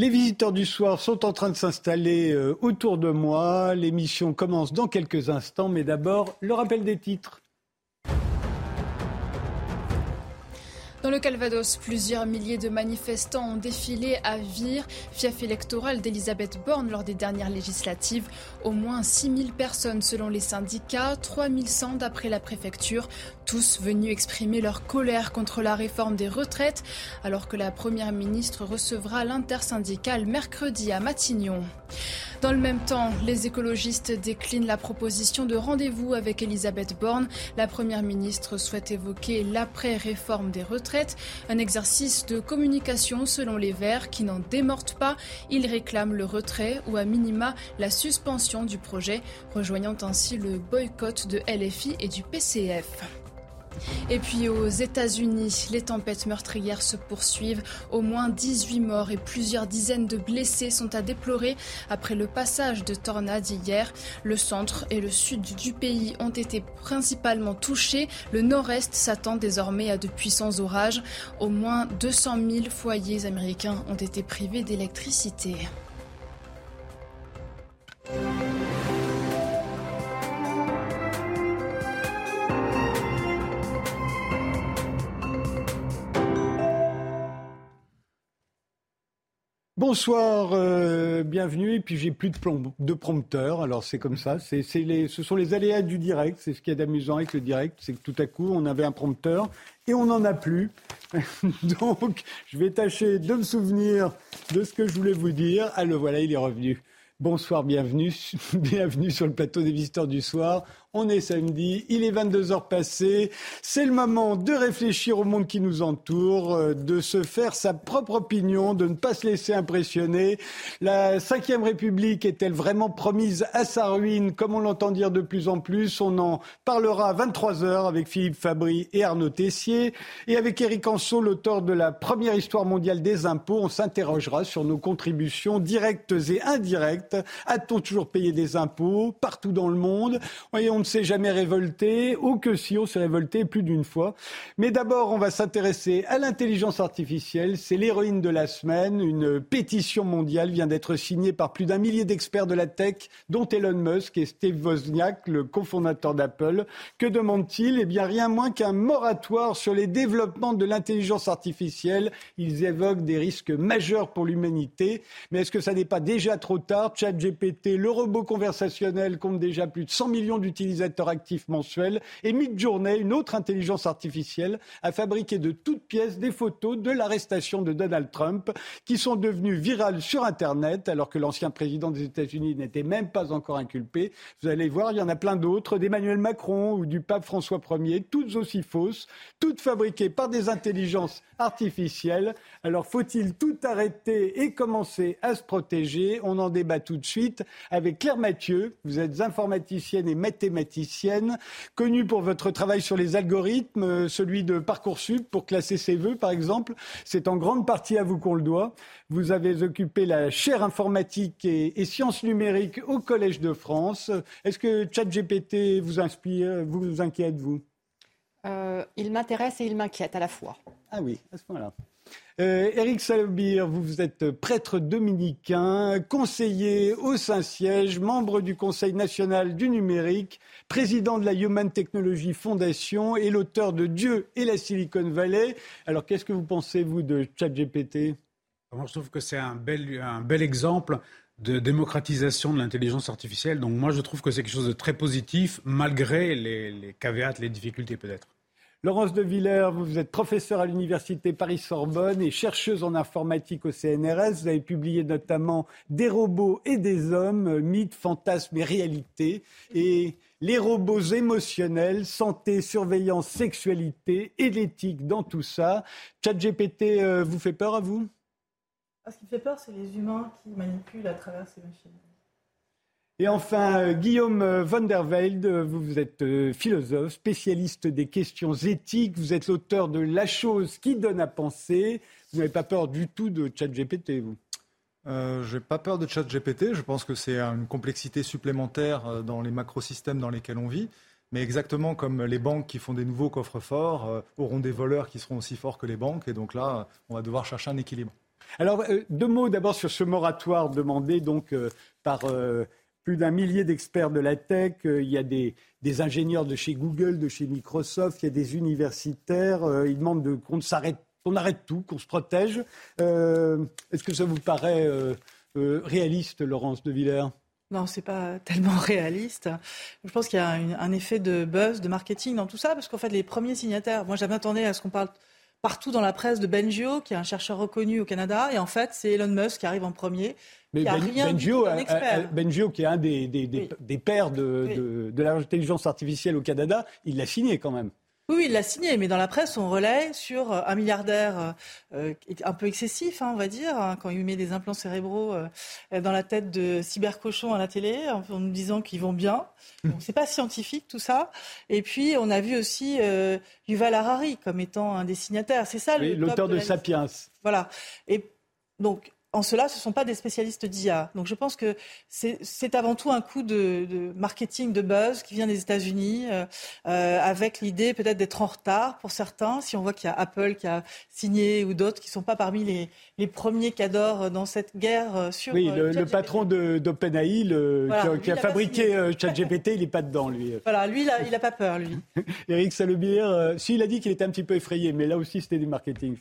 Les visiteurs du soir sont en train de s'installer euh, autour de moi. L'émission commence dans quelques instants, mais d'abord le rappel des titres. Dans le Calvados, plusieurs milliers de manifestants ont défilé à Vire, fief électoral d'Elisabeth Borne lors des dernières législatives. Au moins 6000 personnes selon les syndicats, 3100 d'après la préfecture, tous venus exprimer leur colère contre la réforme des retraites, alors que la Première ministre recevra l'intersyndicale mercredi à Matignon. Dans le même temps, les écologistes déclinent la proposition de rendez-vous avec Elisabeth Borne. La Première ministre souhaite évoquer l'après-réforme des retraites, un exercice de communication selon les Verts qui n'en démortent pas. Ils réclament le retrait ou à minima la suspension du projet, rejoignant ainsi le boycott de LFI et du PCF. Et puis aux États-Unis, les tempêtes meurtrières se poursuivent. Au moins 18 morts et plusieurs dizaines de blessés sont à déplorer après le passage de tornades hier. Le centre et le sud du pays ont été principalement touchés. Le nord-est s'attend désormais à de puissants orages. Au moins 200 000 foyers américains ont été privés d'électricité. Bonsoir, euh, bienvenue. Et puis j'ai plus de, de prompteur, alors c'est comme ça. C'est, les, ce sont les aléas du direct. C'est ce qui est amusant avec le direct, c'est que tout à coup on avait un prompteur et on n'en a plus. Donc je vais tâcher de me souvenir de ce que je voulais vous dire. Ah le voilà, il est revenu. Bonsoir, bienvenue, bienvenue sur le plateau des visiteurs du soir. On est samedi, il est 22 heures passées. C'est le moment de réfléchir au monde qui nous entoure, euh, de se faire sa propre opinion, de ne pas se laisser impressionner. La Ve République est-elle vraiment promise à sa ruine, comme on l'entend dire de plus en plus? On en parlera à 23 heures avec Philippe Fabry et Arnaud Tessier. Et avec Éric Anceau, l'auteur de la première histoire mondiale des impôts, on s'interrogera sur nos contributions directes et indirectes. A-t-on toujours payé des impôts partout dans le monde? On ne s'est jamais révolté, ou que si on s'est révolté plus d'une fois. Mais d'abord, on va s'intéresser à l'intelligence artificielle. C'est l'héroïne de la semaine. Une pétition mondiale vient d'être signée par plus d'un millier d'experts de la tech, dont Elon Musk et Steve Wozniak, le cofondateur d'Apple. Que demandent-ils? Eh bien, rien moins qu'un moratoire sur les développements de l'intelligence artificielle. Ils évoquent des risques majeurs pour l'humanité. Mais est-ce que ça n'est pas déjà trop tard? ChatGPT, le robot conversationnel, compte déjà plus de 100 millions d'utilisateurs utilisateurs actifs mensuels. Et Midjourney, une autre intelligence artificielle, a fabriqué de toutes pièces des photos de l'arrestation de Donald Trump qui sont devenues virales sur Internet alors que l'ancien président des États-Unis n'était même pas encore inculpé. Vous allez voir, il y en a plein d'autres, d'Emmanuel Macron ou du pape François Ier, toutes aussi fausses, toutes fabriquées par des intelligences artificielles. Alors faut-il tout arrêter et commencer à se protéger? On en débat tout de suite avec Claire Mathieu. Vous êtes informaticienne et mathématicienne mathématicienne, connue pour votre travail sur les algorithmes, euh, celui de Parcoursup pour classer ses vœux, par exemple. C'est en grande partie à vous qu'on le doit. Vous avez occupé la chaire informatique et, sciences numériques au Collège de France. Est-ce que ChatGPT vous inspire, vous inquiète, vous? Euh, Il m'intéresse et il m'inquiète à la fois. Ah oui, à ce point-là. Euh, Éric Salobir, vous êtes prêtre dominicain, conseiller au Saint-Siège, membre du Conseil national du numérique, président de la Human Technology Foundation et l'auteur de Dieu et la Silicon Valley. Alors, qu'est-ce que vous pensez, vous, de ChatGPT? Moi, je trouve que c'est un bel, exemple de démocratisation de l'intelligence artificielle. Donc, moi, je trouve que c'est quelque chose de très positif, malgré les, les caveats, les difficultés peut-être. Laurence de Villers, vous êtes professeure à l'Université Paris-Sorbonne et chercheuse en informatique au CNRS. Vous avez publié notamment Des robots et des hommes, mythes, fantasmes et réalités. Et les robots émotionnels, santé, surveillance, sexualité et l'éthique dans tout ça. ChatGPT euh, vous fait peur à vous? Ah, Ce qui fait peur, c'est les humains qui manipulent à travers ces machines. Et enfin, euh, Guillaume euh, van der Velde, euh, vous, êtes philosophe, spécialiste des questions éthiques, vous êtes l'auteur de La chose qui donne à penser. Vous n'avez pas peur du tout de ChatGPT, vous? Euh, Je n'ai pas peur de ChatGPT, je pense que c'est une complexité supplémentaire dans les macrosystèmes dans lesquels on vit. Mais exactement comme les banques qui font des nouveaux coffres forts auront des voleurs qui seront aussi forts que les banques. Et donc là, on va devoir chercher un équilibre. Alors, euh, deux mots d'abord sur ce moratoire demandé donc euh, par euh, plus d'un millier d'experts de la tech. il y a des, ingénieurs de chez Google, de chez Microsoft, il y a des universitaires. ils demandent qu'on s'arrête, qu'on arrête tout, qu'on se protège. Est-ce que ça vous paraît réaliste, Laurence de Villers? Non, c'est pas tellement réaliste. Je pense qu'il y a un, effet de buzz, de marketing dans tout ça, parce qu'en fait, les premiers signataires, moi j'avais attendu à ce qu'on parle partout dans la presse de Benjio, qui est un chercheur reconnu au Canada, et en fait, c'est Elon Musk qui arrive en premier. Mais ben, Benjio, Benjio, qui est un des, des, pères de, de l'intelligence artificielle au Canada, il l'a signé quand même. Oui, il l'a signé, mais dans la presse, on relaie sur euh, un milliardaire euh, un peu excessif, hein, on va dire, hein, quand il met des implants cérébraux euh, dans la tête de cybercochons à la télé, en nous disant qu'ils vont bien. Ce c'est pas scientifique tout ça. Et puis, on a vu aussi Yuval Harari comme étant un des signataires. C'est ça l'auteur de, Sapiens. Voilà. Et donc, en cela, ce ne sont pas des spécialistes d'IA. Donc je pense que c'est avant tout un coup de, marketing, de buzz qui vient des États-Unis, euh, euh, avec l'idée peut-être d'être en retard pour certains. Si on voit qu'il y a Apple qui a signé ou d'autres qui ne sont pas parmi les, les premiers cadors dans cette guerre euh, sur. Oui, le, patron d'OpenAI qui, a, fabriqué ChatGPT, il n'est pas dedans, lui. Voilà, lui, il n'a pas peur, lui. Eric Salobir, si, il a dit qu'il était un petit peu effrayé, mais là aussi, c'était du marketing.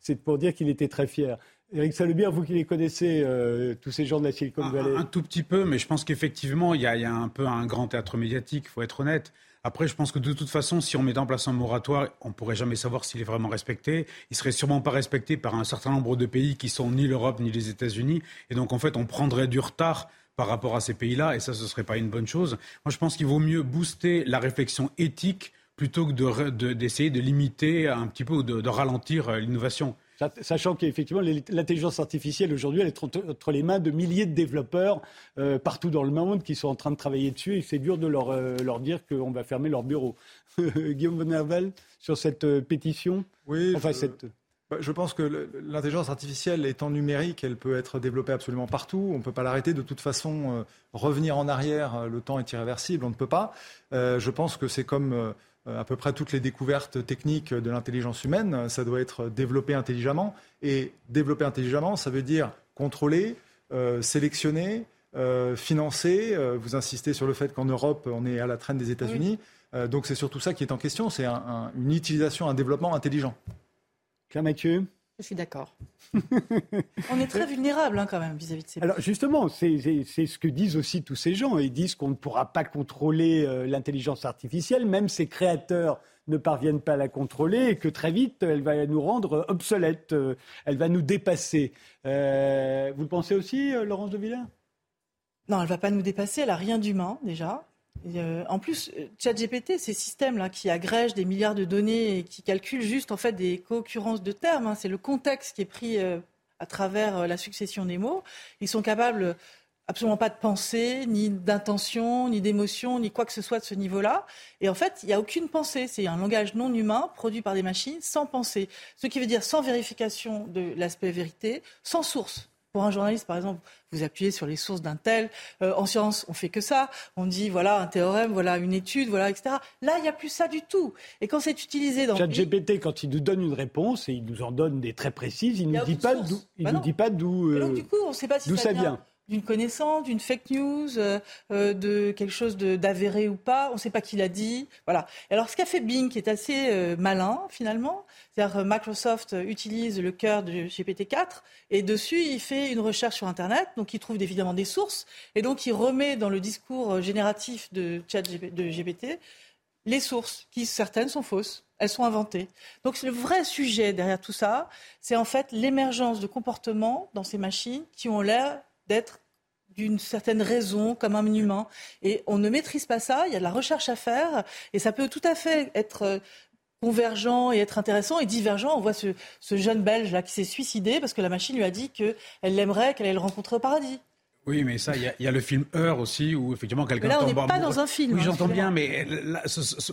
C'est pour dire qu'il était très fier. Éric Salubir, vous qui les connaissez, euh, tous ces gens de la Silicon Valley. Un, tout petit peu, mais je pense qu'effectivement, il y, a un peu un grand théâtre médiatique, il faut être honnête. Après, je pense que de toute façon, si on met en place un moratoire, on ne pourrait jamais savoir s'il est vraiment respecté. Il serait sûrement pas respecté par un certain nombre de pays qui sont ni l'Europe ni les États-Unis. Et donc, en fait, on prendrait du retard par rapport à ces pays-là, et ça, ce ne serait pas une bonne chose. Moi, je pense qu'il vaut mieux booster la réflexion éthique plutôt que d'essayer de, limiter un petit peu ou de ralentir euh, l'innovation. Sachant qu'effectivement, l'intelligence artificielle aujourd'hui, elle est entre, les mains de milliers de développeurs euh, partout dans le monde qui sont en train de travailler dessus et c'est dur de leur, euh, leur dire qu'on va fermer leur bureau. Guillaume Von Hervel, sur cette euh, pétition? Oui, enfin, je... Cette... Bah, je pense que l'intelligence artificielle étant numérique, elle peut être développée absolument partout. On ne peut pas l'arrêter. De toute façon, revenir en arrière, le temps est irréversible. On ne peut pas. je pense que c'est comme à peu près toutes les découvertes techniques de l'intelligence humaine. Ça doit être développé intelligemment. Et développer intelligemment, ça veut dire contrôler, euh, sélectionner, euh, financer. vous insistez sur le fait qu'en Europe, on est à la traîne des États-Unis. donc c'est surtout ça qui est en question. C'est une utilisation, un développement intelligent. Claire Mathieu je suis d'accord. on est très vulnérable hein, quand même vis-à-vis de ces Alors justement, c'est ce que disent aussi tous ces gens. Ils disent qu'on ne pourra pas contrôler euh, l'intelligence artificielle, même ses créateurs ne parviennent pas à la contrôler et que très vite, elle va nous rendre obsolètes, euh, elle va nous dépasser. Euh, vous le pensez aussi, Laurence de Villers Non, elle ne va pas nous dépasser, elle n'a rien d'humain déjà. Euh, en plus, euh, ChatGPT, ces systèmes-là qui agrègent des milliards de données et qui calculent juste en fait des co-occurrences de termes, hein, c'est le contexte qui est pris euh, à travers la succession des mots. Ils sont capables absolument pas de pensée, ni d'intention, ni d'émotion, ni quoi que ce soit de ce niveau-là. Et en fait, il n'y a aucune pensée. C'est un langage non humain produit par des machines sans pensée. Ce qui veut dire sans vérification de l'aspect vérité, sans source. Pour un journaliste, par exemple, vous appuyez sur les sources d'un tel. Euh, en science, on fait que ça. On dit, voilà un théorème, voilà une étude, voilà, etc. Là, il n'y a plus ça du tout. Et quand c'est utilisé dans... GPT, quand il nous donne une réponse, et il nous en donne des très précises, il ne nous, dit pas d'où, il bah nous dit pas d'où, donc, du coup, on sait pas si ça, vient d'une connaissance, d'une fake news, euh, euh, de quelque chose d'avéré ou pas. On ne sait pas qui l'a dit. Voilà. Alors, ce qu'a fait Bing, qui est assez euh, malin finalement, c'est-à-dire Microsoft utilise le cœur de GPT-4 et dessus, il fait une recherche sur Internet. Donc, il trouve évidemment des sources et donc il remet dans le discours génératif de chat de GPT les sources, qui certaines sont fausses. Elles sont inventées. Donc le vrai sujet derrière tout ça, c'est en fait l'émergence de comportements dans ces machines qui ont l'air d'être d'une certaine raison, comme un humain. Et on ne maîtrise pas ça, il y a de la recherche à faire, et ça peut tout à fait être euh, convergent et être intéressant et divergent. On voit ce, ce jeune Belge là qui s'est suicidé parce que la machine lui a dit qu'elle l'aimerait, qu'elle allait le rencontrer au paradis. Oui, mais ça, il y, a le film Heure aussi, où effectivement quelqu'un tombe. Là, on n'est pas dans un film. Oui, hein, j'entends bien, mais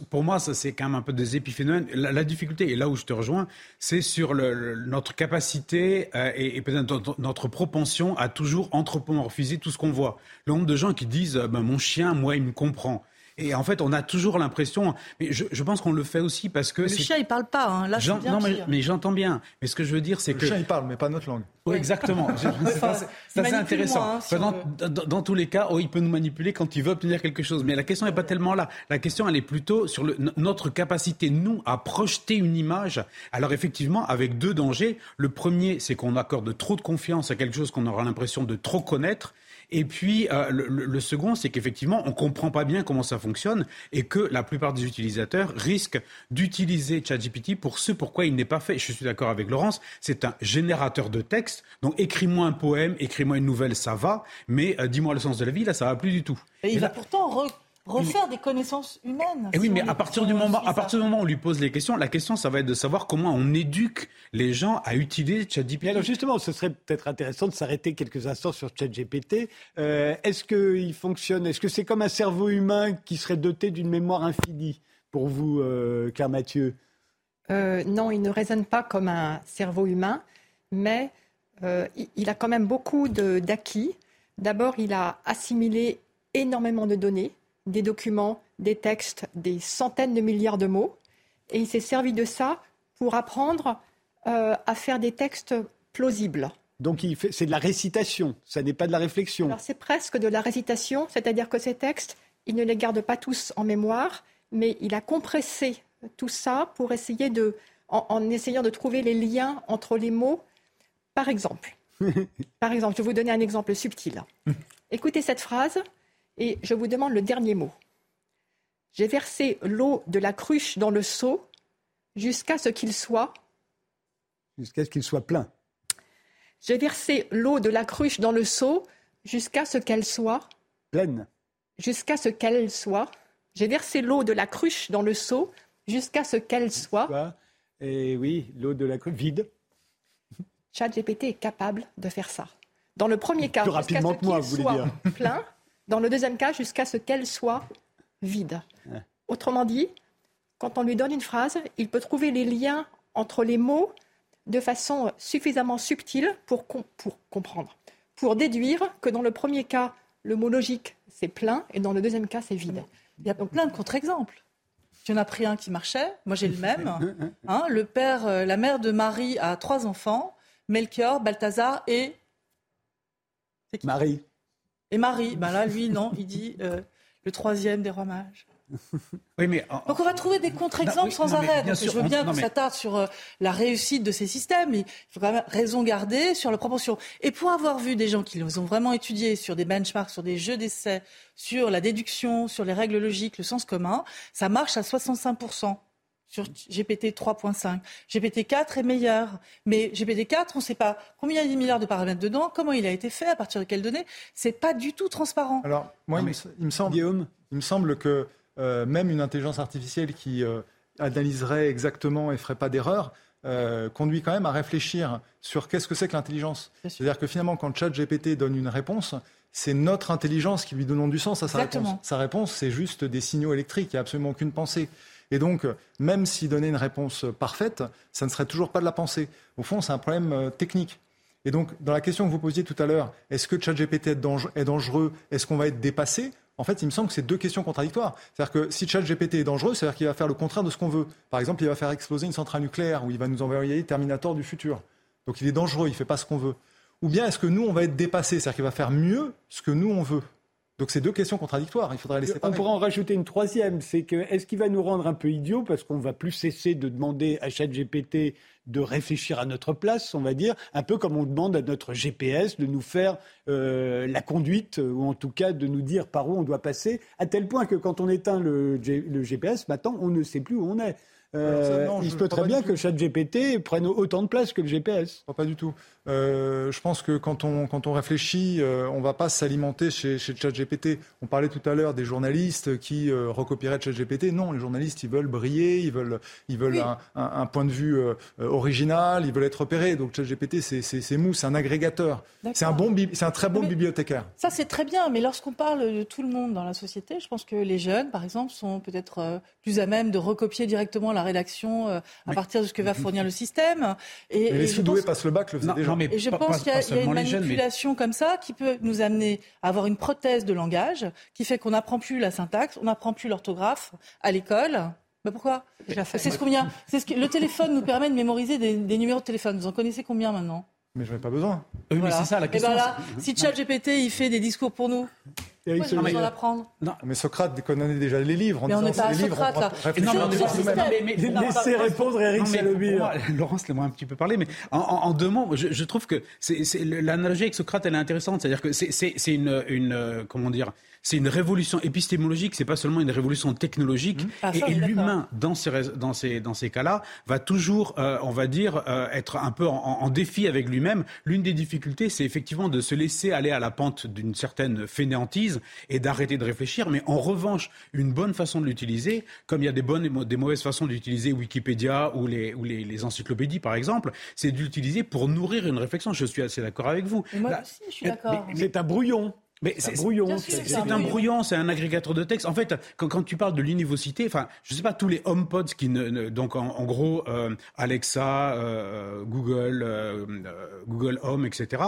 pour moi, ça c'est quand même un peu des épiphénomènes. La, difficulté, et là où je te rejoins, c'est sur le, notre capacité euh, et, peut-être notre, propension à toujours anthropomorphiser tout ce qu'on voit. Le nombre de gens qui disent, euh, ben, mon chien, moi, il me comprend. Et en fait, on a toujours l'impression, mais je, je pense qu'on le fait aussi parce que... Le chien, il parle pas, hein. là, c'est bien Non, mais, mais j'entends bien. Mais ce que je veux dire, c'est que... Le chien, il parle, mais pas notre langue. Oui, exactement. c'est intéressant. Hein, dans, dans, tous les cas, oh, il peut nous manipuler quand il veut obtenir quelque chose. Mais la question n'est pas tellement là. La question, elle est plutôt sur le, notre capacité, nous, à projeter une image. Alors effectivement, avec deux dangers. Le premier, c'est qu'on accorde trop de confiance à quelque chose qu'on aura l'impression de trop connaître. Et puis, euh, le, second, c'est qu'effectivement, on ne comprend pas bien comment ça fonctionne et que la plupart des utilisateurs risquent d'utiliser ChatGPT pour ce pourquoi il n'est pas fait. Je suis d'accord avec Laurence, c'est un générateur de texte. Donc, écris-moi un poème, écris-moi une nouvelle, ça va, mais euh, dis-moi le sens de la vie, là, ça va plus du tout. Et, il va pourtant refaire des connaissances humaines. Et oui, mais à partir, du moment, à partir du moment où on lui pose les questions, la question, ça va être de savoir comment on éduque les gens à utiliser ChatGPT. Alors justement, ce serait peut-être intéressant de s'arrêter quelques instants sur ChatGPT. Euh, est-ce qu'il fonctionne Est-ce que c'est comme un cerveau humain qui serait doté d'une mémoire infinie pour vous, euh, Claire Mathieu? Euh, Non, il ne raisonne pas comme un cerveau humain, mais euh, il a quand même beaucoup d'acquis. D'abord, il a assimilé énormément de données des documents, des textes, des centaines de milliards de mots. Et il s'est servi de ça pour apprendre euh, à faire des textes plausibles. Donc c'est de la récitation, ça n'est pas de la réflexion. Alors c'est presque de la récitation, c'est-à-dire que ces textes, il ne les garde pas tous en mémoire, mais il a compressé tout ça pour essayer de, en, essayant de trouver les liens entre les mots. Par exemple, par exemple, je vais vous donner un exemple subtil. Écoutez cette phrase. Et je vous demande le dernier mot. J'ai versé l'eau de la cruche dans le seau jusqu'à ce qu'il soit. Jusqu'à ce qu'il soit plein. J'ai versé l'eau de la cruche dans le seau jusqu'à ce qu'elle soit. Pleine. Jusqu'à ce qu'elle soit. J'ai versé l'eau de la cruche dans le seau jusqu'à ce qu'elle soit. Et oui, l'eau de la cruche vide. ChatGPT est capable de faire ça. Dans le premier cas, plus rapidement que moi, vous voulez dire. plein. Dans le deuxième cas, jusqu'à ce qu'elle soit vide. Autrement dit, quand on lui donne une phrase, il peut trouver les liens entre les mots de façon suffisamment subtile pour, pour comprendre, pour déduire que dans le premier cas, le mot logique, c'est plein, et dans le deuxième cas, c'est vide. Il y a plein de contre-exemples. Tu en as pris un qui marchait, moi j'ai le même. Hein, le père, euh, la mère de Marie a trois enfants, Melchior, Balthazar et... Marie. Et Marie, ben là, lui, non, il dit euh, le troisième des rois mages. Oui, mais Donc on va trouver des contre-exemples sans arrêt. je veux bien qu'on s'attarde sur euh, la réussite de ces systèmes, mais il faut quand même raison garder sur la proportion. Et pour avoir vu des gens qui les ont vraiment étudiés sur des benchmarks, sur des jeux d'essai, sur la déduction, sur les règles logiques, le sens commun, ça marche à 65 sur GPT 3.5. GPT 4 est meilleur. Mais GPT 4, on ne sait pas combien il y a de milliards de paramètres dedans, comment il a été fait, à partir de quelles données. C'est pas du tout transparent. Alors, moi, il, me semble, il me semble que euh, même une intelligence artificielle qui euh, analyserait exactement et ferait pas d'erreur, euh, conduit quand même à réfléchir sur qu'est-ce que c'est que l'intelligence. C'est-à-dire que finalement, quand ChatGPT donne une réponse, c'est notre intelligence qui lui donne du sens à sa réponse. Sa réponse, c'est juste des signaux électriques, il n'y a absolument aucune pensée. Et donc, même s'il donnait une réponse parfaite, ça ne serait toujours pas de la pensée. Au fond, c'est un problème euh, technique. Et donc, dans la question que vous posiez tout à l'heure, est-ce que ChatGPT est dangereux? Est-ce qu'on va être dépassé? En fait, il me semble que c'est deux questions contradictoires. C'est-à-dire que si ChatGPT est dangereux, c'est-à-dire qu'il va faire le contraire de ce qu'on veut. Par exemple, il va faire exploser une centrale nucléaire ou il va nous envoyer Terminator du futur. Donc, il est dangereux, il ne fait pas ce qu'on veut. Ou bien est-ce que nous, on va être dépassé? C'est-à-dire qu'il va faire mieux ce que nous, on veut. Donc c'est deux questions contradictoires. Il faudrait laisser. On pourrait en rajouter une troisième, c'est que est-ce qu'il va nous rendre un peu idiots parce qu'on va plus cesser de demander à ChatGPT de réfléchir à notre place, on va dire, un peu comme on demande à notre GPS de nous faire euh, la conduite ou en tout cas de nous dire par où on doit passer, à tel point que quand on éteint le, le GPS, maintenant on ne sait plus où on est. Euh, il se peut très bien que ChatGPT prenne autant de place que le GPS. Pas, du tout. Euh, je pense que quand on, quand on réfléchit, euh, on ne va pas s'alimenter chez, chez ChatGPT. On parlait tout à l'heure des journalistes qui recopieraient ChatGPT. Non, les journalistes, ils veulent briller, ils veulent, ils veulent un, un, point de vue original, ils veulent être repérés. Donc ChatGPT, c'est mou, c'est un agrégateur. C'est un, bon, c'est un très bon bibliothécaire. Ça, c'est très bien. Mais lorsqu'on parle de tout le monde dans la société, je pense que les jeunes, par exemple, sont peut-être plus à même de recopier directement la la rédaction euh, à partir de ce que va fournir le système. Et, les sous-doués passent le bac, le faisaient déjà. et je pense qu'il y a, une manipulation comme ça qui peut nous amener à avoir une prothèse de langage qui fait qu'on n'apprend plus la syntaxe, on n'apprend plus l'orthographe à l'école. Mais pourquoi C'est ce combien C'est ce que le téléphone nous permet de mémoriser des, des numéros de téléphone. Vous en connaissez combien maintenant? Mais je n'en ai pas besoin. Oui, mais c'est ça la eh ben question. Et là, si ChatGPT il fait des discours pour nous, Eric ouais, besoin d'apprendre. Non, mais Socrate connaissait déjà les livres. mais on n'est pas à Socrate, là. Non, mais, Laissez répondre Eric Salomir. Laurence, laisse-moi un petit peu parler, mais en, deux mots, je, trouve que l'analogie avec Socrate, elle est intéressante. C'est-à-dire que c'est une, une, comment dire, c'est une révolution épistémologique, c'est pas seulement une révolution technologique. Mmh. Ah, et, l'humain, dans ces, dans ces, dans ces cas-là, va toujours, euh, on va dire, euh, être un peu en, défi avec lui-même. L'une des difficultés, c'est effectivement de se laisser aller à la pente d'une certaine fainéantise et d'arrêter de réfléchir. Mais en revanche, une bonne façon de l'utiliser, comme il y a des bonnes et des mauvaises façons d'utiliser Wikipédia ou les, ou les, encyclopédies, par exemple, c'est d'utiliser pour nourrir une réflexion. Je suis assez d'accord avec vous. moi aussi, je suis d'accord. C'est un brouillon. Mais c'est brouillon. C'est un brouillon, c'est un agrégateur de texte. En fait, quand, quand tu parles de l'univocité, enfin, je sais pas tous les HomePods qui ne, donc en, gros euh, Alexa, euh, Google, euh, Google Home, etc.,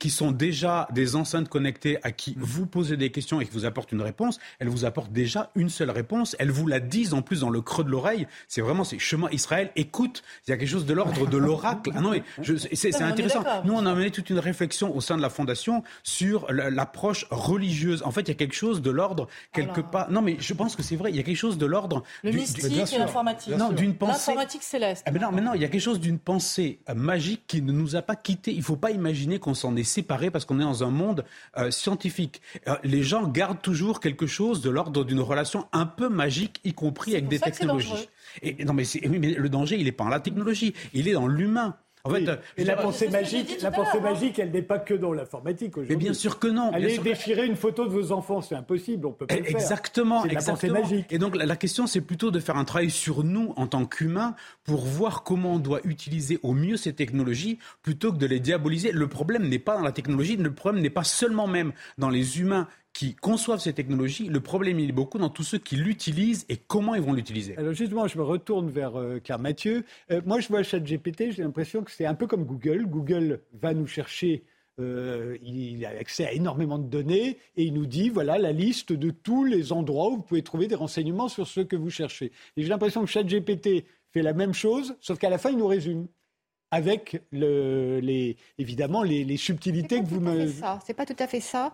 qui sont déjà des enceintes connectées à qui mm. vous posez des questions et qui vous apportent une réponse. Elles vous apportent déjà une seule réponse. Elles vous la disent en plus dans le creux de l'oreille. C'est vraiment c'est chemin Israël. Écoute, il y a quelque chose de l'ordre de l'oracle. Ah non, mais c'est intéressant. Nous, on a mené toute une réflexion au sein de la fondation sur la, la approche religieuse. En fait, il y a quelque chose de l'ordre quelque part. Non, mais je pense que c'est vrai. Il y a quelque chose de l'ordre. Le mystique et l'informatique. Non, d'une pensée. L'informatique céleste. Ah, mais non, mais non, il y a quelque chose d'une pensée euh, magique qui ne nous a pas quittés. Il ne faut pas imaginer qu'on s'en est séparé parce qu'on est dans un monde euh, scientifique. Euh, les gens gardent toujours quelque chose de l'ordre d'une relation un peu magique, y compris avec des technologies. Et, non, mais, mais le danger, il n'est pas dans la technologie, il est dans l'humain. En fait, et la pensée magique, la pensée magique, elle n'est pas que dans l'informatique aujourd'hui. Mais bien sûr que non. Allez déchirer une photo de vos enfants, c'est impossible, on peut pas le faire. Exactement, la pensée magique. Et donc la, question, c'est plutôt de faire un travail sur nous en tant qu'humains pour voir comment on doit utiliser au mieux ces technologies plutôt que de les diaboliser. Le problème n'est pas dans la technologie, le problème n'est pas seulement même dans les humains qui conçoivent ces technologies. Le problème, il est beaucoup dans tous ceux qui l'utilisent et comment ils vont l'utiliser. Alors justement, je me retourne vers euh, Claire Mathieu. Euh, moi, je vois ChatGPT, j'ai l'impression que c'est un peu comme Google. Google va nous chercher euh, il a accès à énormément de données et il nous dit voilà la liste de tous les endroits où vous pouvez trouver des renseignements sur ce que vous cherchez. Et j'ai l'impression que ChatGPT fait la même chose, sauf qu'à la fin il nous résume avec le, les, évidemment les, subtilités que vous me. C'est pas tout à fait ça.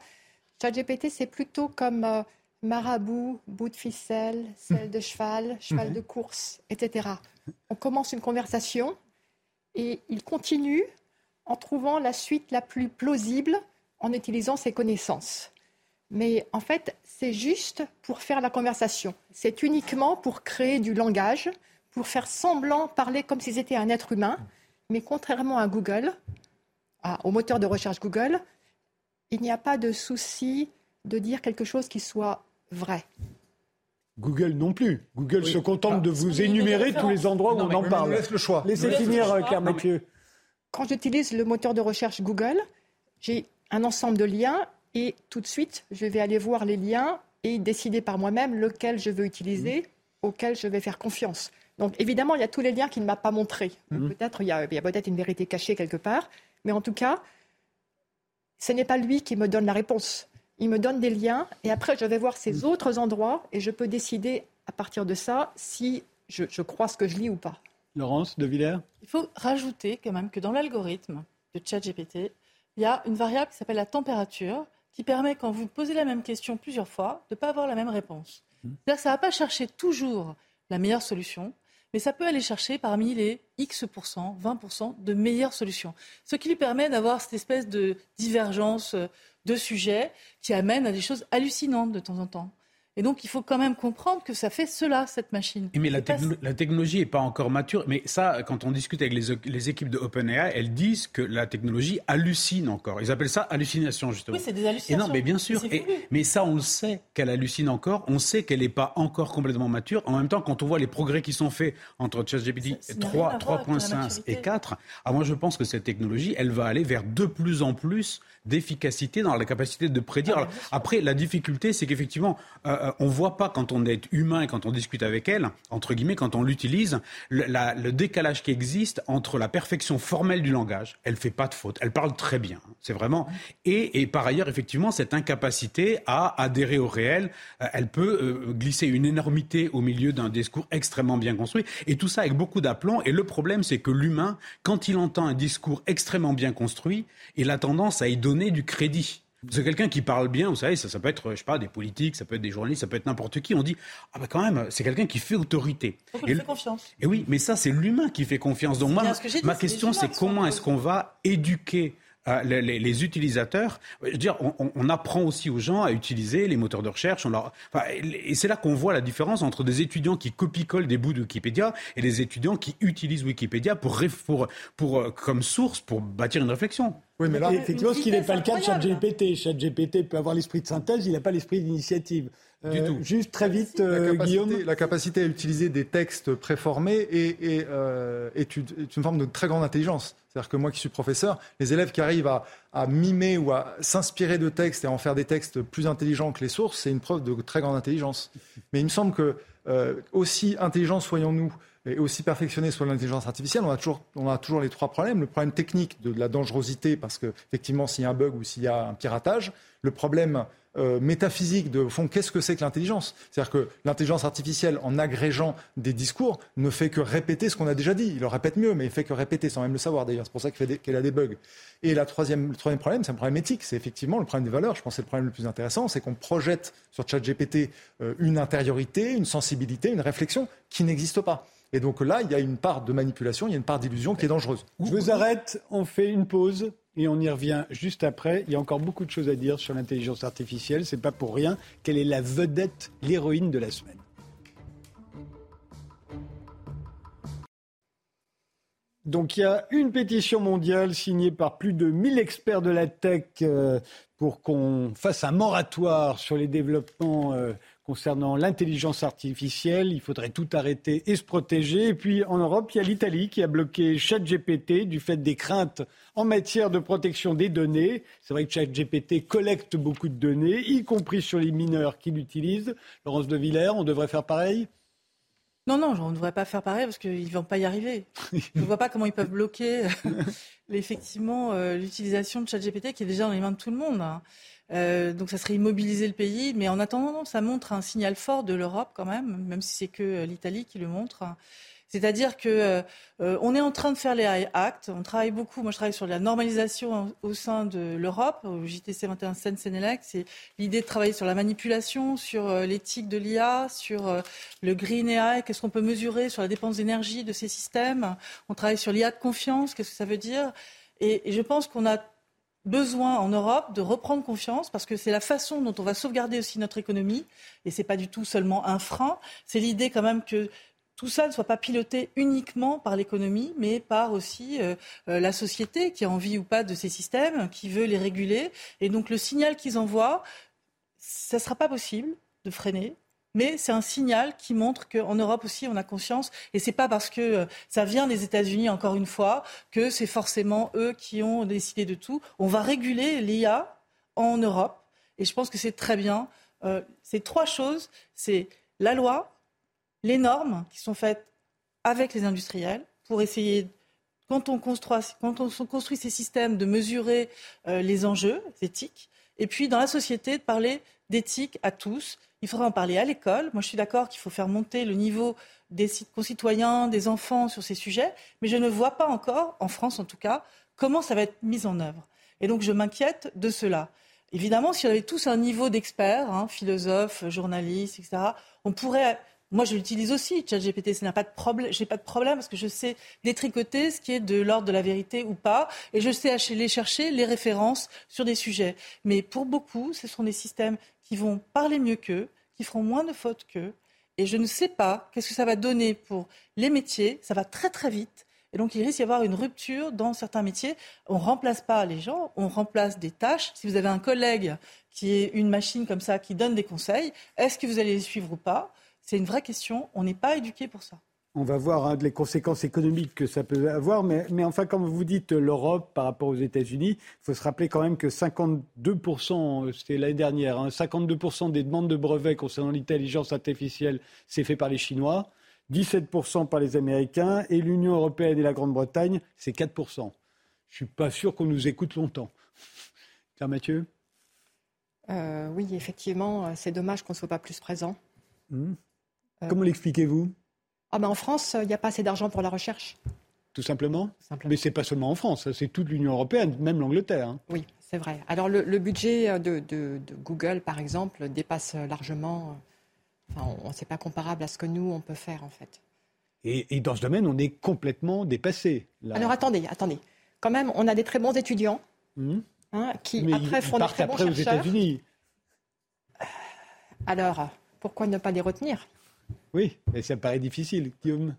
ChatGPT, c'est plutôt comme euh, marabout, bout de ficelle, selle de cheval, cheval de course, etc. On commence une conversation et il continue en trouvant la suite la plus plausible en utilisant ses connaissances. Mais en fait, c'est juste pour faire la conversation. C'est uniquement pour créer du langage, pour faire semblant parler comme si c'était un être humain. Mais contrairement à Google, au moteur de recherche Google, il n'y a pas de souci de dire quelque chose qui soit vrai. Google non plus. Google se contente ah, de vous énumérer tous les endroits où on en parle. Laisse le choix. Laissez finir, Claire Mathieu. Quand j'utilise le moteur de recherche Google, j'ai un ensemble de liens et tout de suite, je vais aller voir les liens et décider par moi-même lequel je veux utiliser, mmh. auquel je vais faire confiance. Donc évidemment, il y a tous les liens qu'il ne m'a pas montrés. Mmh. Peut-être il y a, a peut-être une vérité cachée quelque part, mais en tout cas, ce n'est pas lui qui me donne la réponse. Il me donne des liens et après je vais voir ces mm. autres endroits et je peux décider à partir de ça si je, crois ce que je lis ou pas. Laurence de Villers Il faut rajouter quand même que dans l'algorithme de ChatGPT, il y a une variable qui s'appelle la température qui permet, quand vous posez la même question plusieurs fois, de ne pas avoir la même réponse. Mm. C'est-à-dire que ça ne va pas chercher toujours la meilleure solution, mais ça peut aller chercher parmi les X%, 20% de meilleures solutions. Ce qui lui permet d'avoir cette espèce de divergence de sujets qui amène à des choses hallucinantes de temps en temps. Et donc, il faut quand même comprendre que ça fait cela, cette machine. Mais la, la, technologie n'est pas encore mature. Mais ça, quand on discute avec les, les équipes de OpenAI, elles disent que la technologie hallucine encore. Ils appellent ça hallucination, justement. Oui, c'est des hallucinations. Et non, mais bien sûr. mais ça, on le sait qu'elle hallucine encore. On sait qu'elle n'est pas encore complètement mature. En même temps, quand on voit les progrès qui sont faits entre ChatGPT 3, 3.5 et 4, ah, moi, je pense que cette technologie, elle va aller vers de plus en plus d'efficacité dans la capacité de prédire. Ah, après, la difficulté, c'est qu'effectivement, euh, euh, on voit pas quand on est humain et quand on discute avec elle, entre guillemets, quand on l'utilise, le, décalage qui existe entre la perfection formelle du langage, elle fait pas de faute, elle parle très bien, c'est vraiment, et, et, par ailleurs, effectivement, cette incapacité à adhérer au réel, euh, elle peut euh, glisser une énormité au milieu d'un discours extrêmement bien construit, et tout ça avec beaucoup d'aplomb. Et le problème, c'est que l'humain, quand il entend un discours extrêmement bien construit, il a tendance à y donner du crédit. C'est quelqu'un qui parle bien, vous savez, ça, ça peut être, je sais pas, des politiques, ça peut être des journalistes, ça peut être n'importe qui. On dit, ah bah quand même, c'est quelqu'un qui fait autorité. Et fait confiance. Et oui, mais ça, c'est l'humain qui fait confiance. Donc moi, ma question, c'est comment est-ce qu'on va éduquer euh, les, utilisateurs? Je veux dire, on, apprend aussi aux gens à utiliser les moteurs de recherche. On leur... et c'est là qu'on voit la différence entre des étudiants qui copie-collent des bouts de Wikipédia et des étudiants qui utilisent Wikipédia pour, pour, pour, euh, comme source pour bâtir une réflexion. Oui, mais là, effectivement, ce qui n'est pas le cas de ChatGPT. ChatGPT peut avoir l'esprit de synthèse, il n'a pas l'esprit d'initiative. du euh, tout. Juste très vite, la Guillaume. La capacité à utiliser des textes préformés est, est, est, une forme de très grande intelligence. C'est-à-dire que moi qui suis professeur, les élèves qui arrivent à, mimer ou à s'inspirer de textes et à en faire des textes plus intelligents que les sources, c'est une preuve de très grande intelligence. Mais il me semble que euh, aussi intelligents soyons-nous et aussi perfectionnés soit l'intelligence artificielle, on a, toujours, on a toujours les trois problèmes. Le problème technique de la dangerosité, parce qu'effectivement, s'il y a un bug ou s'il y a un piratage, le problème euh, métaphysique de, fond, qu'est-ce que c'est que l'intelligence? C'est-à-dire que l'intelligence artificielle, en agrégeant des discours, ne fait que répéter ce qu'on a déjà dit. Il le répète mieux, mais il fait que répéter sans même le savoir d'ailleurs. C'est pour ça qu'elle a des bugs. Et la troisième, le troisième problème, c'est un problème éthique. C'est effectivement le problème des valeurs. Je pense que c'est le problème le plus intéressant. C'est qu'on projette sur ChatGPT euh, une intériorité, une sensibilité, une réflexion qui n'existe pas. Et donc là, il y a une part de manipulation, il y a une part d'illusion qui est dangereuse. Je vous arrête, on fait une pause et on y revient juste après. Il y a encore beaucoup de choses à dire sur l'intelligence artificielle. C'est pas pour rien qu'elle est la vedette, l'héroïne de la semaine. Donc il y a une pétition mondiale signée par plus de 1000 experts de la tech euh, pour qu'on fasse un moratoire sur les développements euh, concernant l'intelligence artificielle. Il faudrait tout arrêter et se protéger. Et puis en Europe, il y a l'Italie qui a bloqué ChatGPT du fait des craintes en matière de protection des données. C'est vrai que ChatGPT collecte beaucoup de données, y compris sur les mineurs qui l'utilisent. Laurence de Villers, on devrait faire pareil? Non, non, on ne devrait pas faire pareil parce qu'ils ne vont pas y arriver. Je ne vois pas comment ils peuvent bloquer effectivement euh, l'utilisation de ChatGPT qui est déjà dans les mains de tout le monde. Euh, donc ça serait immobiliser le pays. Mais en attendant, ça montre un signal fort de l'Europe quand même, même si c'est que euh, l'Italie qui le montre. C'est-à-dire que euh, est en train de faire les actes. On travaille beaucoup. Moi, je travaille sur la normalisation au sein de l'Europe, au JTC 21 Seine Sénélec. C'est l'idée de travailler sur la manipulation, sur l'éthique de l'IA, sur le green AI. Qu'est-ce qu'on peut mesurer sur la dépense d'énergie de ces systèmes? On travaille sur l'IA de confiance. Qu'est-ce que ça veut dire? Et je pense qu'on a besoin en Europe de reprendre confiance parce que c'est la façon dont on va sauvegarder aussi notre économie et c'est pas du tout seulement un frein. C'est l'idée quand même que tout ça ne soit pas piloté uniquement par l'économie, mais par aussi euh, euh, la société qui a envie ou pas de ces systèmes, qui veut les réguler. Et donc le signal qu'ils envoient, ça ne sera pas possible de freiner mais c'est un signal qui montre qu'en Europe aussi, on a conscience. Et c'est pas parce que euh, ça vient des États-Unis, encore une fois, que c'est forcément eux qui ont décidé de tout. On va réguler l'IA en Europe. Et je pense que c'est très bien. Euh, c'est trois choses. C'est la loi, les normes qui sont faites avec les industriels pour essayer, quand on construit, quand on construit ces systèmes, de mesurer euh, les enjeux éthiques. Et puis, dans la société, de parler d'éthique à tous il faudra en parler à l'école. Moi, je suis d'accord qu'il faut faire monter le niveau des concitoyens, des enfants sur ces sujets, mais je ne vois pas encore, en France en tout cas, comment ça va être mis en œuvre. Et donc, je m'inquiète de cela. Évidemment, si on avait tous un niveau d'experts, hein, philosophes, journalistes, etc., on pourrait moi, je l'utilise aussi, ChatGPT. Ce n'a pas de pas de problème parce que je sais détricoter ce qui est de l'ordre de la vérité ou pas, et je sais aller chercher les références sur des sujets. Mais pour beaucoup, ce sont des systèmes qui vont parler mieux qu'eux, qui feront moins de fautes qu'eux. Et je ne sais pas qu'est-ce que ça va donner pour les métiers. Ça va très très vite. Et donc, il risque d'y avoir une rupture dans certains métiers. On ne remplace pas les gens, on remplace des tâches. Si vous avez un collègue qui est une machine comme ça, qui donne des conseils, est-ce que vous allez les suivre ou pas? C'est une vraie question. On n'est pas éduqué pour ça. On va voir hein, les conséquences économiques que ça peut avoir, mais, mais enfin, comme vous dites, l'Europe par rapport aux États-Unis, il faut se rappeler quand même que 52%, c'était l'année dernière, 52% hein, des demandes de brevets concernant l'intelligence artificielle, c'est fait par les Chinois, 17% par les Américains, et l'Union européenne et la Grande-Bretagne, c'est 4%. Je suis pas sûr qu'on nous écoute longtemps. Claire Mathieu? Euh, Oui, effectivement, c'est dommage qu'on ne soit pas plus présent. Hmm. Euh, Comment l'expliquez-vous? Ah ben En France, il n'y a pas assez d'argent pour la recherche. Tout simplement, Mais ce n'est pas seulement en France, c'est toute l'Union européenne, même l'Angleterre. Hein. Oui, c'est vrai. Alors le, budget de, Google, par exemple, dépasse largement. Enfin, on n'est pas comparable à ce que nous, on peut faire, en fait. Et, dans ce domaine, on est complètement dépassé. Alors attendez, attendez. Quand même, on a des très bons étudiants hmm. hein, qui, après, font des très bons après aux États-Unis. Alors, pourquoi ne pas les retenir? Oui, mais ça paraît difficile, Guillaume.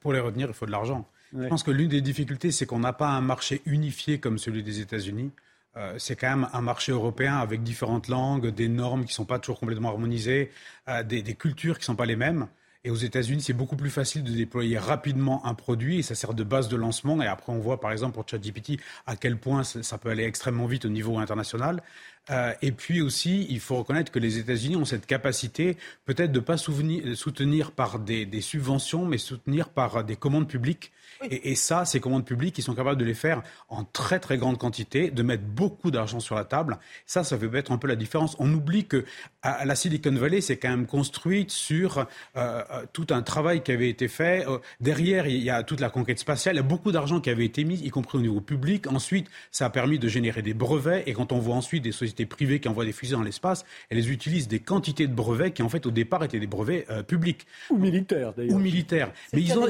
Pour les, retenir, il faut de l'argent. Je pense que l'une des difficultés, c'est qu'on n'a pas un marché unifié comme celui des États-Unis. Euh, c'est quand même un marché européen avec différentes langues, des normes qui ne sont pas toujours complètement harmonisées, euh, des, cultures qui ne sont pas les mêmes. Et aux États-Unis, c'est beaucoup plus facile de déployer rapidement un produit et ça sert de base de lancement. Et après, on voit par exemple pour ChatGPT à quel point ça peut aller extrêmement vite au niveau international. Euh, et puis aussi, il faut reconnaître que les États-Unis ont cette capacité peut-être de ne pas soutenir par des, des, subventions, mais soutenir par des commandes publiques. Et, et, ça, ces commandes publiques, ils sont capables de les faire en très très grande quantité, de mettre beaucoup d'argent sur la table. Ça, ça fait être un peu la différence. On oublie que à la Silicon Valley, c'est quand même construite sur euh, euh, tout un travail qui avait été fait. derrière, il y a toute la conquête spatiale. Il y a beaucoup d'argent qui avait été mis, y compris au niveau public. Ensuite, ça a permis de générer des brevets. Et quand on voit ensuite des sociétés privées qui envoient des fusées dans l'espace, elles utilisent des quantités de brevets qui, en fait, au départ, étaient des brevets euh, publics. Ou militaires, d'ailleurs. Ou militaires. Mais ils, ont,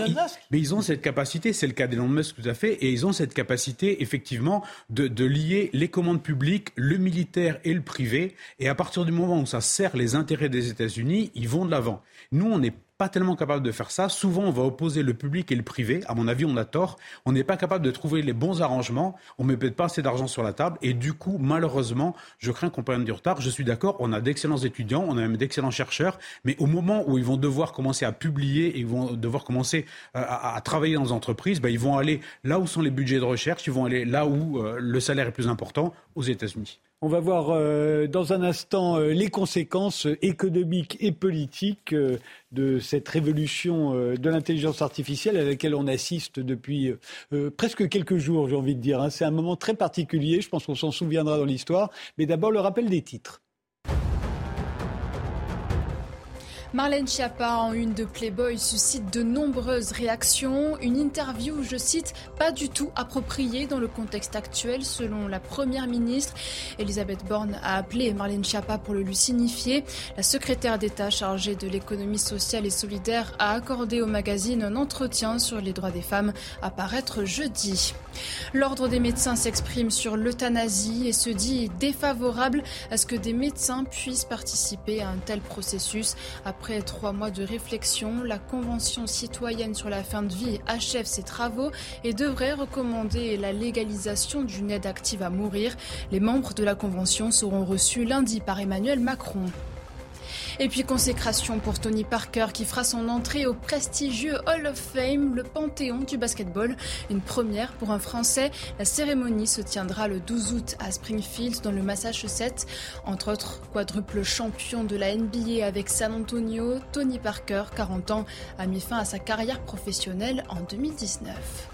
mais ils ont cette capacité, c'est le cas d'Elon Musk tout à fait, et ils ont cette capacité, effectivement, de, lier les commandes publiques, le militaire et le privé. Et à partir du moment où ça sert les intérêts des États-Unis, ils vont de l'avant. Nous, on n'est pas tellement capable de faire ça. Souvent, on va opposer le public et le privé. À mon avis, on a tort. On n'est pas capable de trouver les bons arrangements. On ne met peut-être pas assez d'argent sur la table. Et du coup, malheureusement, je crains qu'on prenne du retard. Je suis d'accord, on a d'excellents étudiants, on a même d'excellents chercheurs. Mais au moment où ils vont devoir commencer à publier et ils vont devoir commencer euh, à, travailler dans les entreprises, ben, ils vont aller là où sont les budgets de recherche, ils vont aller là où euh, le salaire est plus important, aux États-Unis. On va voir euh, dans un instant euh, les conséquences économiques et politiques euh, de cette révolution de l'intelligence artificielle à laquelle on assiste depuis presque quelques jours, j'ai envie de dire. Hein. C'est un moment très particulier, je pense qu'on s'en souviendra dans l'histoire. Mais d'abord le rappel des titres. Marlène Schiappa en une de Playboy suscite de nombreuses réactions. Une interview, je cite, pas du tout appropriée dans le contexte actuel selon la première ministre. Elisabeth Borne a appelé Marlène Schiappa pour le lui signifier. La secrétaire d'État chargée de l'économie sociale et solidaire a accordé au magazine un entretien sur les droits des femmes à paraître jeudi. L'ordre des médecins s'exprime sur l'euthanasie et se dit défavorable à ce que des médecins puissent participer à un tel processus après après trois mois de réflexion, la Convention citoyenne sur la fin de vie achève ses travaux et devrait recommander la légalisation d'une aide active à mourir. Les membres de la Convention seront reçus lundi par Emmanuel Macron. Et puis consécration pour Tony Parker qui fera son entrée au prestigieux Hall of Fame, le panthéon du basketball. Une première pour un Français. La cérémonie se tiendra le 12 août à Springfield dans le Massachusetts. Entre autres, quadruple champion de la NBA avec San Antonio, Tony Parker, 40 ans, a mis fin à sa carrière professionnelle en 2019.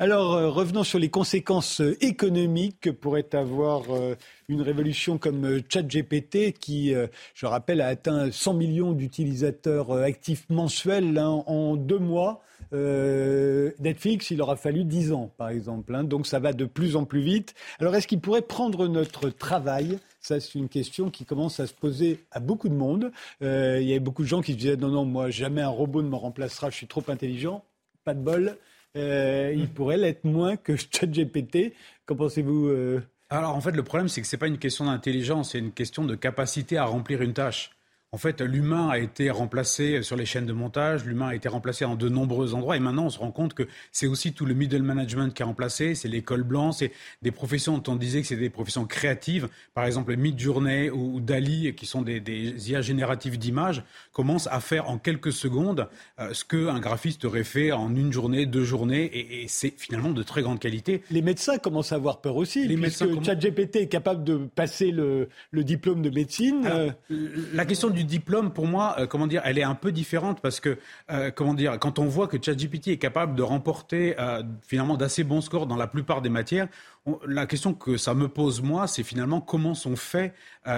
Alors, euh, revenons sur les conséquences euh, économiques que pourrait avoir euh, une révolution comme ChatGPT, qui, je rappelle, a atteint 100 millions d'utilisateurs actifs mensuels hein, en deux mois. Netflix, il aura fallu 10 ans, par exemple. Hein. donc, ça va de plus en plus vite. Alors, est-ce qu'il pourrait prendre notre travail? Ça, c'est une question qui commence à se poser à beaucoup de monde. il y a beaucoup de gens qui se disaient non, non, moi, jamais un robot ne me remplacera, je suis trop intelligent. Pas de bol. Euh, il pourrait l'être moins que ChatGPT. Qu'en pensez-vous euh? Alors en fait, le problème, c'est que ce n'est pas une question d'intelligence, c'est une question de capacité à remplir une tâche. En fait, l'humain a été remplacé sur les chaînes de montage, l'humain a été remplacé dans de nombreux endroits, et maintenant on se rend compte que c'est aussi tout le middle management qui est remplacé, c'est l'école blanche, c'est des professions dont on disait que c'est des professions créatives, par exemple Midjourney ou, Dali, qui sont des, des IA génératives d'images, commencent à faire en quelques secondes euh, ce qu'un graphiste aurait fait en une journée, deux journées, et, et c'est finalement de très grande qualité. Les médecins commencent à avoir peur aussi, les puisque médecins ChatGPT est capable de passer le, le diplôme de médecine. Alors, euh... La question du diplôme, pour moi, euh, comment dire, elle est un peu différente parce que, euh, comment dire, quand on voit que ChatGPT est capable de remporter euh, finalement d'assez bons scores dans la plupart des matières, la question que ça me pose moi, c'est finalement comment sont faits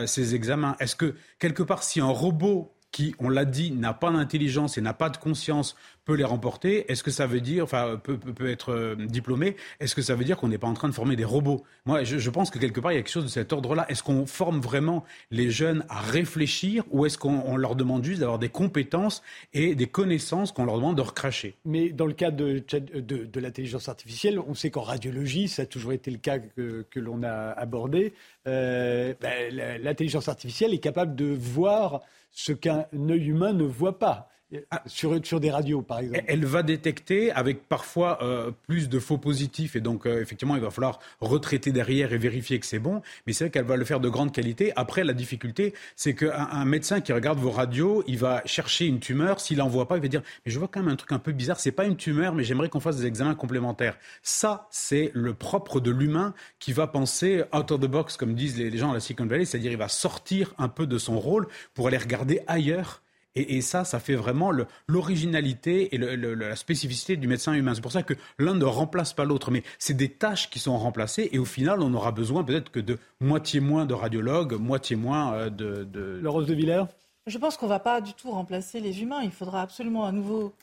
ces examens. Est-ce que quelque part, si un robot qui, on l'a dit, n'a pas d'intelligence et n'a pas de conscience peut les remporter, est-ce que ça veut dire, enfin, peut, être euh, diplômé, est-ce que ça veut dire qu'on n'est pas en train de former des robots? Moi, je, pense que quelque part, il y a quelque chose de cet ordre-là. Est-ce qu'on forme vraiment les jeunes à réfléchir ou est-ce qu'on leur demande juste d'avoir des compétences et des connaissances qu'on leur demande de recracher? Mais dans le cas de, de, l'intelligence artificielle, on sait qu'en radiologie, ça a toujours été le cas que, que l'on a abordé, euh, ben, l'intelligence artificielle est capable de voir ce qu'un œil humain ne voit pas. Ah, sur, sur, des radios, par exemple. Elle va détecter avec parfois euh, plus de faux positifs et donc euh, effectivement il va falloir retraiter derrière et vérifier que c'est bon. Mais c'est vrai qu'elle va le faire de grande qualité. Après, la difficulté, c'est qu'un un médecin qui regarde vos radios, il va chercher une tumeur. S'il n'en voit pas, il va dire mais je vois quand même un truc un peu bizarre. C'est pas une tumeur, mais j'aimerais qu'on fasse des examens complémentaires. Ça, c'est le propre de l'humain qui va penser out of the box, comme disent les, les gens à la Silicon Valley, c'est-à-dire il va sortir un peu de son rôle pour aller regarder ailleurs et, et, ça, ça fait vraiment l'originalité et le, le, la spécificité du médecin humain. C'est pour ça que l'un ne remplace pas l'autre, mais c'est des tâches qui sont remplacées et au final, on aura besoin peut-être que de moitié moins de radiologues, moitié moins euh, de... de... Le Rose de Villers? Je pense qu'on ne va pas du tout remplacer les humains. Il faudra absolument à nouveau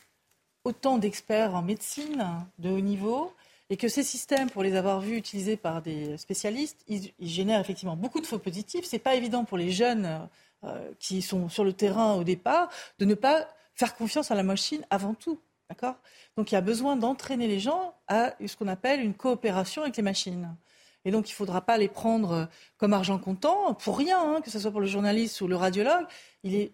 autant d'experts en médecine de haut niveau et que ces systèmes, pour les avoir vus utilisés par des spécialistes, ils, ils génèrent effectivement beaucoup de faux positifs. C'est pas évident pour les jeunes euh, qui sont sur le terrain au départ, de ne pas faire confiance à la machine avant tout. D'accord? Donc il y a besoin d'entraîner les gens à ce qu'on appelle une coopération avec les machines. Et donc il ne faudra pas les prendre comme argent comptant pour rien, hein, que ce soit pour le journaliste ou le radiologue. Il est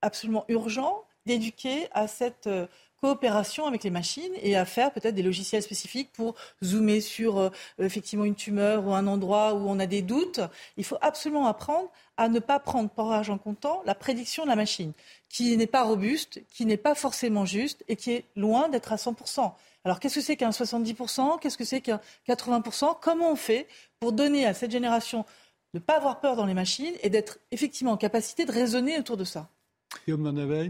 absolument urgent d'éduquer à cette euh, coopération avec les machines et à faire peut-être des logiciels spécifiques pour zoomer sur euh, effectivement une tumeur ou un endroit où on a des doutes. Il faut absolument apprendre à ne pas prendre pour argent comptant la prédiction de la machine, qui n'est pas robuste, qui n'est pas forcément juste et qui est loin d'être à 100%. Alors qu'est-ce que c'est qu'un 70% Qu'est-ce que c'est qu'un 80% Comment on fait pour donner à cette génération de ne pas avoir peur dans les machines et d'être effectivement en capacité de raisonner autour de ça?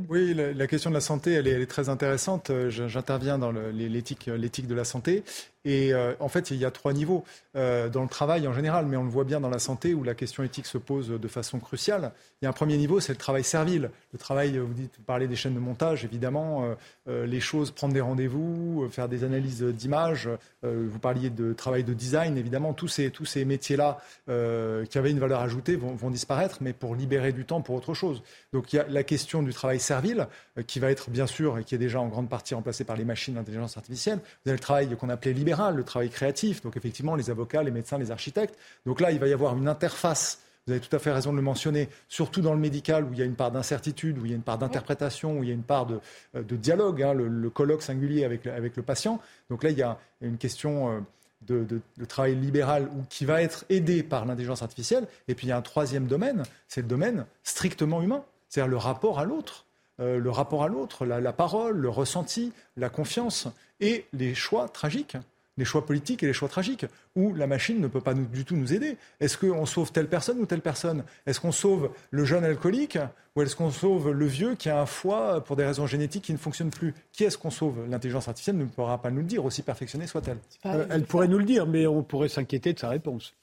Oui, la, question de la santé, elle est, elle est très intéressante. J'interviens dans l'éthique de la santé. Et euh, en fait, il y a trois niveaux euh, dans le travail en général, mais on le voit bien dans la santé où la question éthique se pose de façon cruciale. Il y a un premier niveau, c'est le travail servile. Le travail, vous dites, vous parlez des chaînes de montage, évidemment, euh, euh les choses, prendre des rendez-vous, faire des analyses d'images. vous parliez de travail de design, évidemment, tous ces, tous ces métiers-là qui avaient une valeur ajoutée vont, disparaître, mais pour libérer du temps pour autre chose. Donc il y a la question du travail servile qui va être bien sûr et qui est déjà en grande partie remplacé par les machines d'intelligence artificielle. Vous avez le travail qu'on appelait libéral le travail créatif, donc effectivement les avocats, les médecins, les architectes. Donc là, il va y avoir une interface vous avez tout à fait raison de le mentionner, surtout dans le médical où il y a une part d'incertitude, où il y a une part d'interprétation, où il y a une part de, euh, de dialogue, hein, le, le, colloque singulier avec, avec le patient. Donc là, il y a une question euh, de, de, de travail libéral où, qui va être aidé par l'intelligence artificielle. Et puis il y a un troisième domaine, c'est le domaine strictement humain, c'est-à-dire le rapport à l'autre. Euh, le rapport à l'autre, la, la parole, le ressenti, la confiance et les choix tragiques les choix politiques et les choix tragiques, où la machine ne peut pas nous, du tout nous aider. Est-ce qu'on sauve telle personne ou telle personne? Est-ce qu'on sauve le jeune alcoolique ou est-ce qu'on sauve le vieux qui a un foie pour des raisons génétiques qui ne fonctionne plus? Qui est-ce qu'on sauve? L'intelligence artificielle ne pourra pas nous le dire, aussi perfectionnée soit-elle. Euh, elle pourrait nous le dire, mais on pourrait s'inquiéter de sa réponse.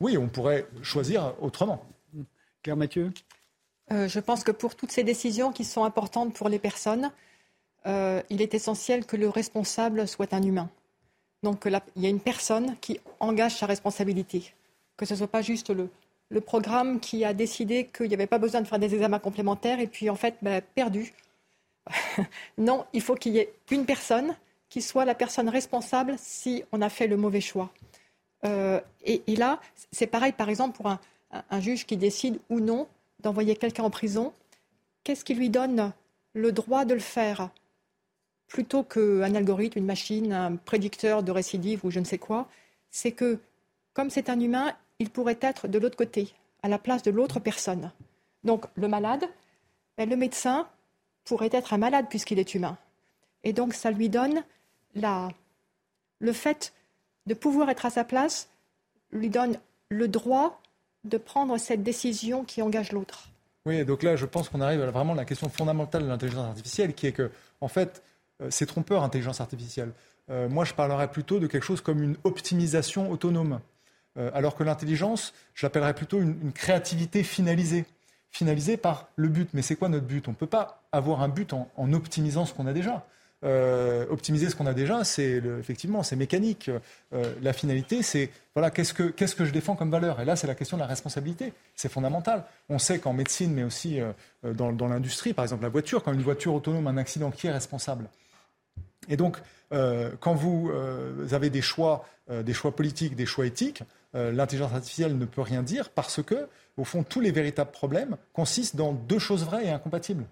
Oui, on pourrait choisir autrement. Claire Mathieu? Euh, Je pense que pour toutes ces décisions qui sont importantes pour les personnes, euh, il est essentiel que le responsable soit un humain. Donc il y a une personne qui engage sa responsabilité, que ce ne soit pas juste le, programme qui a décidé qu'il n'y avait pas besoin de faire des examens complémentaires et puis en fait, ben, perdu. non, il faut qu'il y ait une personne qui soit la personne responsable si on a fait le mauvais choix. Euh, et, là, c'est pareil, par exemple, pour un, juge qui décide ou non d'envoyer quelqu'un en prison. qu'est-ce qui lui donne le droit de le faire? Plutôt qu'un algorithme, une machine, un prédicteur de récidive ou je ne sais quoi C'est que, comme c'est un humain, il pourrait être de l'autre côté, à la place de l'autre personne. Donc le malade, ben, le médecin pourrait être un malade puisqu'il est humain. Et donc ça lui donne la, le fait de pouvoir être à sa place, lui donne le droit de prendre cette décision qui engage l'autre. Oui, donc là, je pense qu'on arrive à vraiment la question fondamentale de l'intelligence artificielle, qui est que, en fait, c'est trompeur, intelligence artificielle. Euh, moi, je parlerais plutôt de quelque chose comme une optimisation autonome. Euh, alors que l'intelligence, je l'appellerais plutôt une, créativité finalisée. Finalisée par le but. Mais c'est quoi notre but? On ne peut pas avoir un but en, optimisant ce qu'on a déjà. optimiser ce qu'on a déjà, c'est effectivement, c'est mécanique. la finalité, c'est voilà, qu'est-ce que, qu'est-ce que je défends comme valeur? Et là, c'est la question de la responsabilité. C'est fondamental. On sait qu'en médecine, mais aussi dans l'industrie, par exemple la voiture, quand une voiture autonome a un accident, qui est responsable? Et donc, euh, quand vous euh, avez des choix, euh, des choix politiques, des choix éthiques, l'intelligence artificielle ne peut rien dire parce que, au fond, tous les véritables problèmes consistent dans deux choses vraies et incompatibles.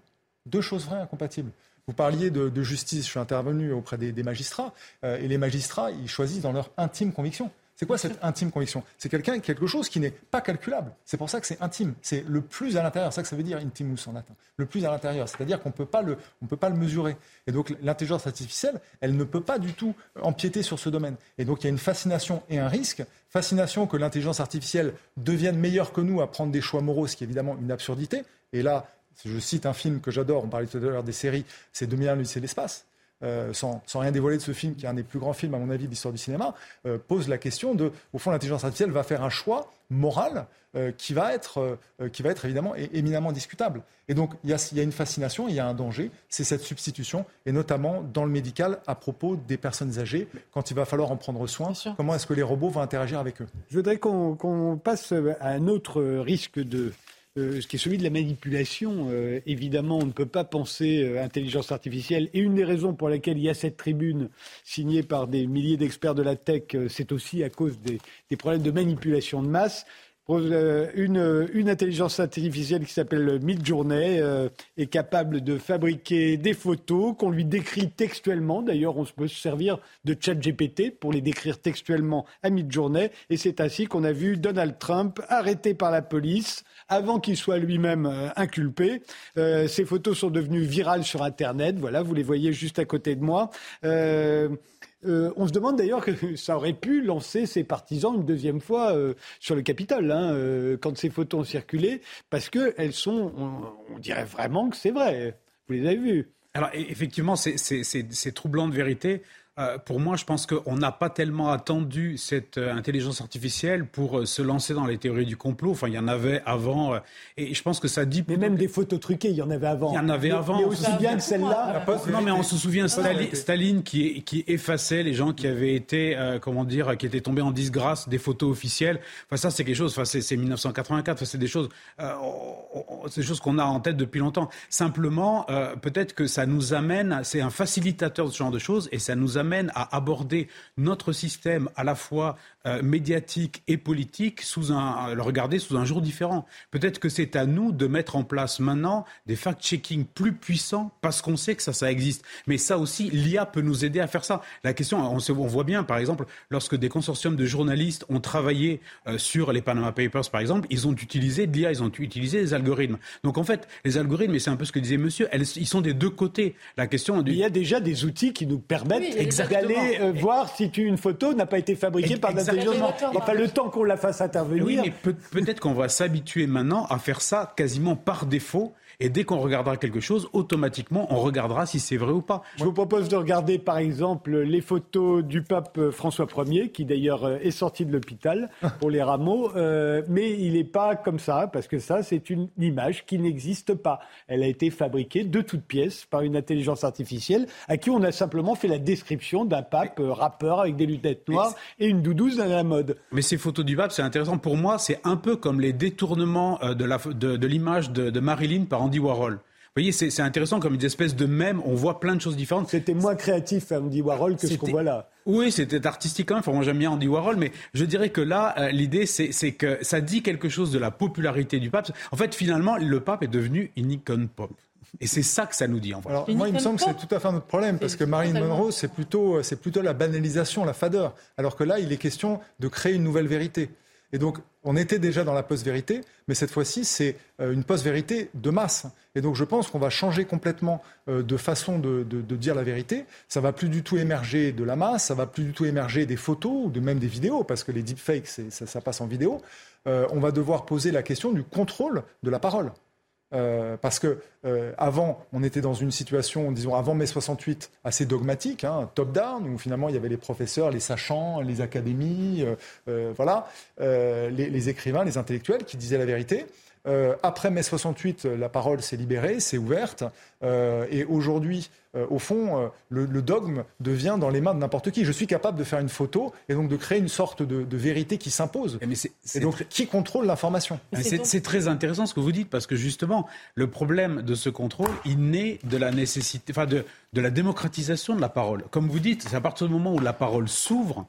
Deux choses vraies et incompatibles. Vous parliez de, justice, je suis intervenu auprès des magistrats, et les magistrats, ils choisissent dans leur intime conviction. C'est quoi cette intime conviction? C'est quelqu'un, quelque chose qui n'est pas calculable. C'est pour ça que c'est intime. C'est le plus à l'intérieur. C'est ça que ça veut dire intimus en latin. Le plus à l'intérieur. C'est-à-dire qu'on ne peut pas le mesurer. Et donc l'intelligence artificielle, elle ne peut pas du tout empiéter sur ce domaine. Et donc il y a une fascination et un risque. Fascination que l'intelligence artificielle devienne meilleure que nous à prendre des choix moraux, ce qui est évidemment une absurdité. Et là, je cite un film que j'adore, on parlait tout à l'heure des séries, c'est 2001 lycée l'espace. Euh, sans, rien dévoiler de ce film, qui est un des plus grands films, à mon avis, de l'histoire du cinéma, euh, pose la question de, au fond, l'intelligence artificielle va faire un choix moral euh, qui, va être, qui va être évidemment éminemment discutable. Et donc, il y, a, il y a une fascination, il y a un danger, c'est cette substitution, et notamment dans le médical, à propos des personnes âgées, quand il va falloir en prendre soin, comment est-ce que les robots vont interagir avec eux? Je voudrais qu'on passe à un autre risque de euh, ce qui est celui de la manipulation. Euh, évidemment, on ne peut pas penser euh, intelligence artificielle. Et une des raisons pour lesquelles il y a cette tribune signée par des milliers d'experts de la tech, c'est aussi à cause des, problèmes de manipulation de masse. Une, une, intelligence artificielle qui s'appelle Midjourney est capable de fabriquer des photos qu'on lui décrit textuellement. D'ailleurs, on peut se servir de ChatGPT pour les décrire textuellement à Midjourney. Et c'est ainsi qu'on a vu Donald Trump arrêté par la police avant qu'il soit lui-même euh, inculpé. Euh, ces photos sont devenues virales sur Internet. Voilà, vous les voyez juste à côté de moi. Euh, on se demande d'ailleurs que ça aurait pu lancer ses partisans une deuxième fois sur le Capitole, hein, quand ces photos ont circulé, parce qu'elles sont, on, dirait vraiment que c'est vrai. Vous les avez vues. Alors e-, effectivement, c'est troublant de vérité. Euh, pour moi, je pense qu'on n'a pas tellement attendu cette euh, intelligence artificielle pour euh, se lancer dans les théories du complot. Enfin, il y en avait avant. et je pense que ça dit. Mais même des photos truquées, il y en avait avant. Il y en avait avant. Mais aussi bien que celle-là. Non, mais on se souvient Staline, Staline qui, qui, effaçait les gens qui avaient été, comment dire, qui étaient tombés en disgrâce des photos officielles. Enfin, ça, c'est quelque chose. Enfin, c'est 1984. Enfin, c'est des choses, c'est des choses qu'on a en tête depuis longtemps. Simplement, peut-être que ça nous amène. C'est un facilitateur de ce genre de choses et ça nous amène amène à aborder notre système à la fois euh, médiatique et politique sous un, le regarder sous un jour différent. Peut-être que c'est à nous de mettre en place maintenant des fact-checking plus puissants parce qu'on sait que ça, ça existe. Mais ça aussi, l'IA peut nous aider à faire ça. La question, on, on voit bien, par exemple, lorsque des consortiums de journalistes ont travaillé euh, sur les Panama Papers, par exemple, ils ont utilisé de l'IA, ils ont utilisé des algorithmes. Donc en fait, les algorithmes, et c'est un peu ce que disait monsieur, elles, ils sont des deux côtés. La question du... Il y a déjà des outils qui nous permettent d'aller euh, voir si une photo n'a pas été fabriquée par l'intelligence. Il pas le temps qu'on la fasse intervenir. Oui, mais peut-être qu'on va s'habituer maintenant à faire ça quasiment par défaut et dès qu'on regardera quelque chose, automatiquement, on regardera si c'est vrai ou pas. Je vous propose de regarder, par exemple, les photos du pape François Ier, qui d'ailleurs euh, est sorti de l'hôpital pour les rameaux. Euh, mais il n'est pas comme ça, parce que ça, c'est une image qui n'existe pas. Elle a été fabriquée de toutes pièces par une intelligence artificielle à qui on a simplement fait la description d'un pape euh, rappeur avec des lunettes noires et une doudouse à la mode. Mais ces photos du pape, c'est intéressant. Pour moi, c'est un peu comme les détournements de l'image de, de, de Marilyn par Andy Warhol. Vous voyez, c'est intéressant comme une espèce de même, on voit plein de choses différentes. C'était moins créatif Andy Warhol que ce qu'on voit là. Oui, c'était artistique quand même. Enfin, moi, j'aime bien Andy Warhol, mais je dirais que là, euh, l'idée, c'est que ça dit quelque chose de la popularité du pape. En fait, finalement, le pape est devenu une icône pop. Et c'est ça que ça nous dit en fait. Alors moi, il me semble que c'est tout à fait un autre problème parce que Marilyn Monroe, c'est plutôt, c'est plutôt la banalisation, la fadeur, alors que là, il est question de créer une nouvelle vérité. Et donc, on était déjà dans la post-vérité, mais cette fois-ci, c'est euh, une post-vérité de masse. Et donc, je pense qu'on va changer complètement euh, de façon de, dire la vérité. Ça va plus du tout émerger de la masse, ça va plus du tout émerger des photos ou de même des vidéos, parce que les deepfakes, ça, passe en vidéo. Euh, on va devoir poser la question du contrôle de la parole. Euh, parce que euh, avant, on était dans une situation, disons avant mai 68, assez dogmatique, hein, top-down, où finalement il y avait les professeurs, les sachants, les académies, euh, voilà, les, les, écrivains, les intellectuels qui disaient la vérité. Après mai 68, euh, la parole s'est libérée, s'est ouverte. Et aujourd'hui, au fond, le, dogme devient dans les mains de n'importe qui. Je suis capable de faire une photo et donc de créer une sorte de, vérité qui s'impose. Et donc, qui contrôle l'information? C'est très intéressant ce que vous dites parce que justement, le problème de ce contrôle, il naît de la nécessité, enfin de, de la démocratisation de la parole. Comme vous dites, c'est à partir du moment où la parole s'ouvre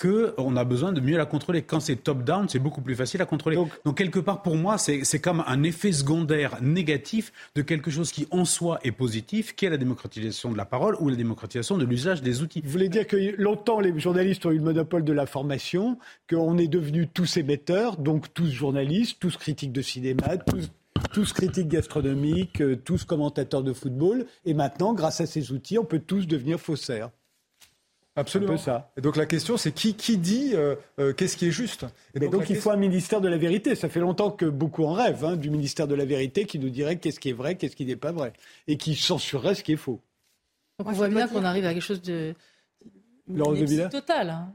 qu'on a besoin de mieux la contrôler. Quand c'est top-down, c'est beaucoup plus facile à contrôler. Donc, quelque part, pour moi, c'est comme un effet secondaire négatif de quelque chose qui en soi est positif, qui est la démocratisation de la parole ou la démocratisation de l'usage des outils. Vous voulez dire que longtemps, les journalistes ont eu le monopole de l'information, qu'on est devenus tous émetteurs, donc tous journalistes, tous critiques de cinéma, tous tous critiques gastronomiques, euh, tous commentateurs de football. Et maintenant, grâce à ces outils, on peut tous devenir faussaires. Absolument. ça. Et donc la question, c'est qui, qui dit euh, euh, qu'est-ce qui est juste? Et donc, il faut un ministère de la vérité. Ça fait longtemps que beaucoup en rêvent hein, du ministère de la vérité qui nous dirait qu'est-ce qui est vrai, qu'est-ce qui n'est pas vrai, et qui censurerait ce qui est faux. Donc on voit bien qu'on arrive à quelque chose de une totale. Hein.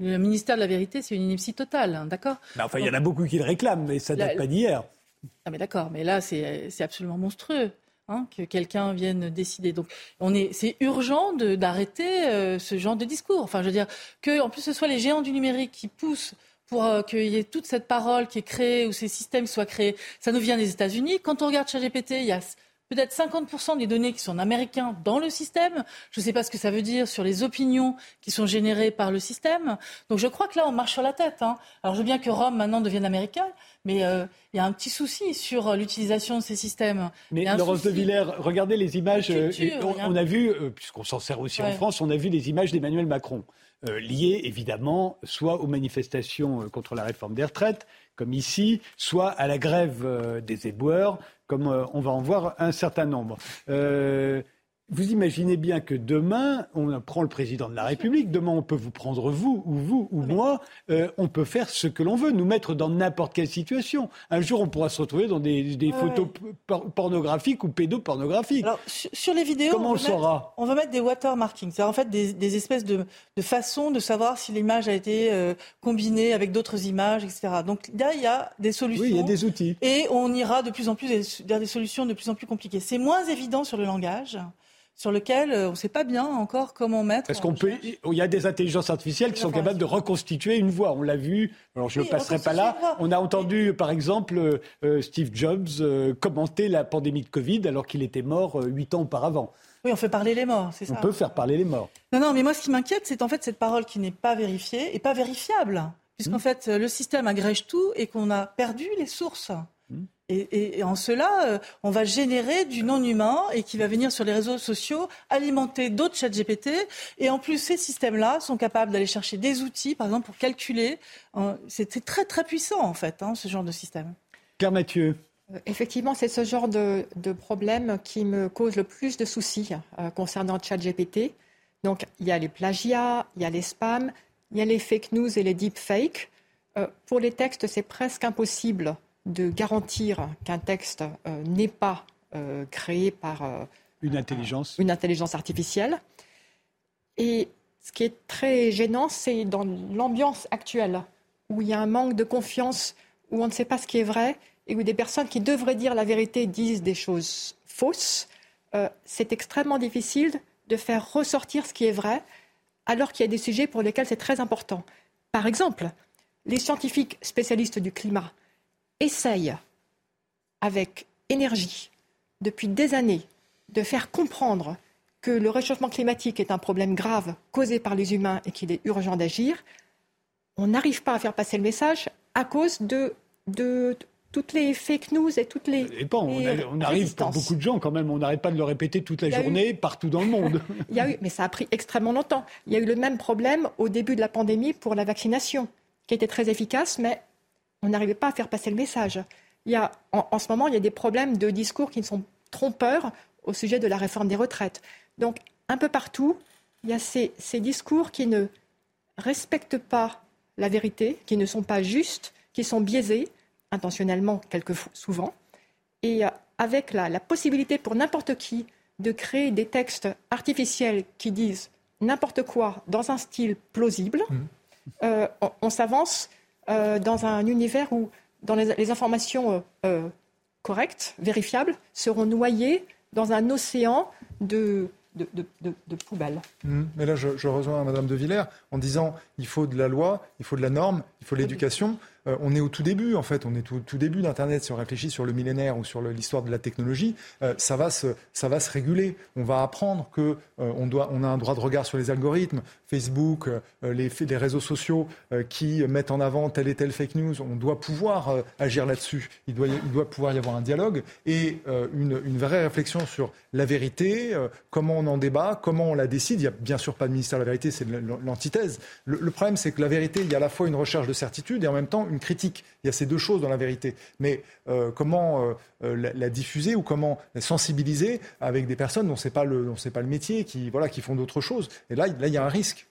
Le ministère de la vérité, c'est une ineptie totale, hein, d'accord? Enfin, il y en a beaucoup qui le réclament, mais ça ne date pas d'hier. Ah mais d'accord, mais là, c'est absolument monstrueux. Hein, que quelqu'un vienne décider. Donc, on est, c'est urgent d'arrêter euh, ce genre de discours. Enfin, je veux dire que, en plus, ce soit les géants du numérique qui poussent pour euh, qu'il y ait toute cette parole qui est créée ou ces systèmes soient créés. Ça nous vient des États-Unis. Quand on regarde ChatGPT, il y a peut-être 50% des données qui sont américains dans le système. Je ne sais pas ce que ça veut dire sur les opinions qui sont générées par le système. Donc je crois que là, on marche sur la tête. Hein. Alors je veux bien que Rome maintenant devienne américain, mais euh, il y a un petit souci sur euh, l'utilisation de ces systèmes. Mais Laurence de Villers, regardez les images. Euh, on, a vu, puisqu'on s'en sert aussi en France, on a vu les images d'Emmanuel Macron. liées évidemment soit aux manifestations contre la réforme des retraites, comme ici, soit à la grève des éboueurs, comme on va en voir un certain nombre. Vous imaginez bien que demain, on prend le président de la République, demain on peut vous prendre vous, ou vous, ou moi, euh, on peut faire ce que l'on veut, nous mettre dans n'importe quelle situation. Un jour, on pourra se retrouver dans des, photos pornographiques ou pédopornographiques. Alors, sur, les vidéos, Comment on, saura On va mettre des watermarkings, c'est-à-dire en fait des, espèces de, de façons de savoir si l'image a été euh, combinée avec d'autres images, etc. Donc là, il y a des solutions. Oui, il y a des outils. Et on ira de plus en plus vers des solutions de plus en plus compliquées. C'est moins évident sur le langage sur lequel euh, on ne sait pas bien encore comment mettre. Parce qu'on peut, il y a des intelligences artificielles qui sont capables de reconstituer une voix. On l'a vu. Alors je ne passerai pas là. On a entendu, par exemple, euh, euh, Steve Jobs commenter la pandémie de Covid alors qu'il était mort huit ans auparavant. Oui, on fait parler les morts, c'est ça. On peut faire parler les morts. Non, non, mais moi, ce qui m'inquiète, c'est en fait cette parole qui n'est pas vérifiée et pas vérifiable, puisqu'en hmm. fait, le système agrège tout et qu'on a perdu les sources. Et, en cela, euh, on va générer du non-humain et qui va venir sur les réseaux sociaux alimenter d'autres chats GPT. Et en plus, ces systèmes-là sont capables d'aller chercher des outils, par exemple, pour calculer. C'est très, très puissant, en fait, hein, ce genre de système. Claire Mathieu. Euh, effectivement, c'est ce genre de, problème qui me cause le plus de soucis euh, concernant ChatGPT. Donc, il y a les plagiats, il y a les spams, il y a les fake news et les deepfakes. pour les textes, c'est presque impossible de garantir qu'un texte euh, n'est pas euh, créé par euh, une intelligence. une intelligence artificielle. Et ce qui est très gênant, c'est dans l'ambiance actuelle, où il y a un manque de confiance, où on ne sait pas ce qui est vrai, et où des personnes qui devraient dire la vérité disent des choses fausses. c'est extrêmement difficile de faire ressortir ce qui est vrai, alors qu'il y a des sujets pour lesquels c'est très important. Par exemple, les scientifiques spécialistes du climat essaye avec énergie depuis des années de faire comprendre que le réchauffement climatique est un problème grave causé par les humains et qu'il est urgent d'agir, on n'arrive pas à faire passer le message à cause de, toutes les fake news et toutes les. on, arrive pour beaucoup de gens quand même, on n'arrête pas de le répéter toute la journée partout dans le monde. Il y a eu, mais ça a pris extrêmement longtemps. Il y a eu le même problème au début de la pandémie pour la vaccination, qui était très efficace, mais on n'arrivait pas à faire passer le message. Il y a, en, ce moment, il y a des problèmes de discours qui sont trompeurs au sujet de la réforme des retraites. Donc, un peu partout, il y a ces, ces discours qui ne respectent pas la vérité, qui ne sont pas justes, qui sont biaisés, intentionnellement quelquefois souvent, et euh, avec la, possibilité pour n'importe qui de créer des textes artificiels qui disent n'importe quoi dans un style plausible, mmh. euh, on, s'avance euh, dans un univers où dans les, informations correctes, vérifiables, seront noyées dans un océan de, poubelles. Mmh. Mais là, je, rejoins Madame de Villers en disant il faut de la loi, il faut de la norme, il faut l'éducation. Euh, on est au tout début, en fait, on est au tout début d'Internet. Si on réfléchit sur le millénaire ou sur l'histoire de la technologie, euh, ça, va se, réguler. On va apprendre que euh, on, a un droit de regard sur les algorithmes, Facebook, les, les, réseaux sociaux qui mettent en avant telle et telle fake news. On doit pouvoir agir là-dessus. Il doit, pouvoir y avoir un dialogue et une, une, vraie réflexion sur la vérité, comment on en débat, comment on la décide. Il n'y a bien sûr pas de ministère de la vérité, c'est l'antithèse. Le, le problème, c'est que la vérité, il y a à la fois une recherche de certitude et en même temps une critique. Il y a ces deux choses dans la vérité. Mais euh, comment euh, euh, la, diffuser ou comment la sensibiliser avec des personnes dont c'est pas pas le métier, qui voilà, qui font d'autres choses. Et là, il y a un risque.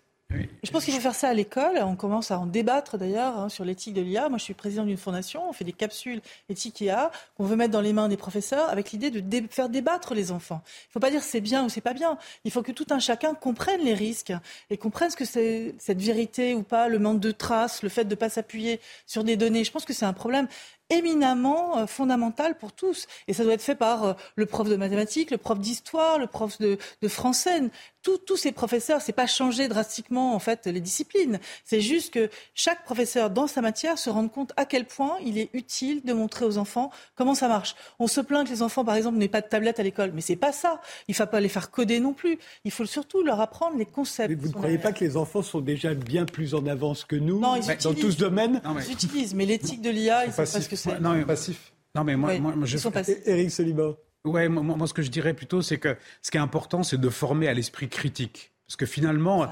Je pense qu'il faut faire ça à l'école. On commence à en débattre d'ailleurs hein, sur l'éthique de l'IA. Moi, je suis président d'une fondation. On fait des capsules éthiques IA qu'on veut mettre dans les mains des professeurs avec l'idée de faire débattre les enfants. Il ne faut pas dire c'est bien ou c'est pas bien. Il faut que tout un chacun comprenne les risques et comprenne ce que c'est cette vérité ou pas, le manque de traces, le fait de ne pas s'appuyer sur des données. Je pense que c'est un problème éminemment euh, fondamental pour tous. Et ça doit être fait par euh, le prof de mathématiques, le prof d'histoire, le prof de français. Tous ces professeurs, c'est pas changer drastiquement en fait les disciplines. C'est juste que chaque professeur dans sa matière se rende compte à quel point il est utile de montrer aux enfants comment ça marche. On se plaint que les enfants, par exemple, n'aient pas de tablette à l'école, mais c'est pas ça. Il faut pas les faire coder non plus. Il faut surtout leur apprendre les concepts. Mais vous ne croyez pas que les enfants sont déjà bien plus en avance que nous dans tout ce domaine Ils utilisent, mais l'éthique de l'IA, ils savent pas ce que non, mais, passif. Non, mais moi, moi, je. Éric Soliba. Ouais, moi, ce que je dirais plutôt, c'est que ce qui est important, c'est de former à l'esprit critique. Parce que finalement,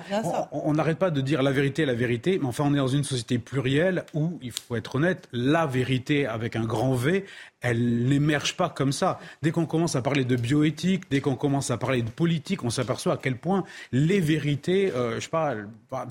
on n'arrête pas de dire la vérité, la vérité, mais enfin, on est dans une société plurielle où, il faut être honnête, la vérité avec un grand V, elle n'émerge pas comme ça. Dès qu'on commence à parler de bioéthique, dès qu'on commence à parler de politique, on s'aperçoit à quel point les vérités, euh, je sais pas,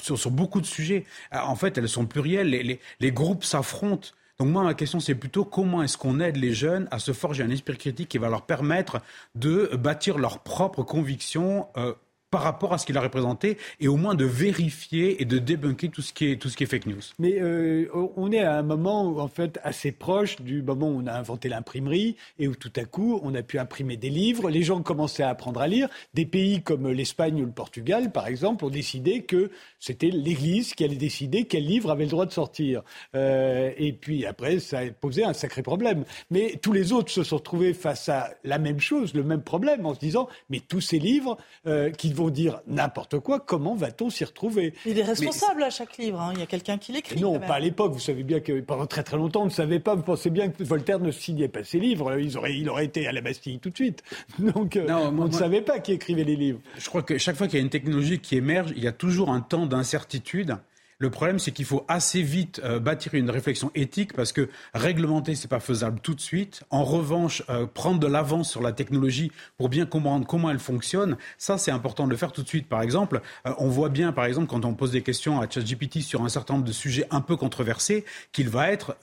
sur, beaucoup de sujets, euh, en fait, elles sont plurielles. Les, les groupes s'affrontent. Donc moi, ma question, c'est plutôt comment est-ce qu'on aide les jeunes à se forger un esprit critique qui va leur permettre de bâtir leurs propres convictions euh, par rapport à ce qu'il a représenté et au moins de vérifier et de débunker tout ce qui est, tout ce qui est fake news. Mais euh, on est à un moment en fait assez proche du moment où on a inventé l'imprimerie et où tout à coup on a pu imprimer des livres, les gens commençaient à apprendre à lire. Des pays comme l'Espagne ou le Portugal, par exemple, ont décidé que c'était l'Église qui allait décider quel livre avait le droit de sortir. Euh, et puis après, ça a posé un sacré problème. Mais tous les autres se sont retrouvés face à la même chose, le même problème, en se disant mais tous ces livres euh, qui vont dire n'importe quoi, comment va-t-on s'y retrouver? Il est responsable à chaque livre, hein. il y a quelqu'un qui l'écrit. Non, pas à l'époque, vous savez bien que pendant très très longtemps, on ne savait pas, vous pensez bien que Voltaire ne signait pas ses livres, il aurait, il aurait été à la Bastille tout de suite. Donc euh, on ne savait pas qui écrivait les livres. Je crois que chaque fois qu'il y a une technologie qui émerge, il y a toujours un temps d'incertitude. Le problème, c'est qu'il faut assez vite euh, bâtir une réflexion éthique parce que réglementer, c'est pas faisable tout de suite. En revanche, euh, prendre de l'avance sur la technologie pour bien comprendre comment elle fonctionne, ça, c'est important de le faire tout de suite. Par exemple, euh, on voit bien, par exemple, quand on pose des questions à ChatGPT sur un certain nombre de sujets un peu controversés, qu'il va être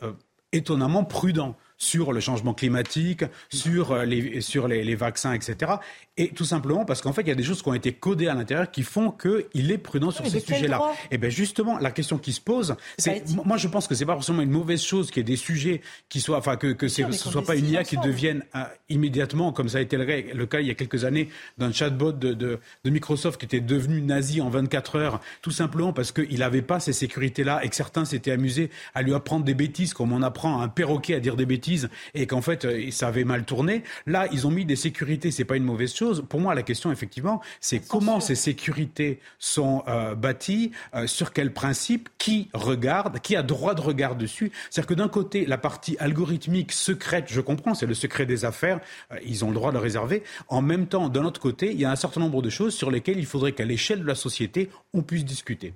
étonnamment prudent sur le changement climatique, sur les, sur les, les vaccins, etc. Et tout simplement parce qu'en fait, il y a des choses qui ont été codées à l'intérieur qui font qu'il est prudent sur ces sujets-là. Et eh bien justement, la question qui se pose, c'est moi je pense que c'est pas forcément une mauvaise chose qu'il y ait des sujets qui soient, enfin que, que ce ne soit pas une IA qui devienne euh, immédiatement, comme ça a été le, cas il y a quelques années, d'un chatbot de, de, de, Microsoft qui était devenu nazi en 24 heures, tout simplement parce qu'il n'avait pas ces sécurités-là et que certains s'étaient amusés à lui apprendre des bêtises, comme on apprend à un perroquet à dire des bêtises bêtises et qu'en fait euh, ça avait mal tourné. Là, ils ont mis des sécurités, c'est pas une mauvaise chose. Pour moi, la question effectivement, c'est comment ces sécurités sont euh, bâties, euh, sur quel principe, qui regarde, qui a droit de regard dessus. C'est-à-dire que d'un côté, la partie algorithmique secrète, je comprends, c'est le secret des affaires, ils ont le droit de le réserver. En même temps, d'un autre côté, il y a un certain nombre de choses sur lesquelles il faudrait qu'à l'échelle de la société, on puisse discuter.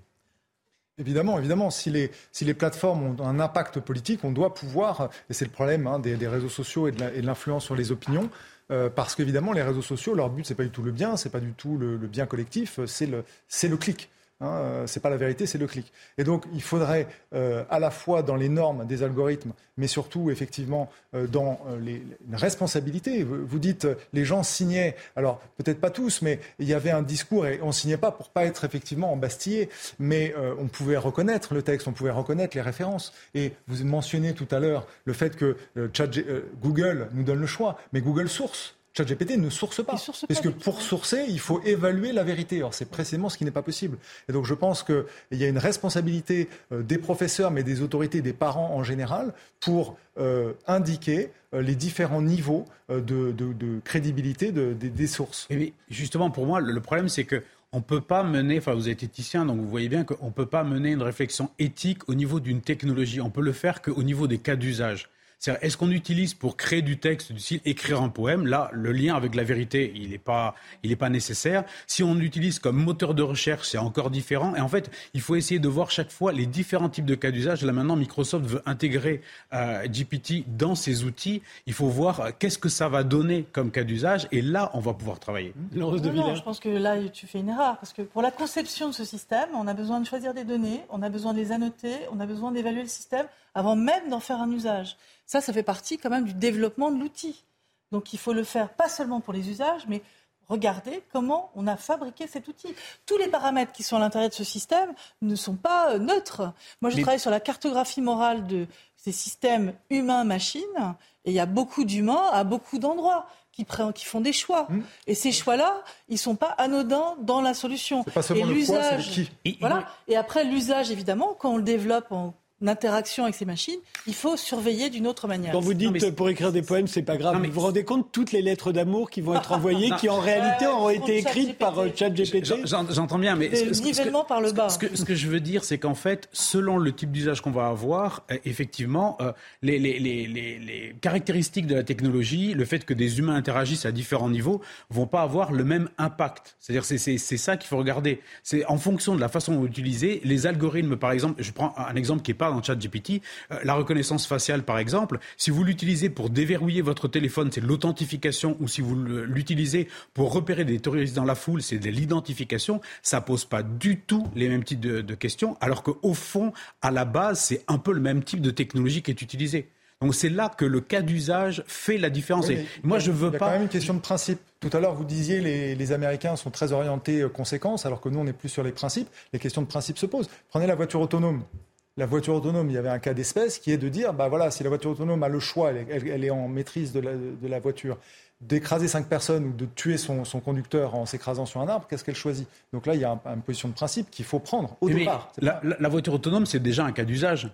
Évidemment, évidemment, si les, si les plateformes ont un impact politique, on doit pouvoir, et c'est le problème hein, des, réseaux sociaux et de l'influence sur les opinions, euh, parce qu'évidemment, les réseaux sociaux, leur but, c'est pas du tout le bien, c'est pas du tout le, bien collectif, c'est le, le clic. Hein, euh, c'est pas la vérité, c'est le clic. Et donc, il faudrait euh, à la fois dans les normes des algorithmes, mais surtout effectivement euh, dans les, responsabilités. Vous, dites les gens signaient, alors peut-être pas tous, mais il y avait un discours et on signait pas pour pas être effectivement embastillé, mais on pouvait reconnaître le texte, on pouvait reconnaître les références. Et vous mentionnez tout à l'heure le fait que Google nous donne le choix, mais Google source. ChatGPT ne source pas. parce que pour sourcer, il faut évaluer la vérité. Alors c'est précisément ce qui n'est pas possible. Et donc je pense qu'il y a une responsabilité euh, des professeurs, mais des autorités, des parents en général, pour euh, indiquer euh, les différents niveaux de, crédibilité des sources. Et justement, pour moi, le problème, c'est que on ne peut pas mener, enfin vous êtes éthicien, donc vous voyez bien qu'on ne peut pas mener une réflexion éthique au niveau d'une technologie. On peut le faire qu'au niveau des cas d'usage. Est-ce qu'on utilise pour créer du texte, du style écrire un poème? Là, le lien avec la vérité, il n'est pas, il pas nécessaire. Si on l'utilise comme moteur de recherche, c'est encore différent. Et en fait, il faut essayer de voir chaque fois les différents types de cas d'usage. Là, maintenant, Microsoft veut intégrer euh, GPT dans ses outils. Il faut voir euh, qu'est-ce que ça va donner comme cas d'usage. Et là, on va pouvoir travailler. Non, non, je pense que là, tu fais une erreur. Parce que pour la conception de ce système, on a besoin de choisir des données, on a besoin de les annoter, on a besoin d'évaluer le système avant même d'en faire un usage. Ça, ça fait partie quand même du développement de l'outil. Donc il faut le faire pas seulement pour les usages, mais regarder comment on a fabriqué cet outil. Tous les paramètres qui sont à l'intérieur de ce système ne sont pas euh, neutres. Moi, je travaille sur la cartographie morale de ces systèmes humains-machines, et il y a beaucoup d'humains à beaucoup d'endroits. Qui, qui, font des choix. Mmh. Et ces choix-là, ils ne sont pas anodins dans la solution. Pas seulement et l'usage. Voilà. Et après, l'usage, évidemment, quand on le développe en d'interaction avec ces machines, il faut surveiller d'une autre manière. Quand vous dites pour écrire des poèmes, c'est pas grave. mais... Vous vous rendez compte toutes les lettres d'amour qui vont être envoyées, qui en réalité auront été écrites par euh, ChatGPT J'entends bien, mais nivellement par le bas. Ce que, je veux dire, c'est qu'en fait, selon le type d'usage qu'on va avoir, euh, effectivement, euh, les, les, les, les, caractéristiques de la technologie, le fait que des humains interagissent à différents niveaux, vont pas avoir le même impact. C'est-à-dire, c'est ça qu'il faut regarder. C'est en fonction de la façon dont utiliser les algorithmes, par exemple. Je prends un exemple qui est pas dans ChatGPT, euh, la reconnaissance faciale par exemple, si vous l'utilisez pour déverrouiller votre téléphone, c'est l'authentification, ou si vous l'utilisez pour repérer des terroristes dans la foule, c'est de l'identification, ça pose pas du tout les mêmes types de, questions, alors qu'au fond, à la base, c'est un peu le même type de technologie qui est utilisé. Donc c'est là que le cas d'usage fait la différence. moi, je veux pas. Il y a quand même une question de principe. Tout à l'heure, vous disiez les, les Américains sont très orientés euh, conséquences, alors que nous, on est plus sur les principes. Les questions de principe se posent. Prenez la voiture autonome la voiture autonome, il y avait un cas d'espèce qui est de dire, bah voilà, si la voiture autonome a le choix, elle, est en maîtrise de la, voiture, d'écraser cinq personnes ou de tuer son, conducteur en s'écrasant sur un arbre, qu'est-ce qu'elle choisit? Donc là, il y a une position de principe qu'il faut prendre au départ. la, voiture autonome, c'est déjà un cas d'usage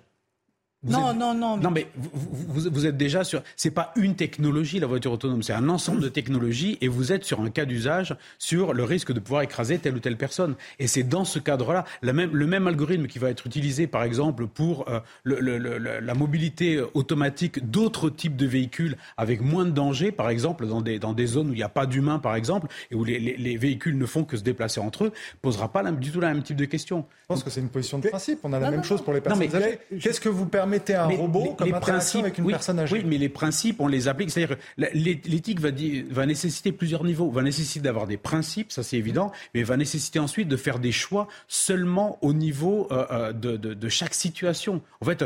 non, non, non, non. mais vous, êtes déjà sur. C'est pas une technologie, la voiture autonome, c'est un ensemble de technologies et vous êtes sur un cas d'usage sur le risque de pouvoir écraser telle ou telle personne. Et c'est dans ce cadre-là, même, le même algorithme qui va être utilisé, par exemple, pour euh, la mobilité automatique d'autres types de véhicules avec moins de danger, par exemple, dans des, dans des zones où il n'y a pas d'humains, par exemple, et où les, véhicules ne font que se déplacer entre eux, posera pas du tout la même type de question. Je pense que c'est une position de principe. On a la même chose pour les personnes âgées. Qu'est-ce que vous permettez mettez un robot comme interaction avec une personne âgée. Oui, mais les principes, on les applique. C'est-à-dire que l'éthique va, va nécessiter plusieurs niveaux. Va nécessiter d'avoir des principes, ça c'est évident, mais va nécessiter ensuite de faire des choix seulement au niveau euh, euh, de, de, chaque situation. En fait,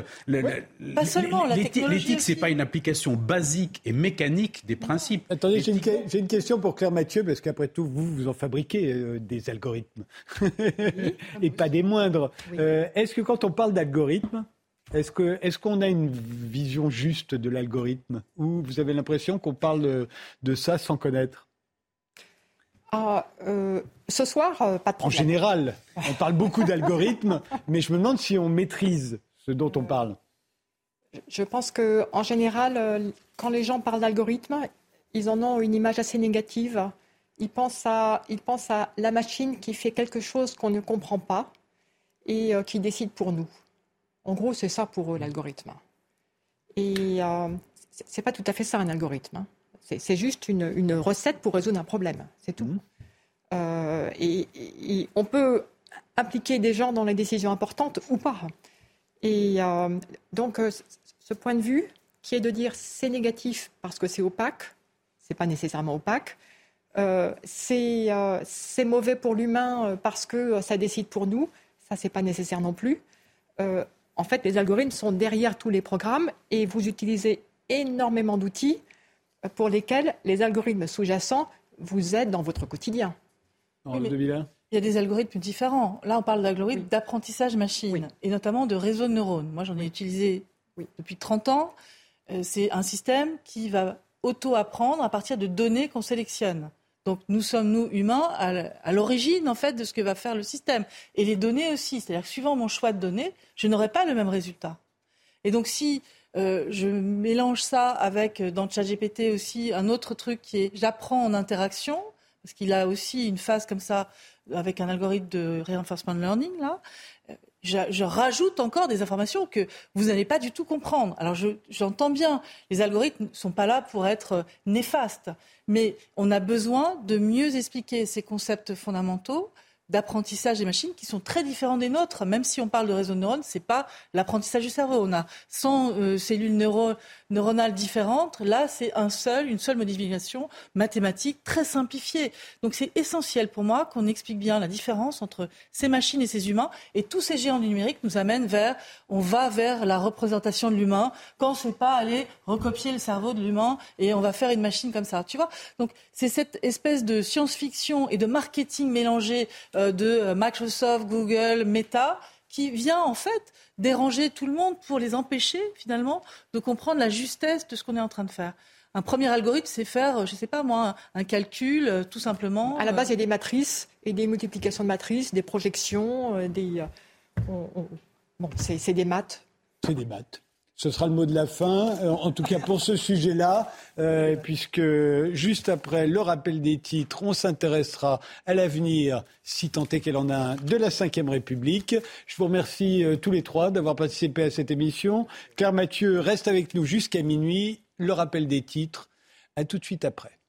pas seulement l'éthique, c'est pas une application basique et mécanique des principes. Attendez, j'ai une, une, question pour Claire Mathieu, parce qu'après tout, vous, vous en fabriquez euh, des algorithmes, et pas des moindres. Est-ce que quand on parle d'algorithmes, est-ce qu'on a une vision juste de l'algorithme ou vous avez l'impression qu'on parle de, ça sans connaître? Ah, euh, ce soir, euh, pas trop. En général, on parle beaucoup d'algorithmes, mais je me demande si on maîtrise ce dont on parle. Je pense qu'en général, euh, quand les gens parlent d'algorithme, ils en ont une image assez négative. Ils pensent à, ils pensent à la machine qui fait quelque chose qu'on ne comprend pas et qui décide pour nous. En gros, c'est ça pour eux, l'algorithme. Et euh, ce n'est pas tout à fait ça, un algorithme. Hein. C'est juste une, recette pour résoudre un problème. C'est tout. Mmh. Euh, et, on peut impliquer des gens dans les décisions importantes ou pas. Et donc, ce point de vue, qui est de dire c'est négatif parce que c'est opaque, c'est pas nécessairement opaque, euh, euh, c'est mauvais pour l'humain euh, parce que ça décide pour nous. Ça, c'est pas nécessaire non plus. En fait, les algorithmes sont derrière tous les programmes et vous utilisez énormément d'outils pour lesquels les algorithmes sous-jacents vous aident dans votre quotidien. il y a des algorithmes différents. Là, on parle d'algorithmes d'apprentissage machine et notamment de réseaux de neurones. Moi, j'en ai utilisé depuis 30 ans. C'est un système qui va auto-apprendre à partir de données qu'on sélectionne. Donc nous sommes, nous, humains, à l'origine, en fait, de ce que va faire le système. Et les données aussi. C'est-à-dire suivant mon choix de données, je n'aurai pas le même résultat. Et donc si euh, je mélange ça avec, euh, dans ChatGPT aussi, un autre truc qui est j'apprends en interaction, parce qu'il a aussi une phase comme ça avec un algorithme de reinforcement learning, là, je, rajoute encore des informations que vous n'allez pas du tout comprendre. Alors j'entends bien, les algorithmes ne sont pas là pour être euh, néfastes, mais on a besoin de mieux expliquer ces concepts fondamentaux d'apprentissage des machines qui sont très différents des nôtres. Même si on parle de réseau de neurones, c'est pas l'apprentissage du cerveau. On a 100 euh, cellules neuronales différentes. Là, c'est un seul, une seule modification mathématique très simplifiée. Donc, c'est essentiel pour moi qu'on explique bien la différence entre ces machines et ces humains. Et tous ces géants du numérique nous amènent vers, on va vers la représentation de l'humain quand c'est pas aller recopier le cerveau de l'humain et on va faire une machine comme ça. Tu vois? Donc, c'est cette espèce de science-fiction et de marketing mélangé euh, de euh, Microsoft, Google, Meta, qui vient en fait déranger tout le monde pour les empêcher finalement de comprendre la justesse de ce qu'on est en train de faire. Un premier algorithme, c'est faire, je ne sais pas moi, un calcul, euh, tout simplement. À la base, il y a des matrices et des multiplications de matrices, des projections, des. Bon, c'est des maths. C'est des maths. Ce sera le mot de la fin, euh, en tout cas pour ce sujet-là, euh, puisque juste après le rappel des titres, on s'intéressera à l'avenir, si tant est qu'elle en a un, de la Ve République. Je vous remercie euh, tous les trois d'avoir participé à cette émission. Claire Mathieu reste avec nous jusqu'à minuit. Le rappel des titres, à tout de suite après.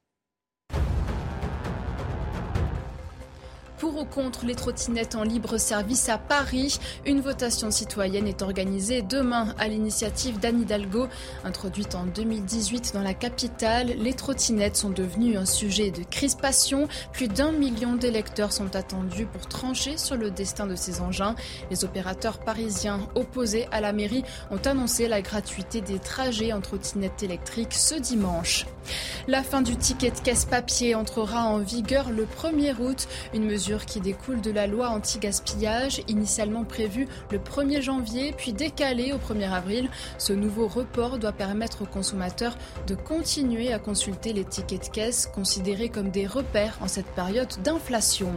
Pour ou contre les trottinettes en libre service à Paris, une votation citoyenne est organisée demain à l'initiative d'Anne Hidalgo. Introduite en 2018 dans la capitale, les trottinettes sont devenues un sujet de crispation. Plus d'un million d'électeurs sont attendus pour trancher sur le destin de ces engins. Les opérateurs parisiens opposés à la mairie ont annoncé la gratuité des trajets en trottinettes électriques ce dimanche. La fin du ticket de caisse papier entrera en vigueur le 1er août, une mesure qui découle de la loi anti-gaspillage, initialement prévue le 1er janvier, puis décalée au 1er avril. Ce nouveau report doit permettre aux consommateurs de continuer à consulter les tickets de caisse considérés comme des repères en cette période d'inflation.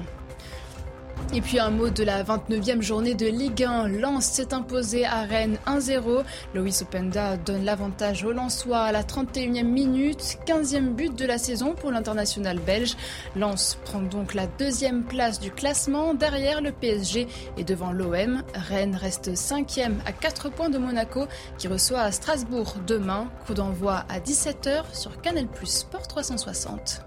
Et puis un mot de la 29e journée de Ligue 1. Lens s'est imposé à Rennes 1-0. Loïs Openda donne l'avantage aux Lensois à la 31e minute. 15e but de la saison pour l'international belge. Lens prend donc la deuxième place du classement derrière le PSG et devant l'OM. Rennes reste 5e à 4 points de Monaco qui reçoit à Strasbourg demain. Coup d'envoi à 17h sur Canal Plus Sport 360.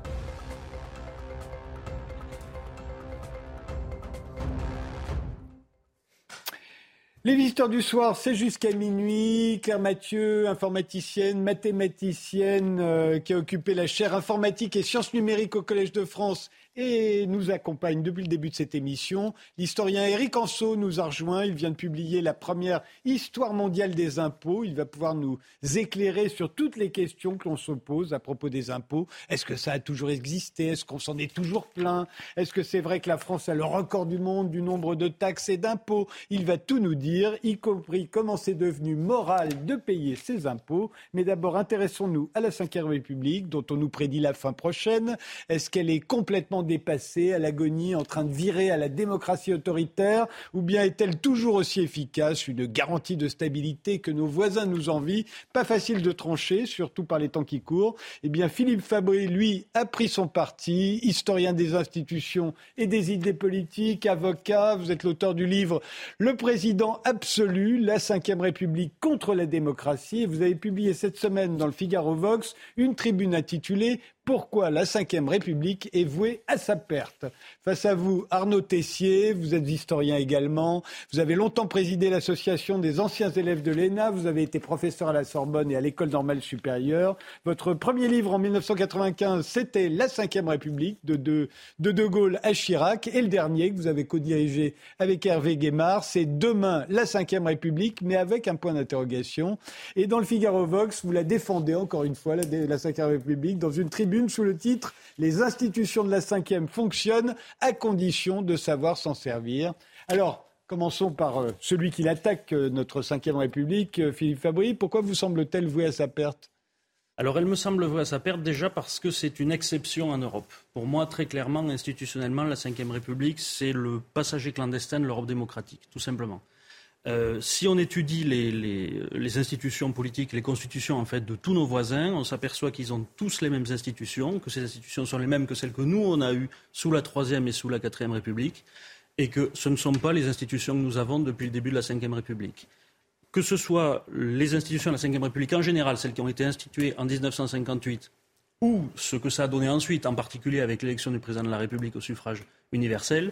Les visiteurs du soir, c'est jusqu'à minuit. Claire Mathieu, informaticienne, mathématicienne, euh, qui a occupé la chaire informatique et sciences numériques au Collège de France et nous accompagne depuis le début de cette émission. L'historien Eric Anso nous a rejoint. Il vient de publier la première histoire mondiale des impôts. Il va pouvoir nous éclairer sur toutes les questions que l'on se pose à propos des impôts. Est-ce que ça a toujours existé? Est-ce qu'on s'en est toujours plein Est-ce que c'est vrai que la France a le record du monde du nombre de taxes et d'impôts? Il va tout nous dire, y compris comment c'est devenu moral de payer ses impôts. Mais d'abord, intéressons-nous à la Ve République, dont on nous prédit la fin prochaine. Est-ce qu'elle est complètement dépassée, à l'agonie, en train de virer à la démocratie autoritaire Ou bien est-elle toujours aussi efficace, une garantie de stabilité que nos voisins nous envient Pas facile de trancher, surtout par les temps qui courent. Eh bien, Philippe Fabry, lui, a pris son parti, historien des institutions et des idées politiques, avocat. Vous êtes l'auteur du livre Le président absolu, la Ve République contre la démocratie. Vous avez publié cette semaine dans le Figaro Vox une tribune intitulée pourquoi la Ve République est vouée à sa perte. Face à vous, Arnaud Tessier, vous êtes historien également, vous avez longtemps présidé l'association des anciens élèves de l'ENA, vous avez été professeur à la Sorbonne et à l'École normale supérieure. Votre premier livre en 1995, c'était La Ve République, de de, de Gaulle à Chirac, et le dernier que vous avez co-dirigé avec Hervé Guémard, c'est Demain la Ve République, mais avec un point d'interrogation. Et dans le Figaro Vox, vous la défendez encore une fois, la, la Ve République, dans une tribune sous le titre Les institutions de la cinquième fonctionnent à condition de savoir s'en servir. Alors, commençons par euh, celui qui l'attaque, euh, notre cinquième République, euh, Philippe Fabry. Pourquoi vous semble-t-elle vouée à sa perte? Alors elle me semble vouée à sa perte déjà parce que c'est une exception en Europe. Pour moi, très clairement, institutionnellement, la Ve République, c'est le passager clandestin de l'Europe démocratique, tout simplement. Euh, si on étudie les, institutions politiques, les constitutions en fait de tous nos voisins, on s'aperçoit qu'ils ont tous les mêmes institutions, que ces institutions sont les mêmes que celles que nous on a eues sous la troisième et sous la quatrième République, et que ce ne sont pas les institutions que nous avons depuis le début de la cinquième République. Que ce soit les institutions de la cinquième République en général, celles qui ont été instituées en 1958, ou ce que ça a donné ensuite, en particulier avec l'élection du président de la République au suffrage universel,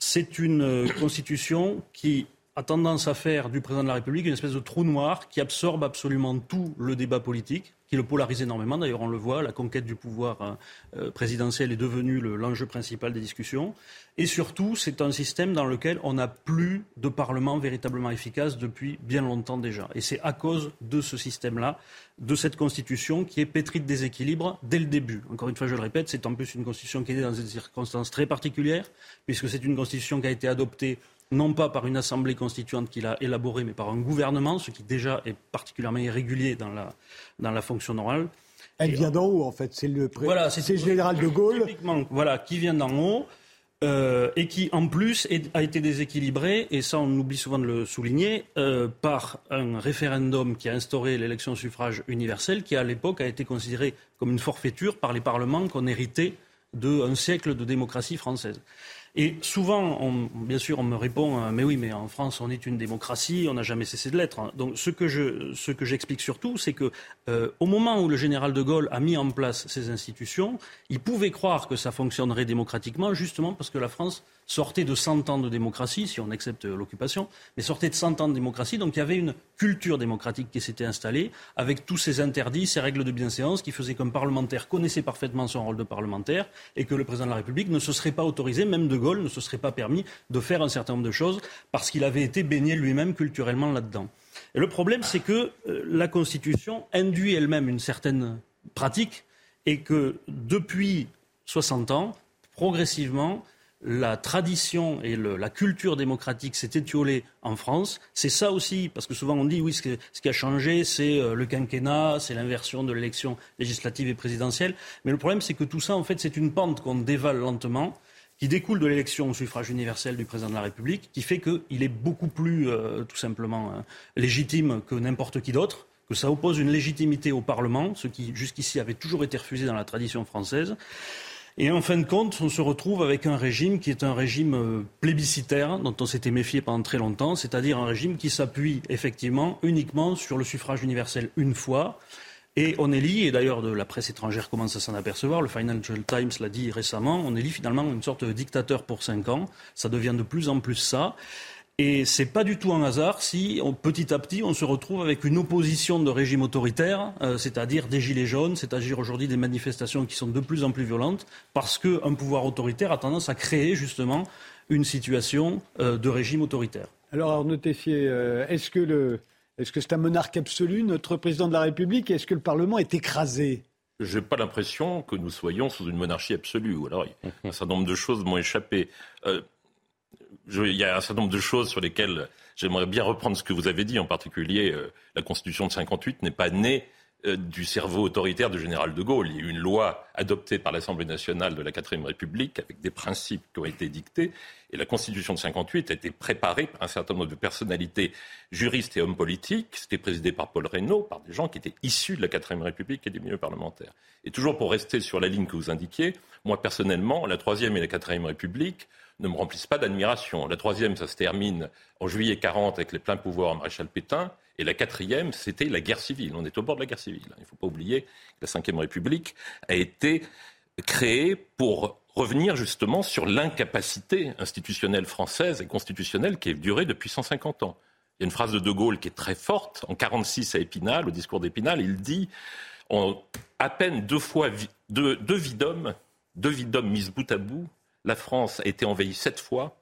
c'est une euh, constitution qui a tendance à faire du président de la République une espèce de trou noir qui absorbe absolument tout le débat politique, qui le polarise énormément. D'ailleurs, on le voit, la conquête du pouvoir hein, euh, présidentiel est devenue l'enjeu principal des discussions. Et surtout, c'est un système dans lequel on n'a plus de parlement véritablement efficace depuis bien longtemps déjà. Et c'est à cause de ce système-là, de cette constitution qui est pétrie de déséquilibre dès le début. Encore une fois, je le répète, c'est en plus une constitution qui est dans des circonstances très particulières, puisque c'est une constitution qui a été adoptée non pas par une assemblée constituante qu'il a élaborée, mais par un gouvernement, ce qui déjà est particulièrement irrégulier dans la, dans la fonction normale. Elle vient d'en haut, en fait. C'est le, voilà, c'est le général de Gaulle. Voilà, qui vient d'en haut. Euh, et qui en plus a été déséquilibré, et ça on oublie souvent de le souligner, euh, par un référendum qui a instauré l'élection suffrage universel, qui à l'époque a été considéré comme une forfaiture par les parlements qu'on héritait d'un siècle de démocratie française. Et souvent, bien sûr, on me répond euh, Mais oui, mais en France, on est une démocratie, on n'a jamais cessé de l'être. Donc, ce que, j'explique surtout, c'est que euh, au moment où le général de Gaulle a mis en place ces institutions, il pouvait croire que ça fonctionnerait démocratiquement, justement parce que la France sortait de 100 ans de démocratie, si on accepte l'occupation, mais sortait de 100 ans de démocratie. Donc il y avait une culture démocratique qui s'était installée, avec tous ces interdits, ces règles de bienséance qui faisaient qu'un parlementaire connaissait parfaitement son rôle de parlementaire et que le président de la République ne se serait pas autorisé, même de Gaulle ne se serait pas permis de faire un certain nombre de choses parce qu'il avait été baigné lui-même culturellement là-dedans. Et le problème, c'est que euh, la Constitution induit elle-même une certaine pratique et que depuis 60 ans, progressivement, la tradition et la culture démocratique s'est étiolée en France. C'est ça aussi, parce que souvent on dit oui, ce, qui a changé, c'est euh, le quinquennat, c'est l'inversion de l'élection législative et présidentielle. Mais le problème, c'est que tout ça, en fait, c'est une pente qu'on dévale lentement qui découle de l'élection au suffrage universel du président de la République, qui fait qu'il est beaucoup plus, euh, tout simplement, euh, légitime que n'importe qui d'autre, que ça oppose une légitimité au Parlement, ce qui jusqu'ici avait toujours été refusé dans la tradition française. Et en fin de compte, on se retrouve avec un régime qui est un régime euh, plébiscitaire, dont on s'était méfié pendant très longtemps, c'est-à-dire un régime qui s'appuie effectivement uniquement sur le suffrage universel une fois. Et on élit, et d'ailleurs la presse étrangère commence à s'en apercevoir, le Financial Times l'a dit récemment, on élit finalement une sorte de dictateur pour cinq ans. Ça devient de plus en plus ça. Et c'est pas du tout un hasard si petit à petit on se retrouve avec une opposition de régime autoritaire, euh, c'est-à-dire des gilets jaunes, c'est-à-dire aujourd'hui des manifestations qui sont de plus en plus violentes, parce qu'un pouvoir autoritaire a tendance à créer justement une situation euh, de régime autoritaire. Alors Arnaud Tessier, euh, est-ce que est-ce que c'est un monarque absolu, notre président de la République Est-ce que le Parlement est écrasé? Je n'ai pas l'impression que nous soyons sous une monarchie absolue. Alors, un certain nombre de choses m'ont échappé il y a un certain nombre de choses sur lesquelles j'aimerais bien reprendre ce que vous avez dit, en particulier euh, la Constitution de 58 n'est pas née euh, du cerveau autoritaire du général de Gaulle. Il y a eu une loi adoptée par l'Assemblée nationale de la Quatrième République avec des principes qui ont été dictés. Et la Constitution de 58 a été préparée par un certain nombre de personnalités juristes et hommes politiques. C'était présidé par Paul Reynaud, par des gens qui étaient issus de la Quatrième République et des milieux parlementaires. Et toujours pour rester sur la ligne que vous indiquiez, moi personnellement, la Troisième et la Quatrième République ne me remplissent pas d'admiration. La Troisième, ça se termine en juillet 40 avec les pleins pouvoirs Maréchal Pétain. Et la quatrième, c'était la guerre civile. On est au bord de la guerre civile. Il ne faut pas oublier que la Ve République a été créée pour revenir justement sur l'incapacité institutionnelle française et constitutionnelle qui a duré depuis 150 ans. Il y a une phrase de De Gaulle qui est très forte. En 46 à Épinal, au discours d'Épinal, il dit à peine deux fois deux, deux deux vies d'hommes mises bout à bout, la France a été envahie sept fois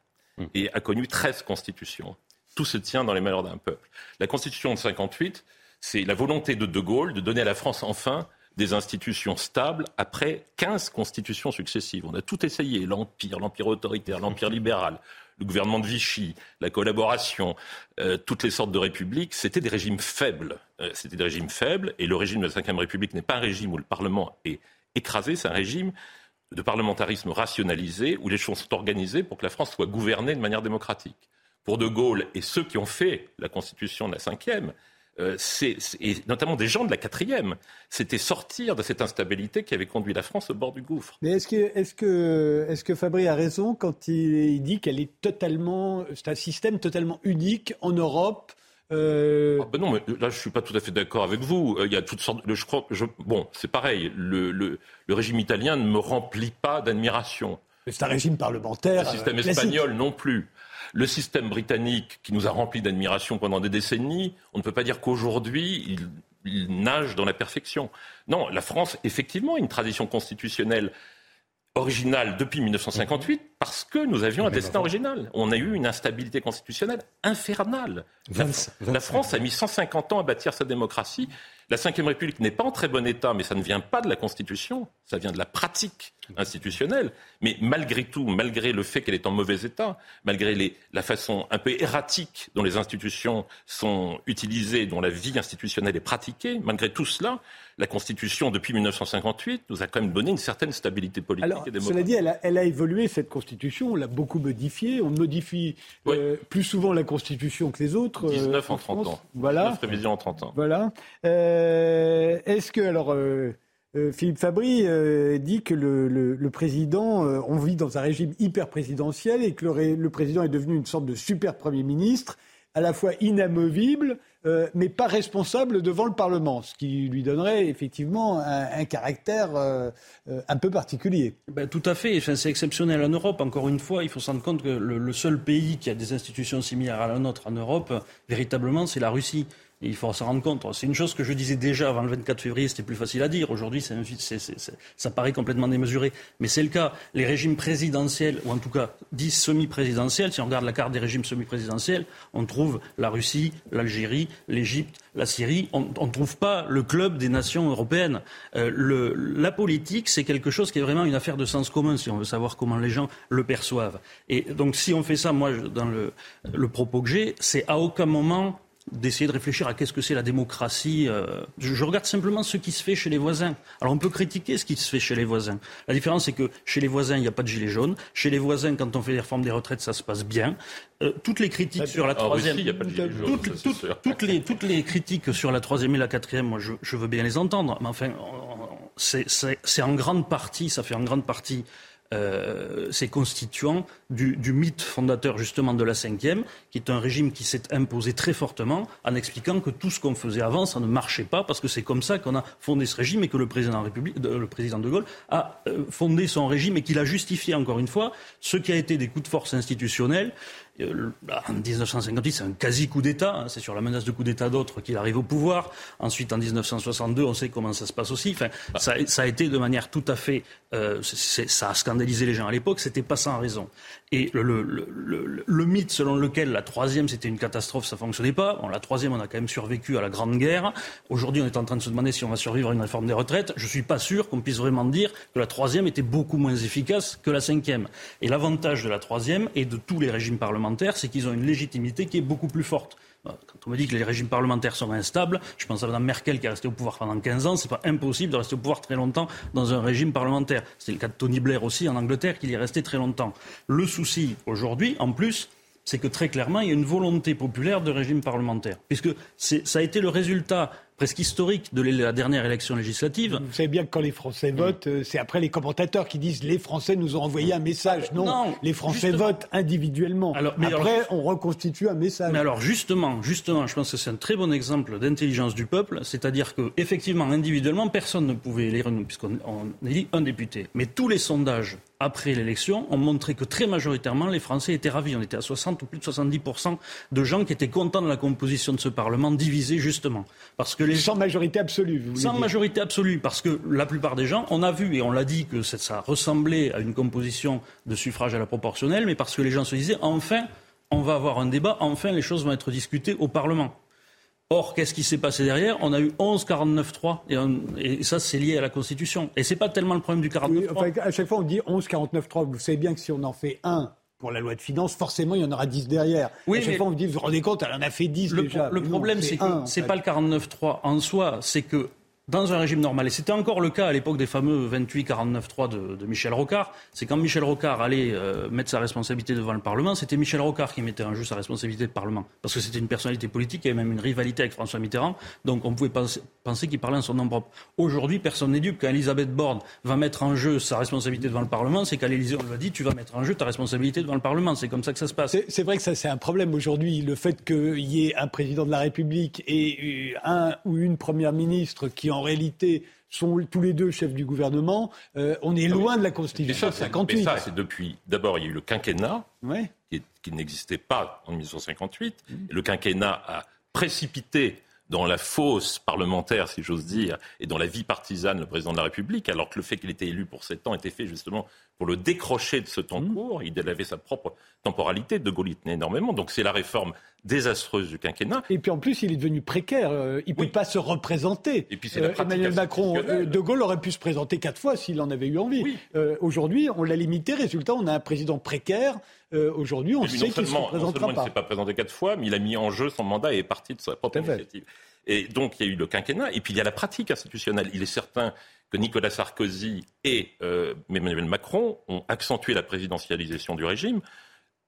et a connu 13 constitutions tout se tient dans les malheurs d'un peuple. La Constitution de 58, c'est la volonté de De Gaulle de donner à la France enfin des institutions stables après 15 constitutions successives. On a tout essayé, l'Empire, l'Empire autoritaire, l'Empire libéral, le gouvernement de Vichy, la collaboration, euh, toutes les sortes de républiques, c'était des régimes faibles. Euh, c'était des régimes faibles, et le régime de la Ve République n'est pas un régime où le Parlement est écrasé, c'est un régime de parlementarisme rationalisé, où les choses sont organisées pour que la France soit gouvernée de manière démocratique pour De Gaulle et ceux qui ont fait la constitution de la cinquième, euh, et notamment des gens de la quatrième, c'était sortir de cette instabilité qui avait conduit la France au bord du gouffre. Mais est-ce que, est que, est que Fabry a raison quand il, dit qu'elle est totalement, c'est un système totalement unique en Europe euh... Ah ben non, mais là je suis pas tout à fait d'accord avec vous. Euh, il y a toutes sortes. Je crois, je, bon, c'est pareil. Le, le, le, régime italien ne me remplit pas d'admiration. C'est un régime parlementaire. Le système espagnol non plus. Le système britannique, qui nous a rempli d'admiration pendant des décennies, on ne peut pas dire qu'aujourd'hui, il, nage dans la perfection. Non, la France, effectivement, a une tradition constitutionnelle originale depuis 1958 parce que nous avions un destin original. On a eu une instabilité constitutionnelle infernale. la France a mis 150 ans à bâtir sa démocratie. La Ve République n'est pas en très bon état, mais ça ne vient pas de la Constitution, ça vient de la pratique institutionnelle. Mais malgré tout, malgré le fait qu'elle est en mauvais état, malgré la façon un peu erratique dont les institutions sont utilisées, dont la vie institutionnelle est pratiquée, malgré tout cela, la Constitution, depuis 1958, nous a quand même donné une certaine stabilité politique et démocratique. Cela dit, elle a, évolué, cette Constitution, on l'a beaucoup modifiée. On modifie euh, plus souvent la Constitution que les autres. 19 euh, en 30 ans. Voilà. 19 révisions en 30 ans. Voilà. Euh, est-ce que, alors, Philippe Fabry dit que le, président, on vit dans un régime hyper présidentiel et que le président est devenu une sorte de super Premier ministre, à la fois inamovible, euh, mais pas responsable devant le Parlement, ce qui lui donnerait effectivement un, caractère euh, euh, un peu particulier. Ben, tout à fait, c'est exceptionnel en Europe. Encore une fois, il faut se rendre compte que le seul pays qui a des institutions similaires à la nôtre en Europe, véritablement, c'est la Russie il faut s'en rendre compte. C'est une chose que je disais déjà avant le 24 février, c'était plus facile à dire. Aujourd'hui, ça paraît complètement démesuré. Mais c'est le cas. Les régimes présidentiels, ou en tout cas dits semi-présidentiels, si on regarde la carte des régimes semi-présidentiels, on trouve la Russie, l'Algérie, l'Égypte, la Syrie. On ne trouve pas le club des nations européennes. Euh, la politique, c'est quelque chose qui est vraiment une affaire de sens commun, si on veut savoir comment les gens le perçoivent. Et donc, si on fait ça, moi, dans le, le propos que j'ai, c'est à aucun moment d'essayer de réfléchir à qu'est-ce que c'est la démocratie. Euh, je, regarde simplement ce qui se fait chez les voisins. Alors on peut critiquer ce qui se fait chez les voisins. La différence c'est que chez les voisins il n'y a pas de gilets jaunes. Chez les voisins quand on fait les réformes des retraites ça se passe bien. Euh, toutes les critiques sur la troisième, toutes, les toutes les critiques sur la troisième et la quatrième, moi je, je veux bien les entendre. Mais enfin c'est en grande partie, ça fait en grande partie euh, ces constituants du, mythe fondateur justement de la cinquième, qui est un régime qui s'est imposé très fortement en expliquant que tout ce qu'on faisait avant, ça ne marchait pas, parce que c'est comme ça qu'on a fondé ce régime et que le président, République, le président de Gaulle a euh, fondé son régime et qu'il a justifié encore une fois ce qui a été des coups de force institutionnels euh, en 1958, c'est un quasi coup d'État. Hein, c'est sur la menace de coup d'État d'autres qu'il arrive au pouvoir. Ensuite, en 1962, on sait comment ça se passe aussi. Enfin, ça, ça a été de manière tout à fait. Euh, ça a scandalisé les gens à l'époque. C'était pas sans raison. Et le, le, le, mythe selon lequel la troisième c'était une catastrophe, ça fonctionnait pas. Bon, la troisième, on a quand même survécu à la Grande Guerre. Aujourd'hui, on est en train de se demander si on va survivre à une réforme des retraites. Je suis pas sûr qu'on puisse vraiment dire que la troisième était beaucoup moins efficace que la cinquième. Et l'avantage de la troisième et de tous les régimes parlementaires c'est qu'ils ont une légitimité qui est beaucoup plus forte. Quand on me dit que les régimes parlementaires sont instables, je pense à Mme Merkel qui est restée au pouvoir pendant 15 ans, c'est pas impossible de rester au pouvoir très longtemps dans un régime parlementaire. C'est le cas de Tony Blair aussi en Angleterre, qui y est resté très longtemps. Le souci aujourd'hui, en plus, c'est que très clairement, il y a une volonté populaire de régime parlementaire. Puisque ça a été le résultat presque historique de la dernière élection législative. Vous savez bien que quand les Français votent, euh, c'est après les commentateurs qui disent les Français nous ont envoyé un message. Non, les Français votent individuellement. mais après, on reconstitue un message. Mais alors justement, justement, je pense que c'est un très bon exemple d'intelligence du peuple, c'est-à-dire que effectivement, individuellement, personne ne pouvait élire, puisqu'on élit un député. Mais tous les sondages après l'élection ont montré que très majoritairement les Français étaient ravis. On était à 60 ou plus de 70% de gens qui étaient contents de la composition de ce Parlement divisé justement. Parce que les... Sans majorité absolue, vous Sans majorité absolue, parce que la plupart des gens, on a vu et on l'a dit que ça ressemblait à une composition de suffrage à la proportionnelle, mais parce que les gens se disaient enfin, on va avoir un débat, enfin les choses vont être discutées au Parlement. Or, qu'est-ce qui s'est passé derrière? On a eu 11 49-3 et, et, ça, c'est lié à la Constitution. Et c'est pas tellement le problème du 49 Oui, à chaque fois, on dit 11 49-3. Vous savez bien que si on en fait un pour la loi de finances, forcément, il y en aura 10 derrière. Oui, à chaque fois, on dit, vous vous rendez compte, elle en a fait 10 le déjà. le problème, c'est que c'est pas le 49-3 en soi, c'est que dans un régime normal. Et c'était encore le cas à l'époque des fameux 28-49-3 de, Michel Rocard. C'est quand Michel Rocard allait euh, mettre sa responsabilité devant le Parlement, c'était Michel Rocard qui mettait en jeu sa responsabilité de Parlement. Parce que c'était une personnalité politique, il y avait même une rivalité avec François Mitterrand, donc on pouvait penser, penser qu'il parlait en son nom propre. Aujourd'hui, personne n'est dupe. Quand Elisabeth Borne va mettre en jeu sa responsabilité devant le Parlement, c'est qu'à l'Élysée, on lui a dit, tu vas mettre en jeu ta responsabilité devant le Parlement. C'est comme ça que ça se passe. C'est vrai que ça, c'est un problème aujourd'hui. Le fait qu'il y ait un président de la République et euh, un ou une première ministre qui, en réalité, sont tous les deux chefs du gouvernement. Euh, on est ah loin de la Constitution. ça, 58. ça, c'est depuis. D'abord, il y a eu le quinquennat, qui, n'existait pas en 1958. Mmh. le quinquennat a précipité dans la fosse parlementaire, si j'ose dire, et dans la vie partisane, le président de la République, alors que le fait qu'il était élu pour sept ans était fait justement pour le décrocher de ce temps mmh. court. Il avait sa propre temporalité. De Gaulle y tenait énormément. Donc c'est la réforme désastreuse du quinquennat. Et puis en plus, il est devenu précaire. Euh, il ne peut pas se représenter. Et puis c'est euh, Emmanuel Macron, euh, De Gaulle aurait pu se présenter quatre fois s'il en avait eu envie. Aujourd'hui, on l'a limité. Résultat, on a un président précaire. Aujourd'hui, on sait qu'il ne se présentera pas. Il ne s'est pas présenté quatre fois, mais il a mis en jeu son mandat et est parti de sa propre initiative. Et donc, il y a eu le quinquennat, et puis il y a la pratique institutionnelle. Il est certain que Nicolas Sarkozy et Emmanuel Macron ont accentué la présidentialisation du régime.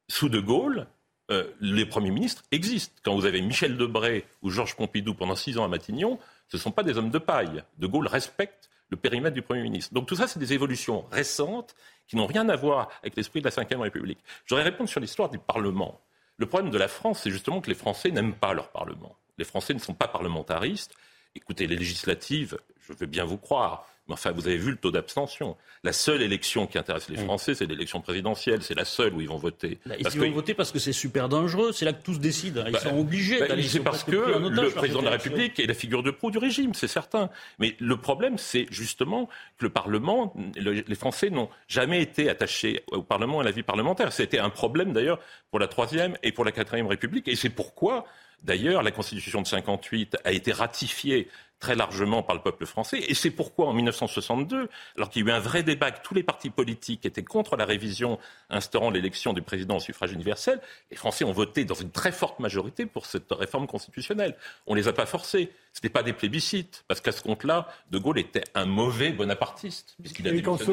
Sous De Gaulle, euh, les premiers ministres existent. Quand vous avez Michel Debré ou Georges Pompidou pendant six ans à Matignon, ce ne sont pas des hommes de paille. De Gaulle respecte le périmètre du Premier ministre. Donc tout ça, c'est des évolutions récentes qui n'ont rien à voir avec l'esprit de la Ve République. Je voudrais répondre sur l'histoire du Parlement. Le problème de la France, c'est justement que les Français n'aiment pas leur Parlement. Les Français ne sont pas parlementaristes. Écoutez, les législatives, je veux bien vous croire, mais enfin, vous avez vu le taux d'abstention. La seule élection qui intéresse les Français, c'est l'élection présidentielle. C'est la seule où ils vont voter. Bah, ils vont voter parce que c'est super dangereux. C'est là que tout se décide. Ils bah, sont obligés bah, C'est parce que le président de la République est la figure de proue du régime, c'est certain. Mais le problème, c'est justement que le Parlement, les Français n'ont jamais été attachés au Parlement et à la vie parlementaire. C'était un problème d'ailleurs pour la Troisième et pour la Quatrième République. Et c'est pourquoi D'ailleurs, la Constitution de 58 a été ratifiée très largement par le peuple français. Et c'est pourquoi, en 1962, alors qu'il y a eu un vrai débat, que tous les partis politiques étaient contre la révision instaurant l'élection du président au suffrage universel, les Français ont voté dans une très forte majorité pour cette réforme constitutionnelle. On ne les a pas forcés. Ce n'était pas des plébiscites, parce qu'à ce compte-là, De Gaulle était un mauvais bonapartiste, puisqu'il a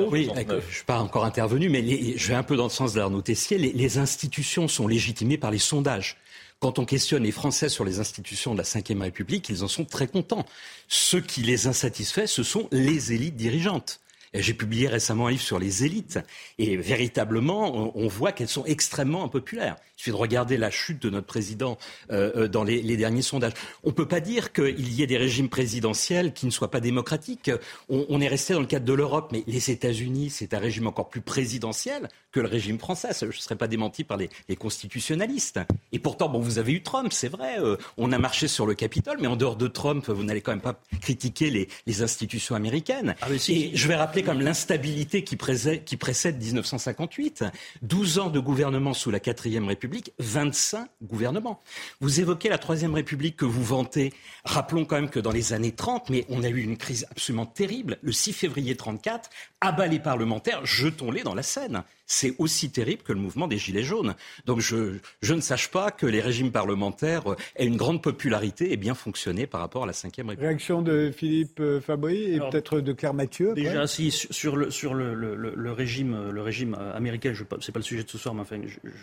Oui, je ne suis pas encore intervenu, mais je vais un peu dans le sens d'Arnaud Tessier. les institutions sont légitimées par les sondages. Quand on questionne les Français sur les institutions de la Ve République, ils en sont très contents. Ce qui les insatisfait, ce sont les élites dirigeantes. J'ai publié récemment un livre sur les élites et véritablement, on, voit qu'elles sont extrêmement impopulaires. Il suffit de regarder la chute de notre président euh, euh, dans les, derniers sondages. On ne peut pas dire qu'il y ait des régimes présidentiels qui ne soient pas démocratiques. On, est resté dans le cadre de l'Europe, mais les États-Unis, c'est un régime encore plus présidentiel que le régime français. Je ne serais pas démenti par les, constitutionnalistes. Et pourtant, bon, vous avez eu Trump, c'est vrai. Euh, on a marché sur le Capitole, mais en dehors de Trump, vous n'allez quand même pas critiquer les, institutions américaines. Ah, et je vais rappeler comme l'instabilité qui, qui précède 1958. 12 ans de gouvernement sous la 4ème République, 25 gouvernements. Vous évoquez la Troisième République que vous vantez. Rappelons quand même que dans les années 30, mais on a eu une crise absolument terrible. Le 6 février 34, abat les parlementaires, jetons-les dans la Seine c'est aussi terrible que le mouvement des Gilets jaunes. Donc je, je, ne sache pas que les régimes parlementaires euh, aient une grande popularité et bien fonctionné par rapport à la Ve République. Réaction de Philippe euh, Fabry et peut-être de Claire Mathieu. Déjà, si, sur, le, sur le, le, régime, le régime américain, ce n'est pas le sujet de ce soir, mais enfin,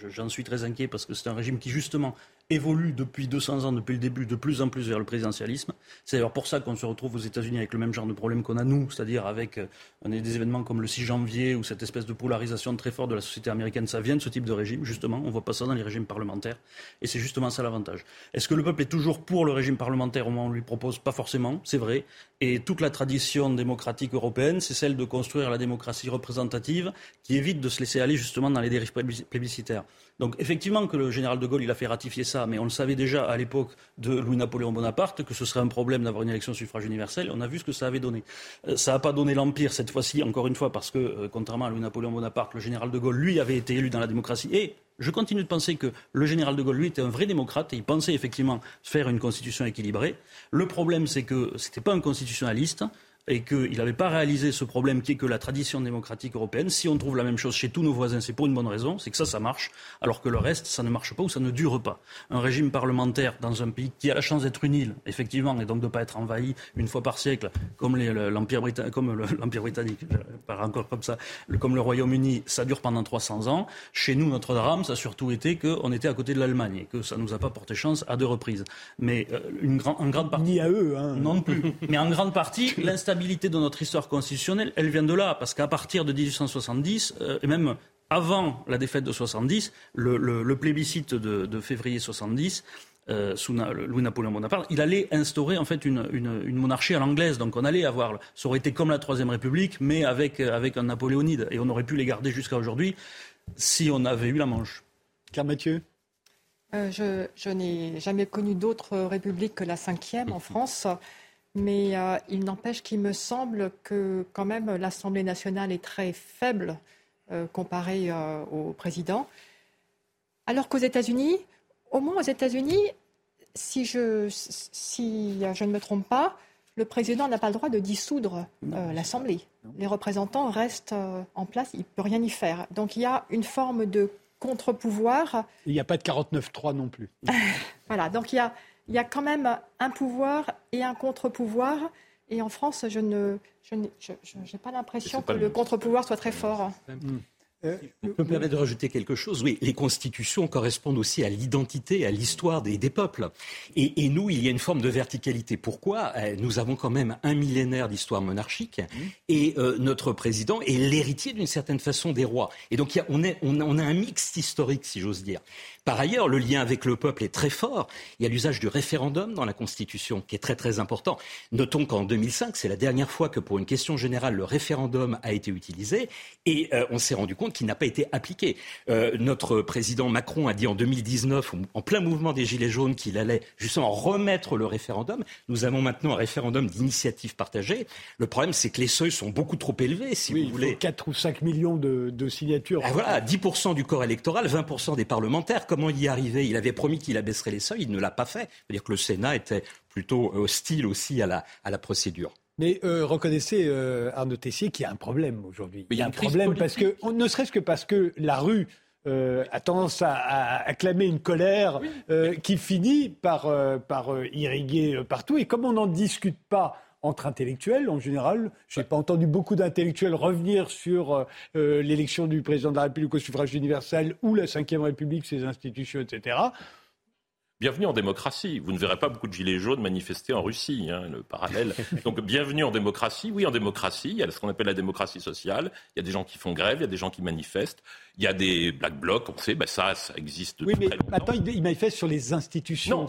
j'en suis très inquiet parce que c'est un régime qui, justement, évolue depuis 200 ans, depuis le début, de plus en plus vers le présidentialisme. C'est d'ailleurs pour ça qu'on se retrouve aux États-Unis avec le même genre de problème qu'on a nous, c'est-à-dire avec euh, des événements comme le 6 janvier ou cette espèce de polarisation très forte de la société américaine. Ça vient de ce type de régime, justement. On ne voit pas ça dans les régimes parlementaires. Et c'est justement ça l'avantage. Est-ce que le peuple est toujours pour le régime parlementaire? Au moment où on lui propose Pas forcément, c'est vrai. Et toute la tradition démocratique européenne, c'est celle de construire la démocratie représentative qui évite de se laisser aller justement dans les dérives plébiscitaires. Donc effectivement que le général de Gaulle il a fait ratifier ça, mais on le savait déjà à l'époque de Louis-Napoléon Bonaparte que ce serait un problème d'avoir une élection suffrage universel. On a vu ce que ça avait donné. Euh, ça n'a pas donné l'empire cette fois-ci, encore une fois, parce que euh, contrairement à Louis-Napoléon Bonaparte, le général de Gaulle lui avait été élu dans la démocratie et je continue de penser que le général de Gaulle, lui, était un vrai démocrate et il pensait effectivement faire une constitution équilibrée. Le problème, c'est que ce n'était pas un constitutionnaliste et qu'il n'avait pas réalisé ce problème qui est que la tradition démocratique européenne, si on trouve la même chose chez tous nos voisins, c'est pour une bonne raison, c'est que ça, ça marche, alors que le reste, ça ne marche pas ou ça ne dure pas. Un régime parlementaire dans un pays qui a la chance d'être une île, effectivement, et donc de ne pas être envahi une fois par siècle, comme l'Empire britannique, comme l'Empire britannique, encore comme ça, comme le Royaume-Uni, ça dure pendant 300 ans. Chez nous, notre drame, ça a surtout été qu'on était à côté de l'Allemagne et que ça ne nous a pas porté chance à deux reprises. Mais euh, une grande partie. Ni à eux, hein. Non plus. Mais en grande partie, l'instabilité stabilité de notre histoire constitutionnelle, elle vient de là, parce qu'à partir de 1870, euh, et même avant la défaite de 70, le, plébiscite de, février 70, euh, sous Louis-Napoléon Bonaparte, il allait instaurer en fait une, monarchie à l'anglaise. Donc on allait avoir, ça aurait été comme la Troisième République, mais avec, avec un napoléonide. Et on aurait pu les garder jusqu'à aujourd'hui si on avait eu la Manche. Car Mathieu? Euh, Je, je n'ai jamais connu d'autre république que la cinquième en France. Mais euh, il n'empêche qu'il me semble que quand même l'Assemblée nationale est très faible euh, comparée euh, au président. Alors qu'aux États-Unis, au moins aux États-Unis, si je, si je ne me trompe pas, le président n'a pas le droit de dissoudre l'Assemblée. Les représentants restent en place, il ne peut rien y faire. Donc il y a une forme de contre-pouvoir. Il n'y a pas de 49-3 non plus. voilà, donc il y a, il y a quand même un pouvoir et un contre-pouvoir. Et en France, je n'ai je pas l'impression que le contre-pouvoir soit très fort. Mm. Euh, je me permets de rajouter quelque chose. Oui, les constitutions correspondent aussi à l'identité, à l'histoire des, peuples. Et, nous, il y a une forme de verticalité. Pourquoi? Euh, Nous avons quand même un millénaire d'histoire monarchique mmh. et euh, notre président est l'héritier d'une certaine façon des rois. Et donc, on, on a un mix historique, si j'ose dire. Par ailleurs, le lien avec le peuple est très fort. Il y a l'usage du référendum dans la Constitution qui est très très important. Notons qu'en 2005, c'est la dernière fois que pour une question générale, le référendum a été utilisé et euh, on s'est rendu compte qu'il n'a pas été appliqué. Euh, notre président Macron a dit en 2019, en plein mouvement des Gilets jaunes, qu'il allait justement remettre le référendum. Nous avons maintenant un référendum d'initiative partagée. Le problème, c'est que les seuils sont beaucoup trop élevés, si vous voulez. 4 ou 5 millions de, signatures. Ah, voilà, 10% du corps électoral, 20% des parlementaires comment y arriver Il avait promis qu'il abaisserait les seuils, il ne l'a pas fait. C'est-à-dire que le Sénat était plutôt hostile aussi à la, à la procédure. Mais euh, reconnaissez, euh, Arnaud Tessier, qu'il y a un problème aujourd'hui. Il y a un problème parce que, ne serait-ce que parce que la rue euh, a tendance à, acclamer une colère qui finit par, par irriguer partout. Et comme on n'en discute pas entre intellectuels en général. Je n'ai pas entendu beaucoup d'intellectuels revenir sur euh, euh, l'élection du président de la République au suffrage universel ou la Ve République, ses institutions, etc. Bienvenue en démocratie. Vous ne verrez pas beaucoup de gilets jaunes manifester en Russie, hein, le parallèle. Donc bienvenue en démocratie. Oui, en démocratie, il y a ce qu'on appelle la démocratie sociale. Il y a des gens qui font grève, il y a des gens qui manifestent. Il y a des black blocs, on sait, ben ça, ça existe oui, mais Maintenant, il manifeste sur les institutions.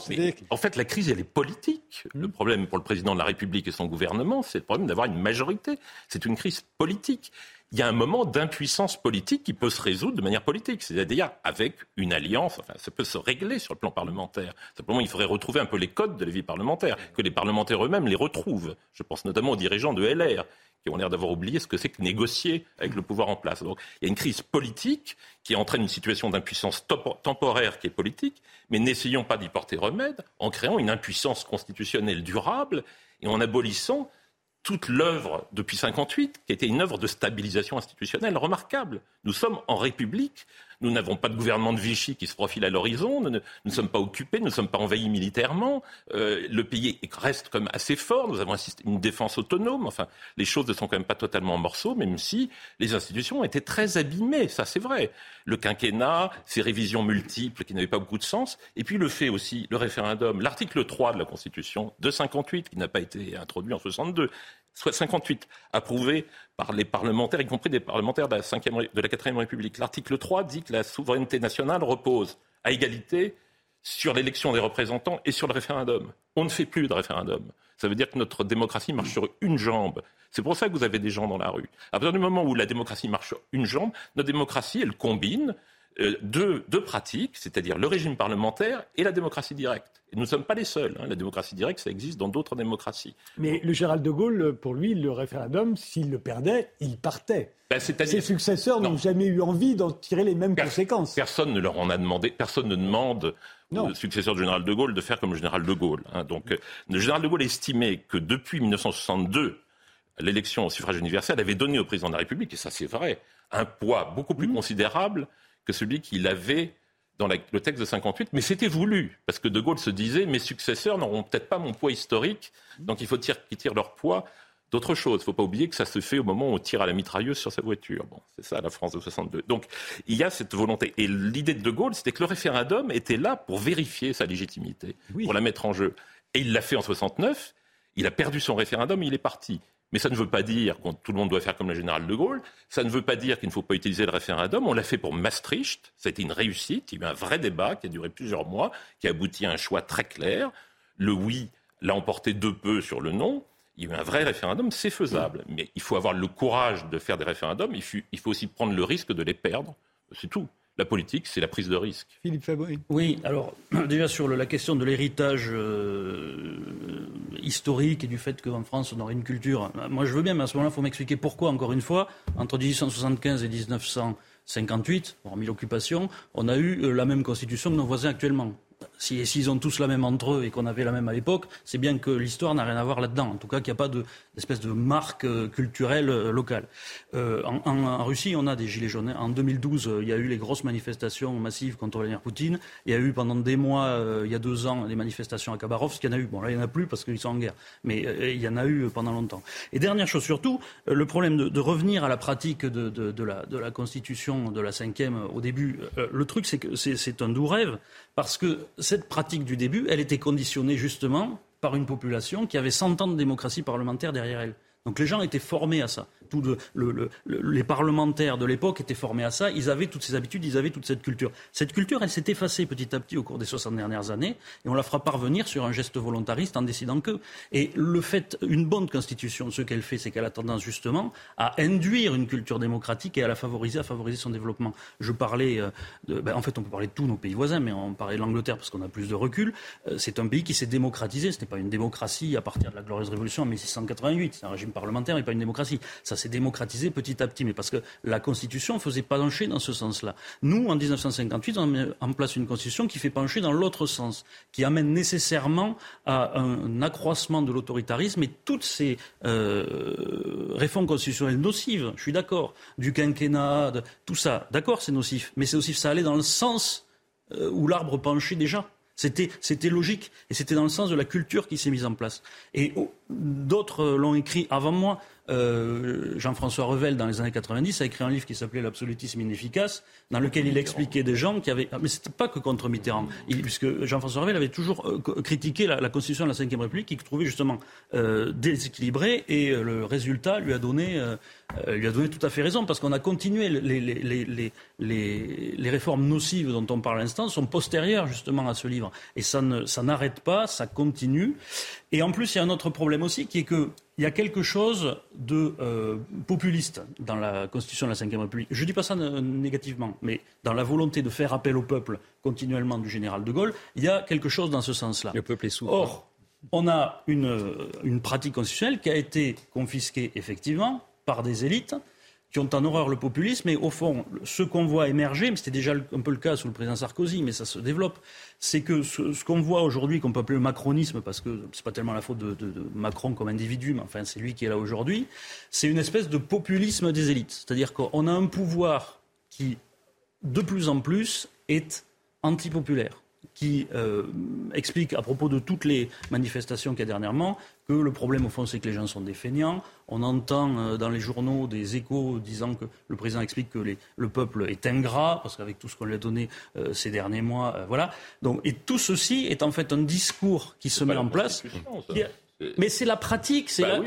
en fait, la crise, elle est politique. Le problème pour le président de la République et son gouvernement, c'est le problème d'avoir une majorité. C'est une crise politique il y a un moment d'impuissance politique qui peut se résoudre de manière politique, c'est-à-dire avec une alliance. Enfin, ça peut se régler sur le plan parlementaire. Simplement, il faudrait retrouver un peu les codes de la vie parlementaire, que les parlementaires eux-mêmes les retrouvent. Je pense notamment aux dirigeants de LR qui ont l'air d'avoir oublié ce que c'est que négocier avec le pouvoir en place. Donc, il y a une crise politique qui entraîne une situation d'impuissance temporaire qui est politique, mais n'essayons pas d'y porter remède en créant une impuissance constitutionnelle durable et en abolissant toute l'œuvre depuis 58, qui était une œuvre de stabilisation institutionnelle remarquable. Nous sommes en République, nous n'avons pas de gouvernement de Vichy qui se profile à l'horizon. Nous ne sommes pas occupés, nous ne sommes pas envahis militairement. Euh, le pays reste comme assez fort. Nous avons une défense autonome. Enfin, les choses ne sont quand même pas totalement en morceaux, même si les institutions ont été très abîmées. Ça, c'est vrai. Le quinquennat, ces révisions multiples qui n'avaient pas beaucoup de sens. Et puis le fait aussi, le référendum, l'article 3 de la Constitution de 58, qui n'a pas été introduit en 62, soit 58, approuvé par les parlementaires, y compris des parlementaires de la, 5e, de la 4 République. L'article 3 dit que la souveraineté nationale repose à égalité sur l'élection des représentants et sur le référendum. On ne fait plus de référendum. Ça veut dire que notre démocratie marche sur une jambe. C'est pour ça que vous avez des gens dans la rue. À partir du moment où la démocratie marche sur une jambe, notre démocratie, elle combine euh, deux, pratiques, c'est-à-dire le régime parlementaire et la démocratie directe. Et nous ne sommes pas les seuls. Hein. La démocratie directe, ça existe dans d'autres démocraties. Mais le Gérald de Gaulle, pour lui, le référendum, s'il le perdait, il partait. Ben, Ses successeurs n'ont jamais eu envie d'en tirer les mêmes conséquences. Personne ne leur en a demandé. Personne ne demande au successeur du général de Gaulle de faire comme le général de Gaulle. Hein. Donc, euh, le général de Gaulle estimait que depuis 1962, l'élection au suffrage universel avait donné au président de la République, et ça c'est vrai, un poids beaucoup plus mmh. considérable que celui qu'il avait dans le texte de 58, mais c'était voulu, parce que De Gaulle se disait, mes successeurs n'auront peut-être pas mon poids historique, donc il faut qu'ils tirent leur poids d'autre chose. Il ne faut pas oublier que ça se fait au moment où on tire à la mitrailleuse sur sa voiture. Bon, c'est ça la France de 62. Donc il y a cette volonté. Et l'idée de De Gaulle, c'était que le référendum était là pour vérifier sa légitimité, pour la mettre en jeu. Et il l'a fait en 69. Il a perdu son référendum, il est parti. Mais ça ne veut pas dire que tout le monde doit faire comme le général de Gaulle. Ça ne veut pas dire qu'il ne faut pas utiliser le référendum. On l'a fait pour Maastricht. Été une réussite. Il y a eu un vrai débat qui a duré plusieurs mois, qui a abouti à un choix très clair. Le oui l'a emporté de peu sur le non. Il y a eu un vrai référendum, c'est faisable. Mais il faut avoir le courage de faire des référendums. Il faut aussi prendre le risque de les perdre. C'est tout. La politique, c'est la prise de risque. Philippe Fabry. Oui, alors déjà sur la question de l'héritage euh, historique et du fait qu'en France on aurait une culture. Moi je veux bien, mais à ce moment-là, il faut m'expliquer pourquoi, encore une fois, entre 1875 et 1958, hormis l'occupation, on a eu euh, la même constitution que nos voisins actuellement s'ils ont tous la même entre eux et qu'on avait la même à l'époque, c'est bien que l'histoire n'a rien à voir là-dedans. En tout cas, qu'il n'y a pas d'espèce de, marque euh, culturelle euh, locale. Euh, en, Russie, on a des gilets jaunes. En 2012, il y a eu les grosses manifestations massives contre Vladimir Poutine. Il y a eu pendant des mois, il y a deux ans, les manifestations à Khabarovsk. Il y en a eu. Bon, là, il n'y en a plus parce qu'ils sont en guerre. Mais il y en a eu pendant longtemps. Et dernière chose surtout, le problème de, revenir à la pratique de, la, la Constitution de la cinquième au début. le truc, c'est que c'est un doux rêve parce que cette pratique du début, elle était conditionnée justement par une population qui avait 100 ans de démocratie parlementaire derrière elle. Donc les gens étaient formés à ça les parlementaires de l'époque étaient formés à ça, ils avaient toutes ces habitudes, ils avaient toute cette culture. Cette culture, elle s'est effacée petit à petit au cours des 60 dernières années, et on la fera parvenir sur un geste volontariste en décidant que. Et le fait, une bonne constitution, ce qu'elle fait, c'est qu'elle a tendance justement à induire une culture démocratique et à la favoriser, à favoriser son développement. Je parlais, euh, ben, en fait, on peut parler de tous nos pays voisins, mais on parlait de l'Angleterre parce qu'on a plus de recul. Euh, c'est un pays qui s'est démocratisé, ce n'est pas une démocratie à partir de la glorieuse révolution en 1688, c'est un régime parlementaire et pas une démocratie. S'est démocratisé petit à petit, mais parce que la Constitution faisait pencher dans ce sens-là. Nous, en 1958, on met en place une Constitution qui fait pencher dans l'autre sens, qui amène nécessairement à un accroissement de l'autoritarisme et toutes ces euh, réformes constitutionnelles nocives, je suis d'accord, du quinquennat, tout ça, d'accord, c'est nocif, mais c'est nocif, ça allait dans le sens euh, où l'arbre penchait déjà. C'était, logique et c'était dans le sens de la culture qui s'est mise en place. Et d'autres l'ont écrit avant moi. Euh, Jean-François Revel, dans les années 90, a écrit un livre qui s'appelait L'absolutisme inefficace, dans lequel il expliquait des gens qui avaient. Ah, mais c'était pas que contre Mitterrand, puisque Jean-François Revel avait toujours euh, critiqué la, Constitution de la Ve République, qu'il trouvait justement euh, déséquilibrée, et le résultat lui a donné. Lui a donné tout à fait raison, parce qu'on a continué les, les, les, réformes nocives dont on parle à l'instant sont postérieures justement à ce livre. Et ça, ne, ça n'arrête pas, ça continue. Et en plus, il y a un autre problème aussi, qui est que il y a quelque chose de euh, populiste dans la Constitution de la Ve République. Je ne dis pas ça négativement, mais dans la volonté de faire appel au peuple continuellement du général de Gaulle, il y a quelque chose dans ce sens-là. Le peuple est. Or, on a une, une pratique constitutionnelle qui a été confisquée effectivement par des élites qui ont en horreur le populisme. Et au fond, ce qu'on voit émerger, mais c'était déjà un peu le cas sous le président Sarkozy, mais ça se développe, c'est que ce, qu'on voit aujourd'hui, qu'on peut appeler le macronisme, parce que ce n'est pas tellement la faute de, Macron comme individu, mais enfin c'est lui qui est là aujourd'hui, c'est une espèce de populisme des élites. C'est-à-dire qu'on a un pouvoir qui, de plus en plus, est antipopulaire qui euh, explique à propos de toutes les manifestations qu'il y a dernièrement que le problème au fond c'est que les gens sont des feignants. On entend euh, dans les journaux des échos disant que le président explique que le peuple est ingrat parce qu'avec tout ce qu'on lui a donné euh, ces derniers mois, voilà. Donc et tout ceci est en fait un discours qui se met en place. Mais c'est la pratique, c'est bah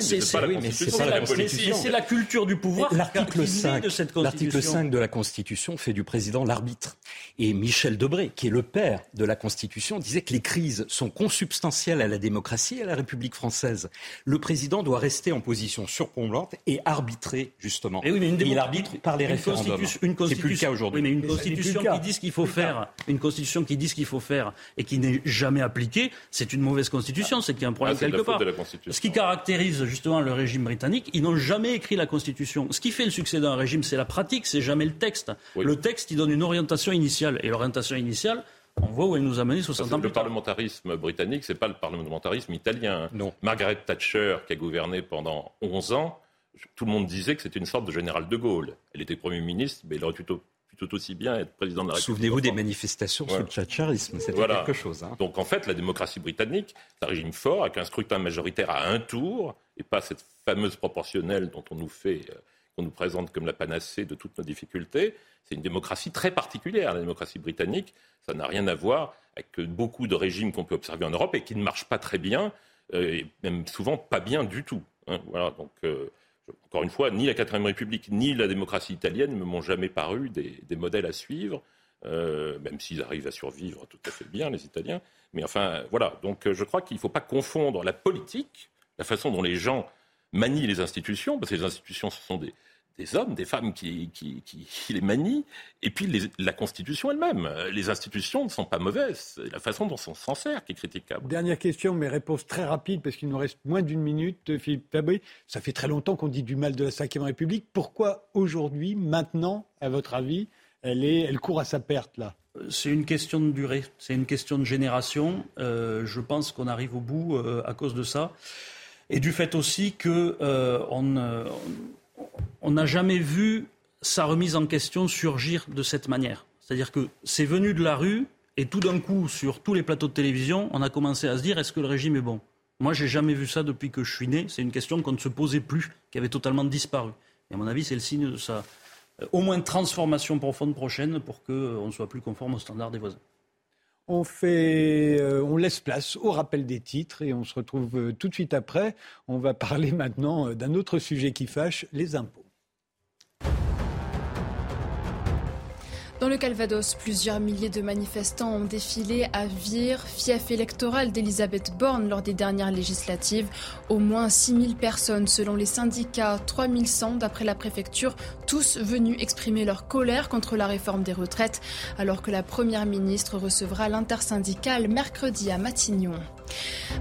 la, culture du pouvoir. L'article 5, de l'article 5 de la Constitution fait du président l'arbitre. Et Michel Debré, qui est le père de la Constitution, disait que les crises sont consubstantielles à la démocratie et à la République française. Le président doit rester en position surplombante et arbitrer justement. Et oui, mais une il arbitre par les référendums. Une constitution, plus le cas aujourd'hui. mais une constitution qui dit ce qu'il faut faire, une constitution qui dit ce qu'il faut faire et qui n'est jamais appliquée, c'est une mauvaise constitution. C'est qu'il y a un problème ah, quelque part. Ce qui caractérise justement le régime britannique, ils n'ont jamais écrit la Constitution. Ce qui fait le succès d'un régime, c'est la pratique, c'est jamais le texte. Le texte, il donne une orientation initiale. Et l'orientation initiale, on voit où elle nous a mené 60 ans Le parlementarisme britannique, c'est pas le parlementarisme italien. Non. Margaret Thatcher, qui a gouverné pendant 11 ans, tout le monde disait que c'était une sorte de général de Gaulle. Elle était Premier ministre, mais il aurait plutôt tout aussi bien être président de la République. Souvenez-vous des manifestations sous le thatcherisme, c'était quelque chose. Hein. Donc en fait, la démocratie britannique, c'est un régime fort avec un scrutin majoritaire à un tour et pas cette fameuse proportionnelle dont on nous fait, euh, qu'on nous présente comme la panacée de toutes nos difficultés. C'est une démocratie très particulière, la démocratie britannique. Ça n'a rien à voir avec beaucoup de régimes qu'on peut observer en Europe et qui ne marchent pas très bien, euh, et même souvent pas bien du tout. Hein. Voilà, donc. Euh, encore une fois, ni la Quatrième République ni la démocratie italienne ne m'ont jamais paru des, modèles à suivre, euh, même s'ils arrivent à survivre tout à fait bien, les Italiens. Mais enfin, voilà. Donc je crois qu'il ne faut pas confondre la politique, la façon dont les gens manient les institutions, parce que les institutions, ce sont des, des hommes, des femmes qui, qui, qui, les manient, et puis la Constitution elle-même. Les institutions ne sont pas mauvaises, c'est la façon dont on s'en sert qui est critiquable. Dernière question, mais réponse très rapide, parce qu'il nous reste moins d'une minute, Philippe Fabry. Ça fait très longtemps qu'on dit du mal de la Ve République. Pourquoi aujourd'hui, maintenant, à votre avis, elle, est, elle court à sa perte, là? C'est une question de durée, c'est une question de génération. Euh, je pense qu'on arrive au bout euh, à cause de ça. Et du fait aussi qu'on euh, on, on n'a jamais vu sa remise en question surgir de cette manière. C'est-à-dire que c'est venu de la rue et tout d'un coup, sur tous les plateaux de télévision, on a commencé à se dire est-ce que le régime est bon? Moi, j'ai jamais vu ça depuis que je suis né. C'est une question qu'on ne se posait plus, qui avait totalement disparu. Et à mon avis, c'est le signe de sa euh, au moins transformation profonde prochaine pour qu'on euh, soit plus conforme aux standards des voisins. On, fait, euh, on laisse place au rappel des titres et on se retrouve tout de suite après. On va parler maintenant d'un autre sujet qui fâche, les impôts. Dans le Calvados, plusieurs milliers de manifestants ont défilé à Vire, fief électoral d'Elisabeth Borne lors des dernières législatives. Au moins 6000 personnes selon les syndicats, 3100 d'après la préfecture, tous venus exprimer leur colère contre la réforme des retraites, alors que la Première ministre recevra l'intersyndicale mercredi à Matignon.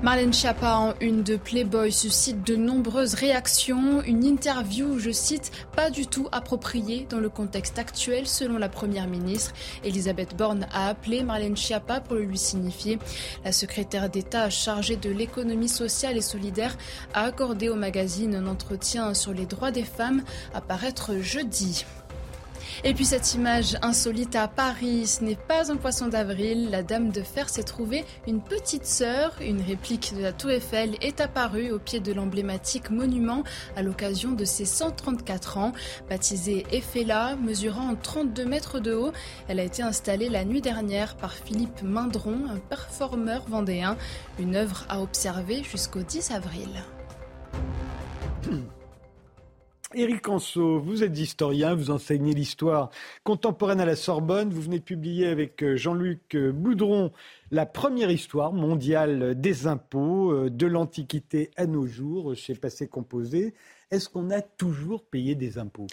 Marlène Schiappa en une de Playboy suscite de nombreuses réactions. Une interview, je cite, pas du tout appropriée dans le contexte actuel selon la Première ministre. Elisabeth Borne a appelé Marlène Schiappa pour le lui signifier. La secrétaire d'État chargée de l'économie sociale et solidaire a accordé au magazine un entretien sur les droits des femmes à paraître jeudi. Et puis cette image insolite à Paris, ce n'est pas un poisson d'avril. La Dame de Fer s'est trouvée une petite sœur. Une réplique de la Tour Eiffel est apparue au pied de l'emblématique monument à l'occasion de ses 134 ans. Baptisée Eiffela, mesurant 32 mètres de haut, elle a été installée la nuit dernière par Philippe Mindron, un performeur vendéen. Une œuvre à observer jusqu'au 10 avril. Éric Anso, vous êtes historien, vous enseignez l'histoire contemporaine à la Sorbonne. Vous venez de publier avec euh, Jean-Luc euh, Boudron la première histoire mondiale des impôts euh, de l'Antiquité à nos jours chez Passé Composé. Est-ce qu'on a toujours payé des impôts?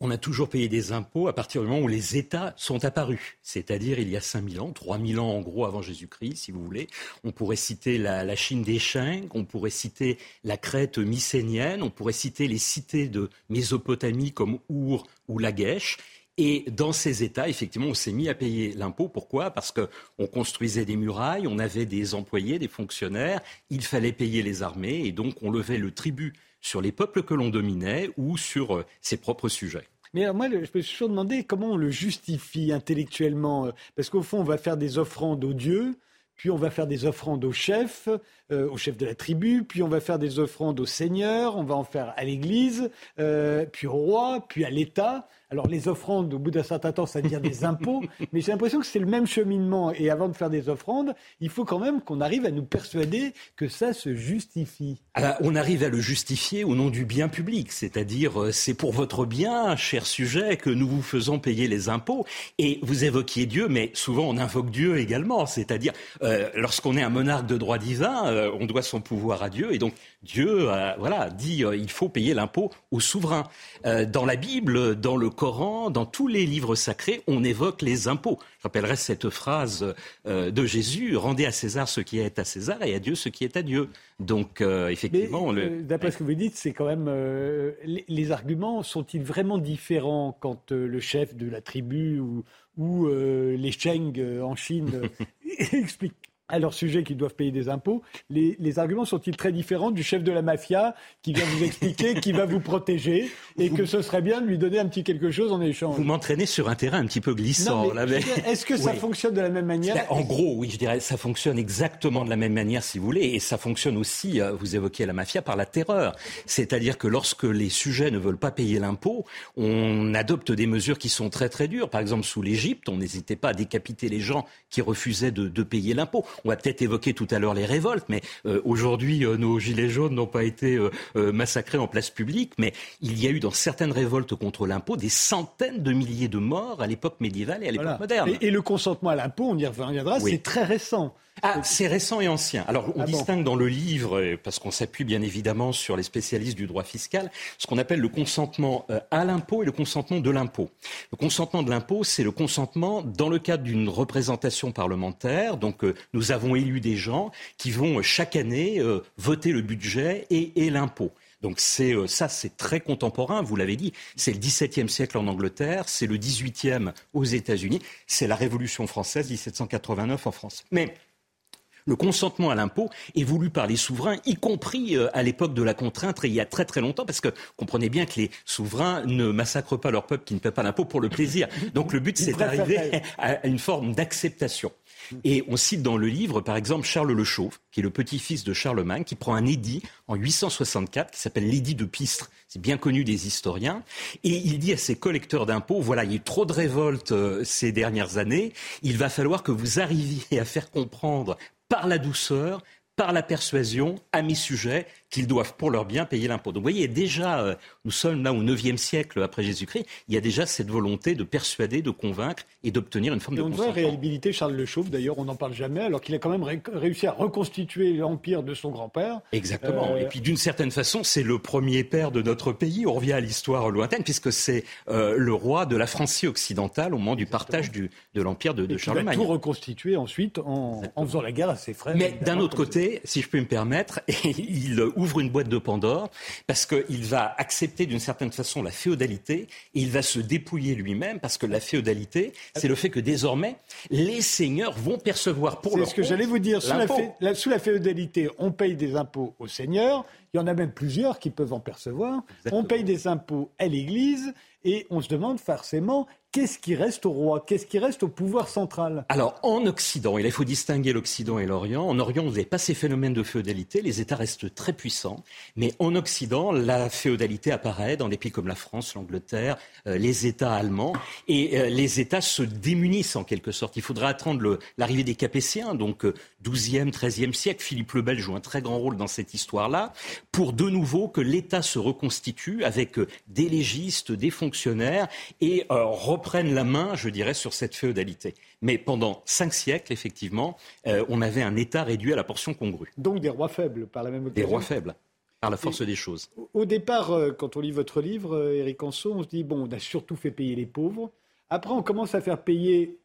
On a toujours payé des impôts à partir du moment où les États sont apparus, c'est-à-dire il y a 5000 ans, 3000 ans en gros avant Jésus-Christ, si vous voulez. On pourrait citer la, Chine des Shang, on pourrait citer la Crète mycénienne, on pourrait citer les cités de Mésopotamie comme Our ou Lagash. Et dans ces États, effectivement, on s'est mis à payer l'impôt. Pourquoi? Parce qu'on construisait des murailles, on avait des employés, des fonctionnaires, il fallait payer les armées, et donc on levait le tribut sur les peuples que l'on dominait ou sur euh, ses propres sujets. Mais moi, je me suis toujours demandé comment on le justifie intellectuellement. Euh, parce qu'au fond, on va faire des offrandes aux dieux, puis on va faire des offrandes aux chefs, euh, au chef de la tribu, puis on va faire des offrandes au seigneur, on va en faire à l'Église, puis au roi, puis à l'État. Alors les offrandes, au bout d'un certain temps, ça devient des impôts, mais j'ai l'impression que c'est le même cheminement. Et avant de faire des offrandes, il faut quand même qu'on arrive à nous persuader que ça se justifie. Ah, on arrive à le justifier au nom du bien public, c'est-à-dire euh, c'est pour votre bien, cher sujet, que nous vous faisons payer les impôts. Et vous évoquiez Dieu, mais souvent on invoque Dieu également, c'est-à-dire euh, lorsqu'on est un monarque de droit divin, euh, on doit son pouvoir à Dieu, et donc Dieu, voilà, dit il faut payer l'impôt au souverain. dans la Bible, dans le Coran, dans tous les livres sacrés, on évoque les impôts. Je rappellerai cette phrase euh, de Jésus rendez à César ce qui est à César et à Dieu ce qui est à Dieu. Donc, euh, effectivement. Euh, d'après ce que vous dites, c'est quand même. Les, arguments sont-ils vraiment différents quand le chef de la tribu ou, ou les Cheng en Chine expliquent à leur sujet qu'ils doivent payer des impôts. Les, arguments sont-ils très différents du chef de la mafia qui vient vous expliquer qui va vous protéger et que ce serait bien de lui donner un petit quelque chose en échange? Vous m'entraînez sur un terrain un petit peu glissant. Est-ce que ça fonctionne de la même manière En gros, oui, je dirais ça fonctionne exactement de la même manière si vous voulez et ça fonctionne aussi, euh, vous évoquiez la mafia, par la terreur. C'est-à-dire que lorsque les sujets ne veulent pas payer l'impôt, on adopte des mesures qui sont très très dures. Par exemple, sous l'Égypte, on n'hésitait pas à décapiter les gens qui refusaient de payer l'impôt. On va peut-être évoquer tout à l'heure les révoltes, mais euh, aujourd'hui, euh, nos gilets jaunes n'ont pas été euh, massacrés en place publique, mais il y a eu dans certaines révoltes contre l'impôt des centaines de milliers de morts à l'époque médiévale et à l'époque moderne. Et, le consentement à l'impôt, on y reviendra, c'est très récent. Ah, c'est récent et ancien. Alors, on ah distingue dans le livre, parce qu'on s'appuie bien évidemment sur les spécialistes du droit fiscal, ce qu'on appelle le consentement euh, à l'impôt et le consentement de l'impôt. Le consentement de l'impôt, c'est le consentement dans le cadre d'une représentation parlementaire. Donc, euh, nous avons élu des gens qui vont euh, chaque année voter le budget et, et l'impôt. Donc c'est ça, c'est très contemporain. Vous l'avez dit, c'est le XVIIe siècle en Angleterre, c'est le XVIIIe aux États-Unis, c'est la Révolution française 1789 en France. Mais le consentement à l'impôt est voulu par les souverains, y compris euh, à l'époque de la contrainte, il y a très très longtemps, parce que comprenez bien que les souverains ne massacrent pas leur peuple qui ne paie pas l'impôt pour le plaisir. Donc le but, c'est d'arriver à une forme d'acceptation. Et on cite dans le livre, par exemple, Charles le Chauve, qui est le petit-fils de Charlemagne, qui prend un édit en 864 qui s'appelle l'édit de Pistre. C'est bien connu des historiens. Et il dit à ses collecteurs d'impôts, voilà, il y a eu trop de révoltes euh, ces dernières années. Il va falloir que vous arriviez à faire comprendre par la douceur, par la persuasion à mes sujets qu'ils doivent pour leur bien payer l'impôt. Donc vous voyez, déjà, euh, nous sommes là au IXe siècle après Jésus-Christ, il y a déjà cette volonté de persuader, de convaincre et d'obtenir une forme de on. On réhabiliter Charles le Chauve, d'ailleurs, on n'en parle jamais, alors qu'il a quand même réussi à reconstituer l'empire de son grand-père. Exactement. Euh, et puis d'une certaine façon, c'est le premier père de notre pays. On revient à l'histoire lointaine, puisque c'est euh, le roi de la Francie occidentale au moment du partage du, de l'empire de, de Charlemagne. Il a tout reconstitué ensuite en, en, faisant la guerre à ses frères. Mais d'un autre côté, si je peux me permettre, il ouvre une boîte de Pandore parce qu'il va accepter d'une certaine façon la féodalité et il va se dépouiller lui-même parce que la féodalité, c'est le fait que désormais, les seigneurs vont percevoir pour leur C'est ce que j'allais vous dire. Sous la, sous la, féodalité, on paye des impôts aux seigneurs. Il y en a même plusieurs qui peuvent en percevoir. On paye des impôts à l'Église et on se demande forcément Qu'est-ce qui reste au roi? Qu'est-ce qui reste au pouvoir central? Alors, en Occident, il faut distinguer l'Occident et l'Orient. En Orient, vous n'avez pas ces phénomènes de féodalité. Les États restent très puissants. Mais en Occident, la féodalité apparaît dans des pays comme la France, l'Angleterre, euh, les États allemands. Et euh, les États se démunissent en quelque sorte. Il faudra attendre l'arrivée des Capétiens, donc euh, XIIe, XIIIe siècle. Philippe le Bel joue un très grand rôle dans cette histoire-là, pour de nouveau que l'État se reconstitue avec des légistes, des fonctionnaires et reprenne la main, je dirais, sur cette féodalité. Mais pendant cinq siècles, effectivement, on avait un État réduit à la portion congrue. Donc des rois faibles, par la même occasion. Des rois faibles par la force des choses. Au départ, euh, quand on lit votre livre, euh, Éric Anso, on se dit, bon, on a surtout fait payer les pauvres. Après, on commence à faire payer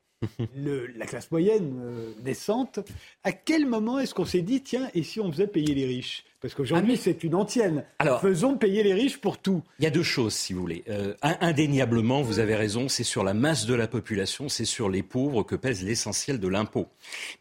la classe moyenne euh, naissante. À quel moment est-ce qu'on s'est dit, tiens, et si on faisait payer les riches? Parce qu'aujourd'hui, ah, c'est une antienne. Alors, Faisons payer les riches pour tout. Il y a deux choses, si vous voulez. Euh, indéniablement, vous avez raison, c'est sur la masse de la population, c'est sur les pauvres que pèse l'essentiel de l'impôt.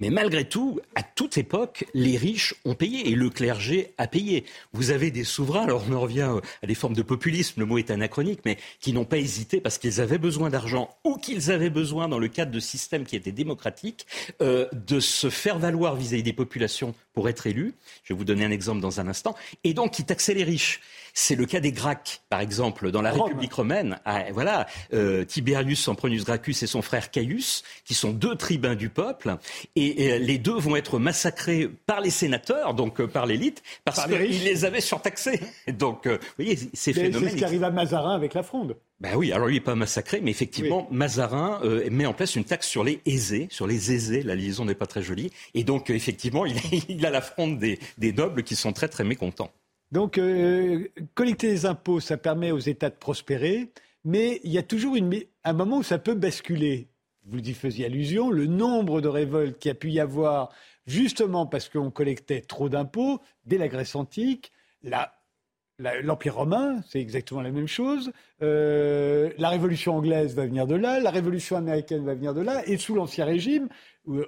Mais malgré tout, à toute époque, les riches ont payé et le clergé a payé. Vous avez des souverains, alors on en revient euh, à des formes de populisme, le mot est anachronique, mais qui n'ont pas hésité parce qu'ils avaient besoin d'argent ou qu'ils avaient besoin, dans le cadre de systèmes qui étaient démocratiques, euh, de se faire valoir vis-à-vis des populations pour être élus. Je vais vous donner un exemple dans un instant, et donc qui taxait les riches. C'est le cas des Gracques, par exemple, dans la République romaine. Ah, voilà, euh, Tiberius Sempronius Gracchus et son frère Caius, qui sont deux tribuns du peuple, et, les deux vont être massacrés par les sénateurs, donc euh, par l'élite, parce qu'ils les avaient surtaxés. Donc, euh, vous voyez, ces phénomènes. C'est ce qui arrive à Mazarin avec la fronde. Ben oui, alors lui n'est pas massacré, mais effectivement, Mazarin euh, met en place une taxe sur les aisés, sur les aisés. La liaison n'est pas très jolie, et donc euh, effectivement, il, a la fronde des, nobles qui sont très très mécontents. Donc, euh, collecter des impôts, ça permet aux États de prospérer, mais il y a toujours un moment où ça peut basculer. Vous y faisiez allusion, le nombre de révoltes qu'il y a pu y avoir, justement parce qu'on collectait trop d'impôts, dès la Grèce antique, là, L'Empire romain, c'est exactement la même chose. Euh, la Révolution anglaise va venir de là, la Révolution américaine va venir de là, et sous l'Ancien Régime,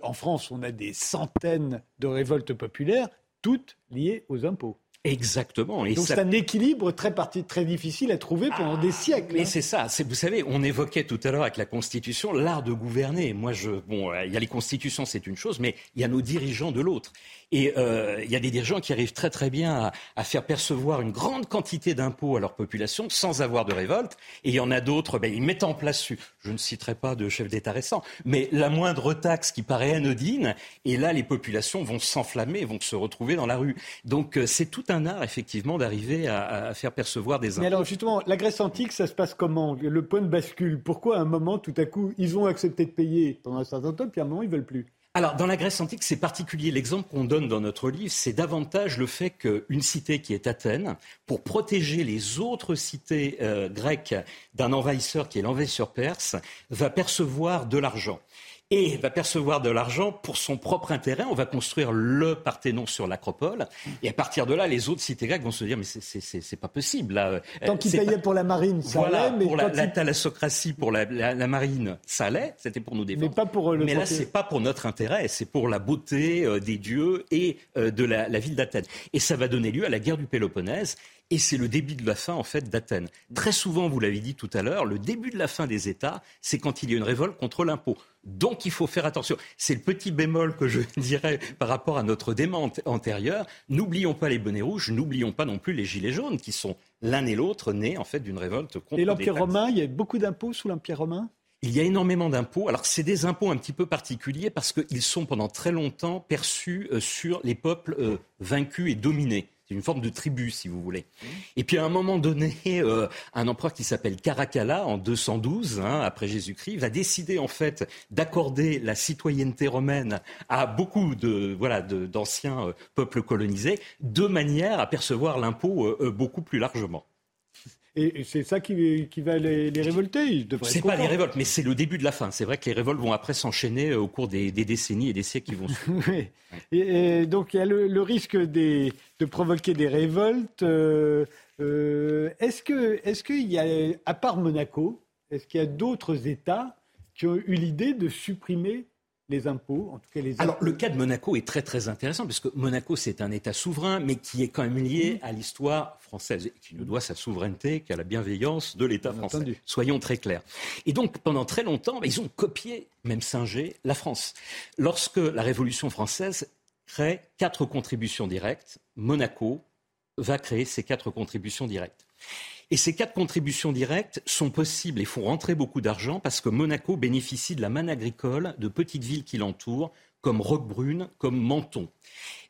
en France, on a des centaines de révoltes populaires, toutes liées aux impôts. Exactement. Et Donc c'est un équilibre très, très difficile à trouver pendant des siècles. Mais hein. c'est ça. Vous savez, on évoquait tout à l'heure avec la Constitution l'art de gouverner. Moi, je, bon, il y a les constitutions, c'est une chose, mais il y a nos dirigeants de l'autre. Et euh, il y a des dirigeants qui arrivent très très bien à, faire percevoir une grande quantité d'impôts à leur population sans avoir de révolte. Et il y en a d'autres, ben, ils mettent en place, je ne citerai pas de chef d'État récent, mais la moindre taxe qui paraît anodine, et là les populations vont s'enflammer, vont se retrouver dans la rue. Donc euh, c'est tout un art effectivement d'arriver à, faire percevoir des impôts. Mais alors justement, la Grèce antique, ça se passe comment? Le point de bascule, pourquoi à un moment tout à coup ils ont accepté de payer pendant un certain temps, puis à un moment ils veulent plus? Alors, dans la Grèce antique, c'est particulier. L'exemple qu'on donne dans notre livre, c'est davantage le fait qu'une cité qui est Athènes, pour protéger les autres cités euh, grecques d'un envahisseur qui est l'envahisseur perse, va percevoir de l'argent et va percevoir de l'argent pour son propre intérêt. On va construire le Parthénon sur l'Acropole. Et à partir de là, les autres cités grecques vont se dire mais c'est pas possible. Là. Tant qu'ils payaient pour la marine, ça allait. Mais pour la, la thalassocratie, pour la, marine, ça allait. C'était pour nous défendre. Mais pas pour euh, le Mais là, c'est pas pour notre intérêt. C'est pour la beauté euh, des dieux et euh, de la, la ville d'Athènes. Et ça va donner lieu à la guerre du Péloponnèse et c'est le début de la fin en fait d'Athènes. Très souvent, vous l'avez dit tout à l'heure, le début de la fin des États, c'est quand il y a une révolte contre l'impôt. Donc il faut faire attention. C'est le petit bémol que je dirais par rapport à notre débat antérieur. N'oublions pas les bonnets rouges, n'oublions pas non plus les gilets jaunes qui sont l'un et l'autre nés en fait d'une révolte contre. Et l'Empire romain, il y a beaucoup d'impôts sous l'Empire romain? Il y a énormément d'impôts. Alors, c'est des impôts un petit peu particuliers parce qu'ils sont pendant très longtemps perçus euh, sur les peuples euh, vaincus et dominés. C'est une forme de tribu, si vous voulez. Et puis à un moment donné, euh, un empereur qui s'appelle Caracalla, en 212 hein, après Jésus-Christ, va décider en fait d'accorder la citoyenneté romaine à beaucoup de voilà d'anciens euh, peuples colonisés, de manière à percevoir l'impôt euh, beaucoup plus largement. Et c'est ça qui, va les, révolter C'est pas les révoltes, mais c'est le début de la fin. C'est vrai que les révoltes vont après s'enchaîner au cours des, décennies et des siècles qui vont suivre. oui. et, donc il y a le, risque de provoquer des révoltes. Euh, euh, est-ce que, est-ce qu'il y a, à part Monaco, est-ce qu'il y a d'autres États qui ont eu l'idée de supprimer les impôts, en tout cas les Alors le cas de Monaco est très très intéressant parce que Monaco c'est un État souverain mais qui est quand même lié mmh. à l'histoire française et qui ne doit sa souveraineté qu'à la bienveillance de l'État français. Soyons très clairs. Et donc pendant très longtemps, ils ont copié, même singé, la France. Lorsque la Révolution française crée quatre contributions directes, Monaco va créer ces quatre contributions directes. Et ces quatre contributions directes sont possibles et font rentrer beaucoup d'argent parce que Monaco bénéficie de la manne agricole de petites villes qui l'entourent, comme Roquebrune, comme Menton.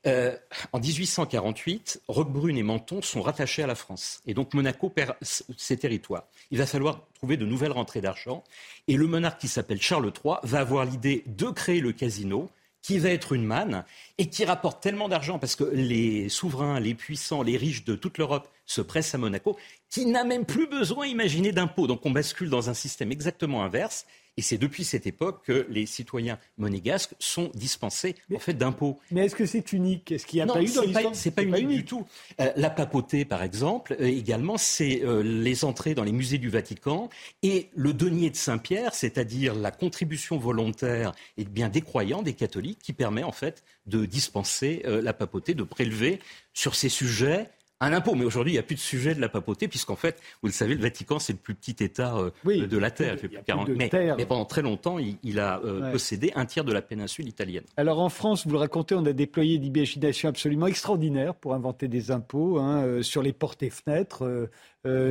Euh, en 1848, Roquebrune et Menton sont rattachés à la France. Et donc Monaco perd ses territoires. Il va falloir trouver de nouvelles rentrées d'argent. Et le monarque qui s'appelle Charles III va avoir l'idée de créer le casino qui va être une manne et qui rapporte tellement d'argent parce que les souverains, les puissants, les riches de toute l'Europe se pressent à Monaco, qui n'a même plus besoin, imaginer d'impôts. Donc on bascule dans un système exactement inverse. Et c'est depuis cette époque que les citoyens monégasques sont dispensés en fait d'impôts. Mais est-ce que c'est unique? Est-ce qu'il n'y a pas eu dans l'histoire? C'est pas, pas, unique du tout. Euh, la papauté, par exemple, euh, également, c'est euh, les entrées dans les musées du Vatican et le denier de Saint-Pierre, c'est-à-dire la contribution volontaire et bien des croyants, des catholiques, qui permet en fait de dispenser la papauté, de prélever sur ces sujets un impôt. Mais aujourd'hui, il n'y a plus de sujet de la papauté, puisqu'en fait, vous le savez, le Vatican, c'est le plus petit État euh, de la Terre. Il 40... mais, mais, pendant très longtemps, il, a euh, possédé un tiers de la péninsule italienne. Alors en France, vous le racontez, on a déployé des imagination absolument extraordinaire pour inventer des impôts hein, euh, sur les portes et fenêtres.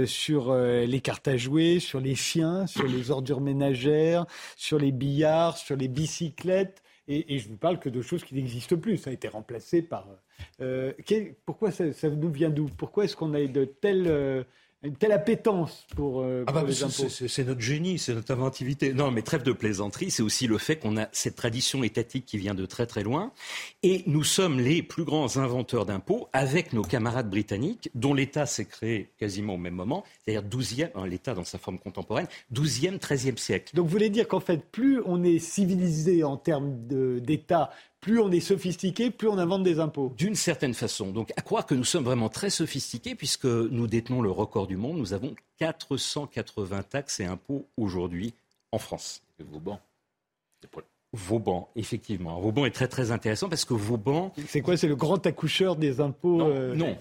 sur les cartes à jouer, sur les chiens, sur les ordures ménagères, sur les billards, sur les bicyclettes. Et, je vous parle que de choses qui n'existent plus. Ça a été remplacé par euh, pourquoi ça, nous vient d'où? Pourquoi est-ce qu'on a de telles, euh, une telle appétence pour, euh, ah bah, les impôts C'est notre génie, c'est notre inventivité. Non, mais trêve de plaisanterie, c'est aussi le fait qu'on a cette tradition étatique qui vient de très très loin. Et nous sommes les plus grands inventeurs d'impôts avec nos camarades britanniques, dont l'État s'est créé quasiment au même moment, c'est-à-dire 12e, hein, l'État dans sa forme contemporaine, 12e, 13e siècle. Donc vous voulez dire qu'en fait, plus on est civilisé en termes d'État, plus on est sophistiqué, plus on invente des impôts. D'une certaine façon. Donc, à croire que nous sommes vraiment très sophistiqués, puisque nous détenons le record du monde, nous avons 480 taxes et impôts aujourd'hui en France. Et Vauban. Vauban, effectivement. Vauban est très très intéressant parce que Vauban. C'est quoi C'est le grand accoucheur des impôts Non, euh, non.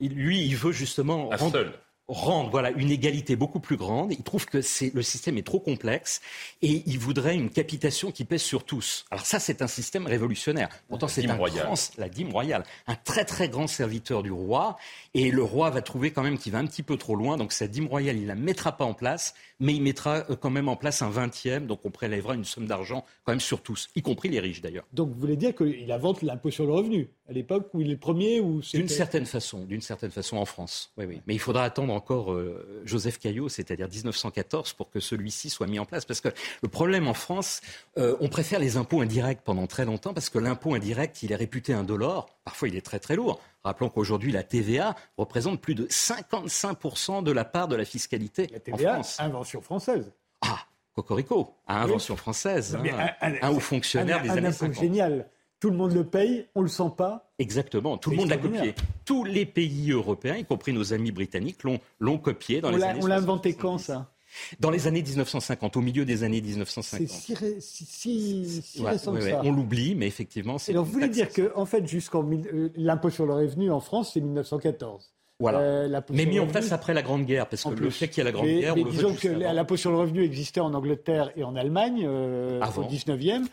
lui, il veut justement rendre voilà, une égalité beaucoup plus grande. Il trouve que le système est trop complexe et il voudrait une capitation qui pèse sur tous. Alors ça, c'est un système révolutionnaire. Pourtant, c'est un grand, la dîme royale, un très très grand serviteur du roi. Et le roi va trouver quand même qu'il va un petit peu trop loin. Donc cette dîme royale, il la mettra pas en place, mais il mettra euh, quand même en place un vingtième. Donc on prélèvera une somme d'argent quand même sur tous, y compris les riches d'ailleurs. Donc vous voulez dire qu'il invente l'impôt sur le revenu? À l'époque où il est le premier ou D'une certaine façon, d'une certaine façon en France. Oui, oui. Mais il faudra attendre encore euh, Joseph Caillot, c'est-à-dire 1914, pour que celui-ci soit mis en place. Parce que le problème en France, euh, on préfère les impôts indirects pendant très longtemps, parce que l'impôt indirect, il est réputé indolore. Parfois, il est très très lourd. Rappelons qu'aujourd'hui, la TVA représente plus de 55% de la part de la fiscalité la TVA, en France. Invention française. Ah, Cocorico, à invention française, hein. un, un, haut fonctionnaire des années 50. génial. Tout le monde le paye, on ne le sent pas. Exactement, tout le monde l'a copié. Tous les pays européens, y compris nos amis britanniques, l'ont copié dans les années On l'a inventé quand ça? Dans les années 1950, au milieu des années 1950. C'est si, si, récent que ça. On l'oublie, mais effectivement, c'est. Alors, vous voulez dire que, en fait, jusqu'en euh, l'impôt sur le revenu en France, c'est 1914. Voilà. Euh, mais mis en place après la Grande Guerre, parce que le fait qu'il y a la Grande Guerre, mais disons que l'impôt sur le revenu existait en Angleterre et en Allemagne euh, au 19e.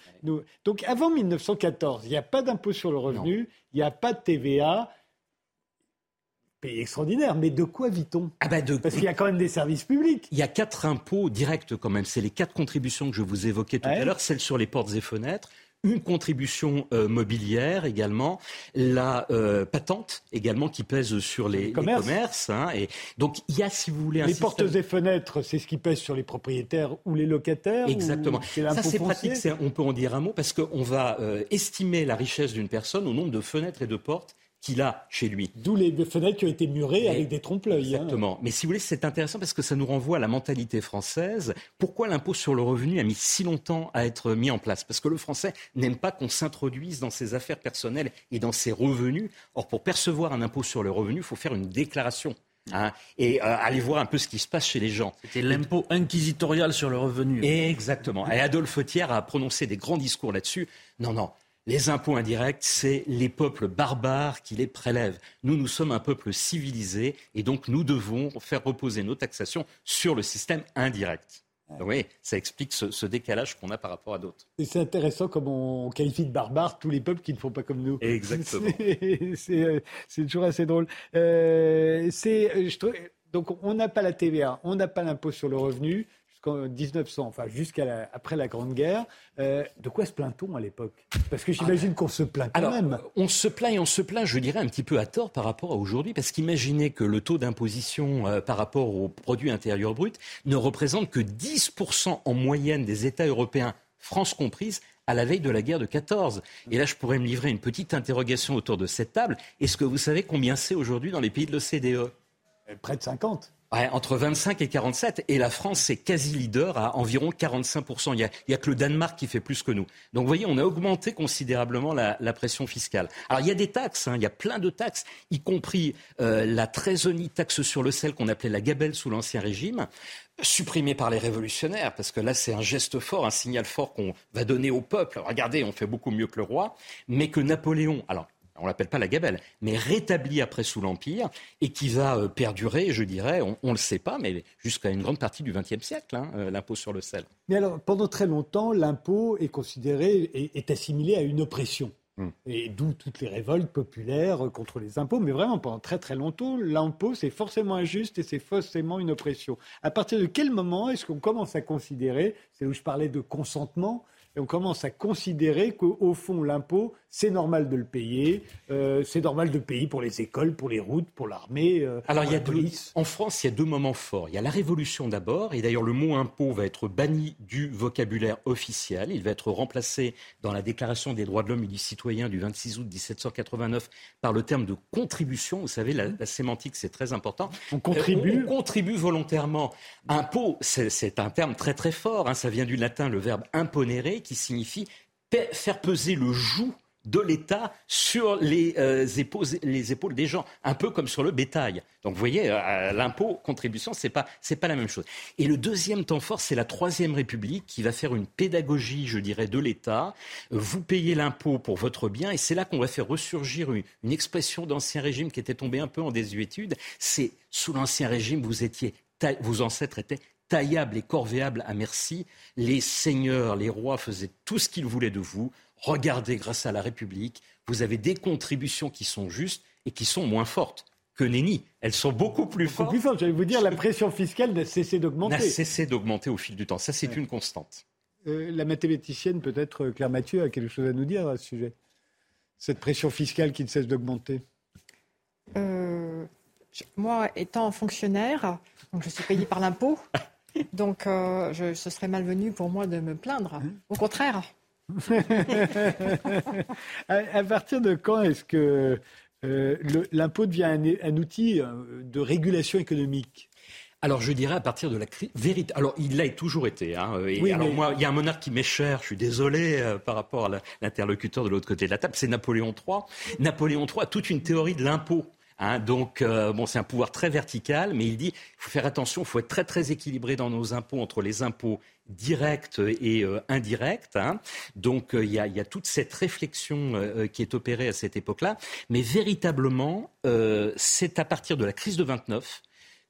donc avant 1914, il n'y a pas d'impôt sur le revenu, il n'y a pas de TVA. Pays extraordinaire, mais de quoi vit-on? Ah bah Parce qu'il y a quand même des services publics. Il y a quatre impôts directs quand même. C'est les quatre contributions que je vous évoquais tout à l'heure, celle sur les portes et fenêtres, une contribution euh, mobilière également, la euh, patente également qui pèse sur les, commerces. Hein, et donc il y a, si vous voulez, un les portes et fenêtres, c'est ce qui pèse sur les propriétaires ou les locataires. Exactement. Ça c'est pratique. On peut en dire un mot parce qu'on va euh, estimer la richesse d'une personne au nombre de fenêtres et de portes qu'il a chez lui. D'où les fenêtres qui ont été murées avec des trompe-l'œil. Hein. Exactement. Mais si vous voulez, c'est intéressant parce que ça nous renvoie à la mentalité française. Pourquoi l'impôt sur le revenu a mis si longtemps à être mis en place? Parce que le français n'aime pas qu'on s'introduise dans ses affaires personnelles et dans ses revenus. Or, pour percevoir un impôt sur le revenu, il faut faire une déclaration. Hein, et euh, aller voir un peu ce qui se passe chez les gens. C'était l'impôt inquisitorial sur le revenu. Exactement. Et Adolphe Thiers a prononcé des grands discours là-dessus. Non, non, les impôts indirects, c'est les peuples barbares qui les prélèvent. Nous, nous sommes un peuple civilisé et donc nous devons faire reposer nos taxations sur le système indirect. Oui, ça explique ce, décalage qu'on a par rapport à d'autres. Et c'est intéressant comme on qualifie de barbares tous les peuples qui ne font pas comme nous. Exactement. C'est toujours assez drôle. Euh, donc on n'a pas la TVA, on n'a pas l'impôt sur le revenu 1900, enfin jusqu'à après la Grande Guerre. Euh, de quoi se plaint-on à l'époque? Parce que j'imagine qu'on se plaint quand même. On se plaint et on se plaint, je dirais, un petit peu à tort par rapport à aujourd'hui, parce qu'imaginez que le taux d'imposition euh, par rapport au produit intérieur brut ne représente que 10% en moyenne des États européens, France comprise, à la veille de la guerre de 14. Et là, je pourrais me livrer une petite interrogation autour de cette table. Est-ce que vous savez combien c'est aujourd'hui dans les pays de l'OCDE Près de 50 entre 25 et 47. Et la France, c'est quasi leader à environ 45%. Il n'y a, a, que le Danemark qui fait plus que nous. Donc vous voyez, on a augmenté considérablement la, la pression fiscale. Alors il y a des taxes, hein, il y a plein de taxes, y compris euh, la trésorerie taxe sur le sel qu'on appelait la gabelle sous l'Ancien Régime supprimée par les révolutionnaires, parce que là c'est un geste fort, un signal fort qu'on va donner au peuple. Regardez, on fait beaucoup mieux que le roi, mais que Napoléon, alors on l'appelle pas la gabelle, mais rétabli après sous l'Empire et qui va euh, perdurer, je dirais, on ne le sait pas, mais jusqu'à une grande partie du XXe siècle, hein, euh, l'impôt sur le sel. Mais alors, pendant très longtemps, l'impôt est considéré, est, est assimilé à une oppression. Hmm. Et d'où toutes les révoltes populaires contre les impôts. Mais vraiment, pendant très très longtemps, l'impôt, c'est forcément injuste et c'est forcément une oppression. À partir de quel moment est-ce qu'on commence à considérer, c'est où je parlais de consentement, et on commence à considérer qu'au fond, l'impôt, c'est normal de le payer, euh, c'est normal de payer pour les écoles, pour les routes, pour l'armée, euh, Alors, il y a police. en France, il y a deux moments forts. Il y a la Révolution d'abord, et d'ailleurs le mot impôt va être banni du vocabulaire officiel. Il va être remplacé dans la Déclaration des droits de l'homme et du citoyen du 26 août 1789 par le terme de contribution. Vous savez, la, sémantique, c'est très important. On contribue. Euh, on, contribue volontairement. Impôt, c'est un terme très très fort. Hein. Ça vient du latin, le verbe imponere, qui signifie faire peser le joug de l'État sur les, euh, épaules, les épaules des gens, un peu comme sur le bétail. Donc vous voyez, euh, l'impôt, contribution, c'est pas c'est pas la même chose. Et le deuxième temps fort, c'est la troisième République qui va faire une pédagogie, je dirais, de l'État. Vous payez l'impôt pour votre bien, et c'est là qu'on va faire ressurgir une, une expression d'ancien régime qui était tombée un peu en désuétude. C'est sous l'ancien régime, vous étiez vos ancêtres étaient taillables et corvéables à merci. Les seigneurs, les rois faisaient tout ce qu'ils voulaient de vous. Regardez, grâce à la République, vous avez des contributions qui sont justes et qui sont moins fortes que Nenni. Elles sont beaucoup plus fortes. Plus fortes. J'allais vous dire, la pression fiscale n'a cessé d'augmenter. N'a cessé d'augmenter au fil du temps. Ça, c'est une constante. Euh, la mathématicienne, peut-être euh, Claire Mathieu, a quelque chose à nous dire à ce sujet. Cette pression fiscale qui ne cesse d'augmenter. Euh, moi, étant fonctionnaire, donc je suis payé par l'impôt, donc ce serait malvenu pour moi de me plaindre. Hein au contraire à, partir de quand est-ce que euh, l'impôt devient un, outil euh, de régulation économique? Alors je dirais à partir de la crise vérité. Alors il l'a toujours été. Hein, alors moi, il y a un monarque qui m'est cher. Je suis désolé euh, par rapport à l'interlocuteur de l'autre côté de la table. C'est Napoléon III. Napoléon III a toute une théorie de l'impôt. Hein, donc, bon, c'est un pouvoir très vertical, mais il dit il faut faire attention, il faut être très très équilibré dans nos impôts entre les impôts directe et euh, indirecte. Hein. Donc euh, il y, a, toute cette réflexion euh, qui est opérée à cette époque-là. Mais véritablement, c'est à partir de la crise de 29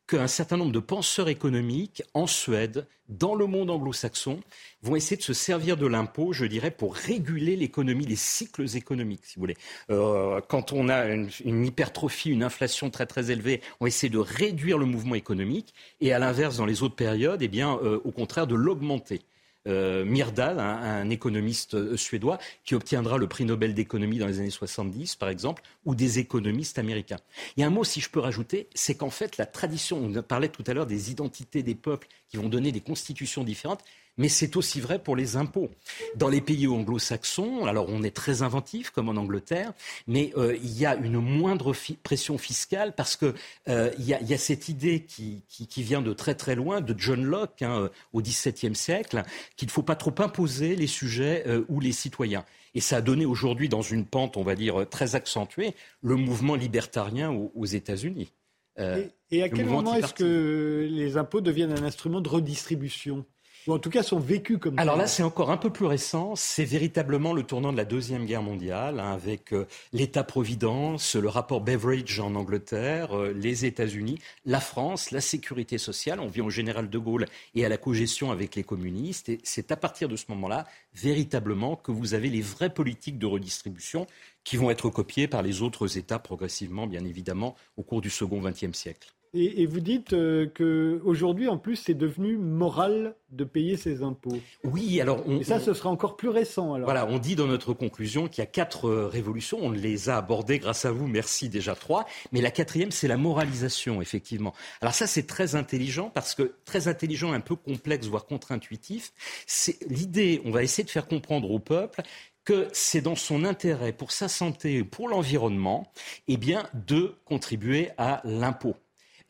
qu'un certain nombre de penseurs économiques en Suède, dans le monde anglo-saxon, vont essayer de se servir de l'impôt, je dirais, pour réguler l'économie, les cycles économiques, si vous voulez. Euh, quand on a une, hypertrophie, une inflation très très élevée, on essaie de réduire le mouvement économique, et à l'inverse, dans les autres périodes, eh bien, euh, au contraire, de l'augmenter. Euh, Myrdal, un, économiste euh, suédois, qui obtiendra le prix Nobel d'économie dans les années 70, par exemple, ou des économistes américains. Il y a un mot, si je peux rajouter, c'est qu'en fait, la tradition, on parlait tout à l'heure des identités des peuples qui vont donner des constitutions différentes, mais c'est aussi vrai pour les impôts. Dans les pays anglo-saxons, alors on est très inventif comme en Angleterre, mais euh, il y a une moindre pression fiscale parce que euh, il, y a, cette idée qui, vient de très très loin de John Locke hein, euh, au XVIIe siècle qu'il ne faut pas trop imposer les sujets ou les citoyens. Et ça a donné aujourd'hui, dans une pente, on va dire, très accentuée, le mouvement libertarien aux, États-Unis. et, à quel moment est-ce que les impôts deviennent un instrument de redistribution? Ou en tout cas sont vécus comme Alors là, c'est encore un peu plus récent. C'est véritablement le tournant de la Deuxième Guerre mondiale, hein, avec euh, l'État-providence, le rapport Beveridge en Angleterre, euh, les États-Unis, la France, la sécurité sociale. On vient au général de Gaulle et à la cogestion avec les communistes. Et c'est à partir de ce moment-là, véritablement, que vous avez les vraies politiques de redistribution qui vont être copiées par les autres États progressivement, bien évidemment, au cours du second XXe siècle. Et, vous dites euh, qu'aujourd'hui, en plus, c'est devenu moral de payer ses impôts. Oui, alors... On, et ça, ce sera encore plus récent. Alors. Voilà, on dit dans notre conclusion qu'il y a quatre euh, révolutions. On les a abordées grâce à vous, merci déjà trois. Mais la quatrième, c'est la moralisation, effectivement. Alors ça, c'est très intelligent parce que très intelligent, un peu complexe, voire contre-intuitif. C'est l'idée, on va essayer de faire comprendre au peuple que c'est dans son intérêt, pour sa santé, pour l'environnement, eh bien, de contribuer à l'impôt.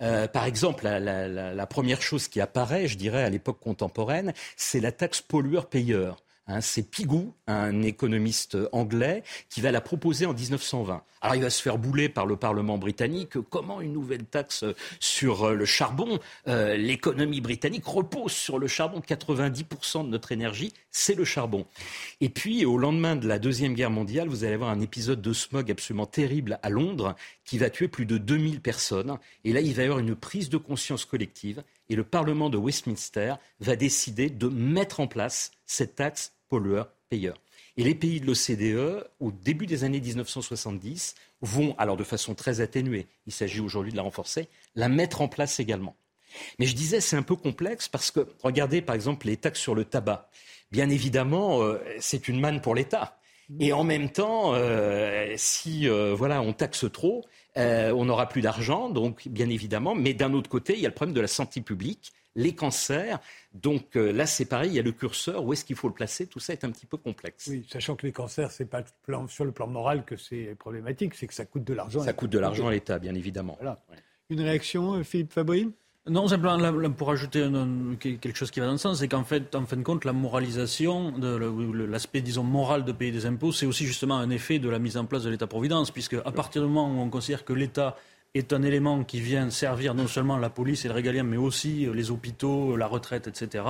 Euh, par exemple, la, première chose qui apparaît, je dirais, à l'époque contemporaine, c'est la taxe pollueur-payeur. Hein, c'est Pigou, un économiste anglais, qui va la proposer en 1920. Alors il va se faire bouler par le Parlement britannique. Comment une nouvelle taxe sur euh, le charbon euh, L'économie britannique repose sur le charbon? 90% de notre énergie, c'est le charbon. Et puis au lendemain de la Deuxième Guerre mondiale, vous allez avoir un épisode de smog absolument terrible à Londres qui va tuer plus de 2000 personnes. Et là, il va y avoir une prise de conscience collective. Et le Parlement de Westminster va décider de mettre en place cette taxe pollueur-payeur. Et les pays de l'OCDE, au début des années 1970, vont, alors de façon très atténuée, il s'agit aujourd'hui de la renforcer, la mettre en place également. Mais je disais, c'est un peu complexe parce que, regardez par exemple les taxes sur le tabac. Bien évidemment, euh, c'est une manne pour l'État. Et en même temps, euh, si euh, voilà, on taxe trop, on n'aura plus d'argent, donc bien évidemment. Mais d'un autre côté, il y a le problème de la santé publique les cancers. Donc euh, là, c'est pareil, il y a le curseur, où est-ce qu'il faut le placer? Tout ça est un petit peu complexe. Oui, sachant que les cancers, c'est pas sur le plan moral que c'est problématique, c'est que ça coûte de l'argent. Ça coûte de l'argent à l'État, bien évidemment. Une réaction, euh, Philippe Fabry non, simplement pour ajouter quelque chose qui va dans le sens, c'est qu'en fait, en fin de compte, la moralisation, l'aspect, disons, moral de payer des impôts, c'est aussi justement un effet de la mise en place de l'État-providence, puisque à partir du moment où on considère que l'État est un élément qui vient servir non seulement la police et le régalien, mais aussi euh, les hôpitaux, la retraite, etc.,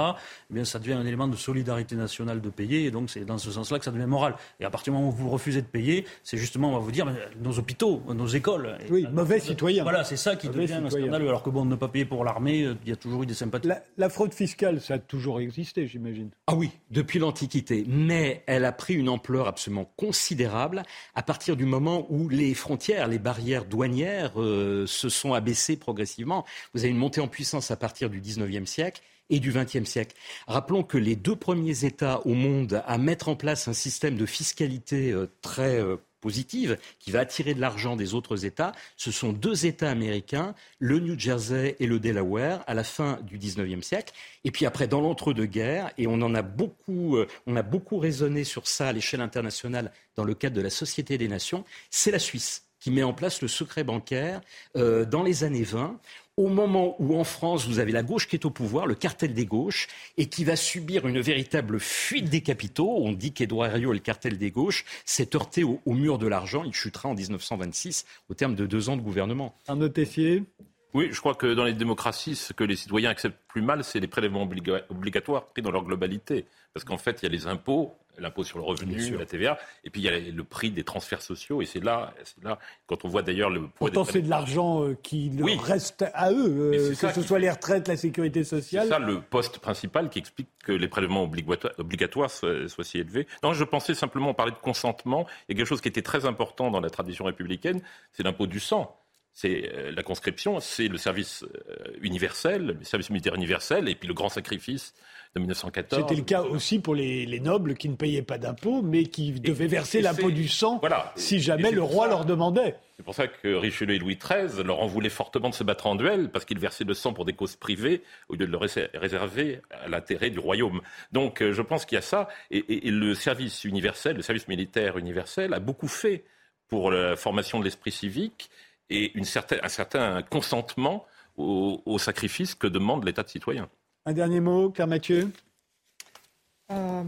eh bien, ça devient un élément de solidarité nationale de payer. Et donc, c'est dans ce sens-là que ça devient moral. Et à partir du moment où vous refusez de payer, c'est justement, on va vous dire, nos hôpitaux, nos écoles. Oui, mauvais citoyen. Voilà, c'est ça qui devient un scandale. Alors que bon, ne pas payer pour l'armée, euh, il y a toujours eu des sympathies. La, fraude fiscale, ça a toujours existé, j'imagine. Ah oui, depuis l'Antiquité. Mais elle a pris une ampleur absolument considérable à partir du moment où les frontières, les barrières douanières, euh, euh, se sont abaissés progressivement. Vous avez une montée en puissance à partir du 19e siècle et du XXe siècle. Rappelons que les deux premiers États au monde à mettre en place un système de fiscalité euh, très euh, positive qui va attirer de l'argent des autres États, ce sont deux États américains, le New Jersey et le Delaware, à la fin du XIXe siècle. Et puis après, dans l'entre-deux-guerres, et on en a beaucoup, on a beaucoup raisonné sur ça à l'échelle internationale dans le cadre de la Société des Nations, c'est la Suisse qui met en place le secret bancaire euh, dans les années 20, au moment où en France, vous avez la gauche qui est au pouvoir, le cartel des gauches, et qui va subir une véritable fuite des capitaux. On dit qu'Édouard Herriot le cartel des gauches s'est heurté au, mur de l'argent. Il chutera en 1926 au terme de deux ans de gouvernement. Tessier oui, je crois que dans les démocraties, ce que les citoyens acceptent plus mal, c'est les prélèvements obligatoires pris dans leur globalité. Parce qu'en fait, il y a les impôts, l'impôt sur le revenu, la TVA, et puis il y a le prix des transferts sociaux, et c'est là, là, quand on voit d'ailleurs le Pourtant, c'est de l'argent euh, qui reste à eux, euh, que ce soit les retraites, la sécurité sociale. C'est ça le poste principal qui explique que les prélèvements obligatoires soient, soient, si élevés. Non, je pensais simplement parler de consentement. Il y a quelque chose qui était très important dans la tradition républicaine, c'est l'impôt du sang c'est euh, la conscription, c'est le service universel, le service militaire universel, et puis le grand sacrifice de 1914. C'était le cas aussi pour les, nobles qui ne payaient pas d'impôts, mais qui devaient verser l'impôt du sang si jamais le roi leur demandait. C'est pour ça que Richelieu et Louis XIII leur en voulaient fortement de se battre en duel, parce qu'ils versaient le sang pour des causes privées, au lieu de le réserver à l'intérêt du royaume. Donc euh, je pense qu'il y a ça, et, le service universel, le service militaire universel, a beaucoup fait pour la formation de l'esprit civique et une certaine, un certain consentement au, au sacrifice que demande l'État de citoyen. Un dernier mot, Claire Mathieu euh,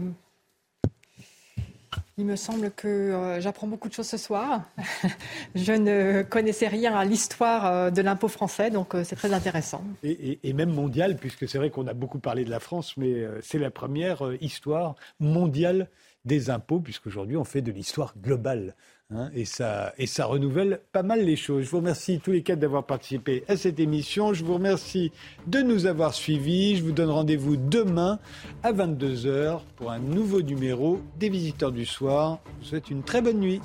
Il me semble que euh, j'apprends beaucoup de choses ce soir. Je ne connaissais rien à l'histoire euh, de l'impôt français, donc c'est très intéressant. Et, même mondial, puisque c'est vrai qu'on a beaucoup parlé de la France, mais c'est la première histoire mondiale des impôts, puisqu'aujourd'hui on fait de l'histoire globale. Hein, et, ça, et ça renouvelle pas mal les choses. Je vous remercie tous les quatre d'avoir participé à cette émission. Je vous remercie de nous avoir suivis. Je vous donne rendez-vous demain à 22h pour un nouveau numéro des Visiteurs du Soir. Je vous souhaite une très bonne nuit.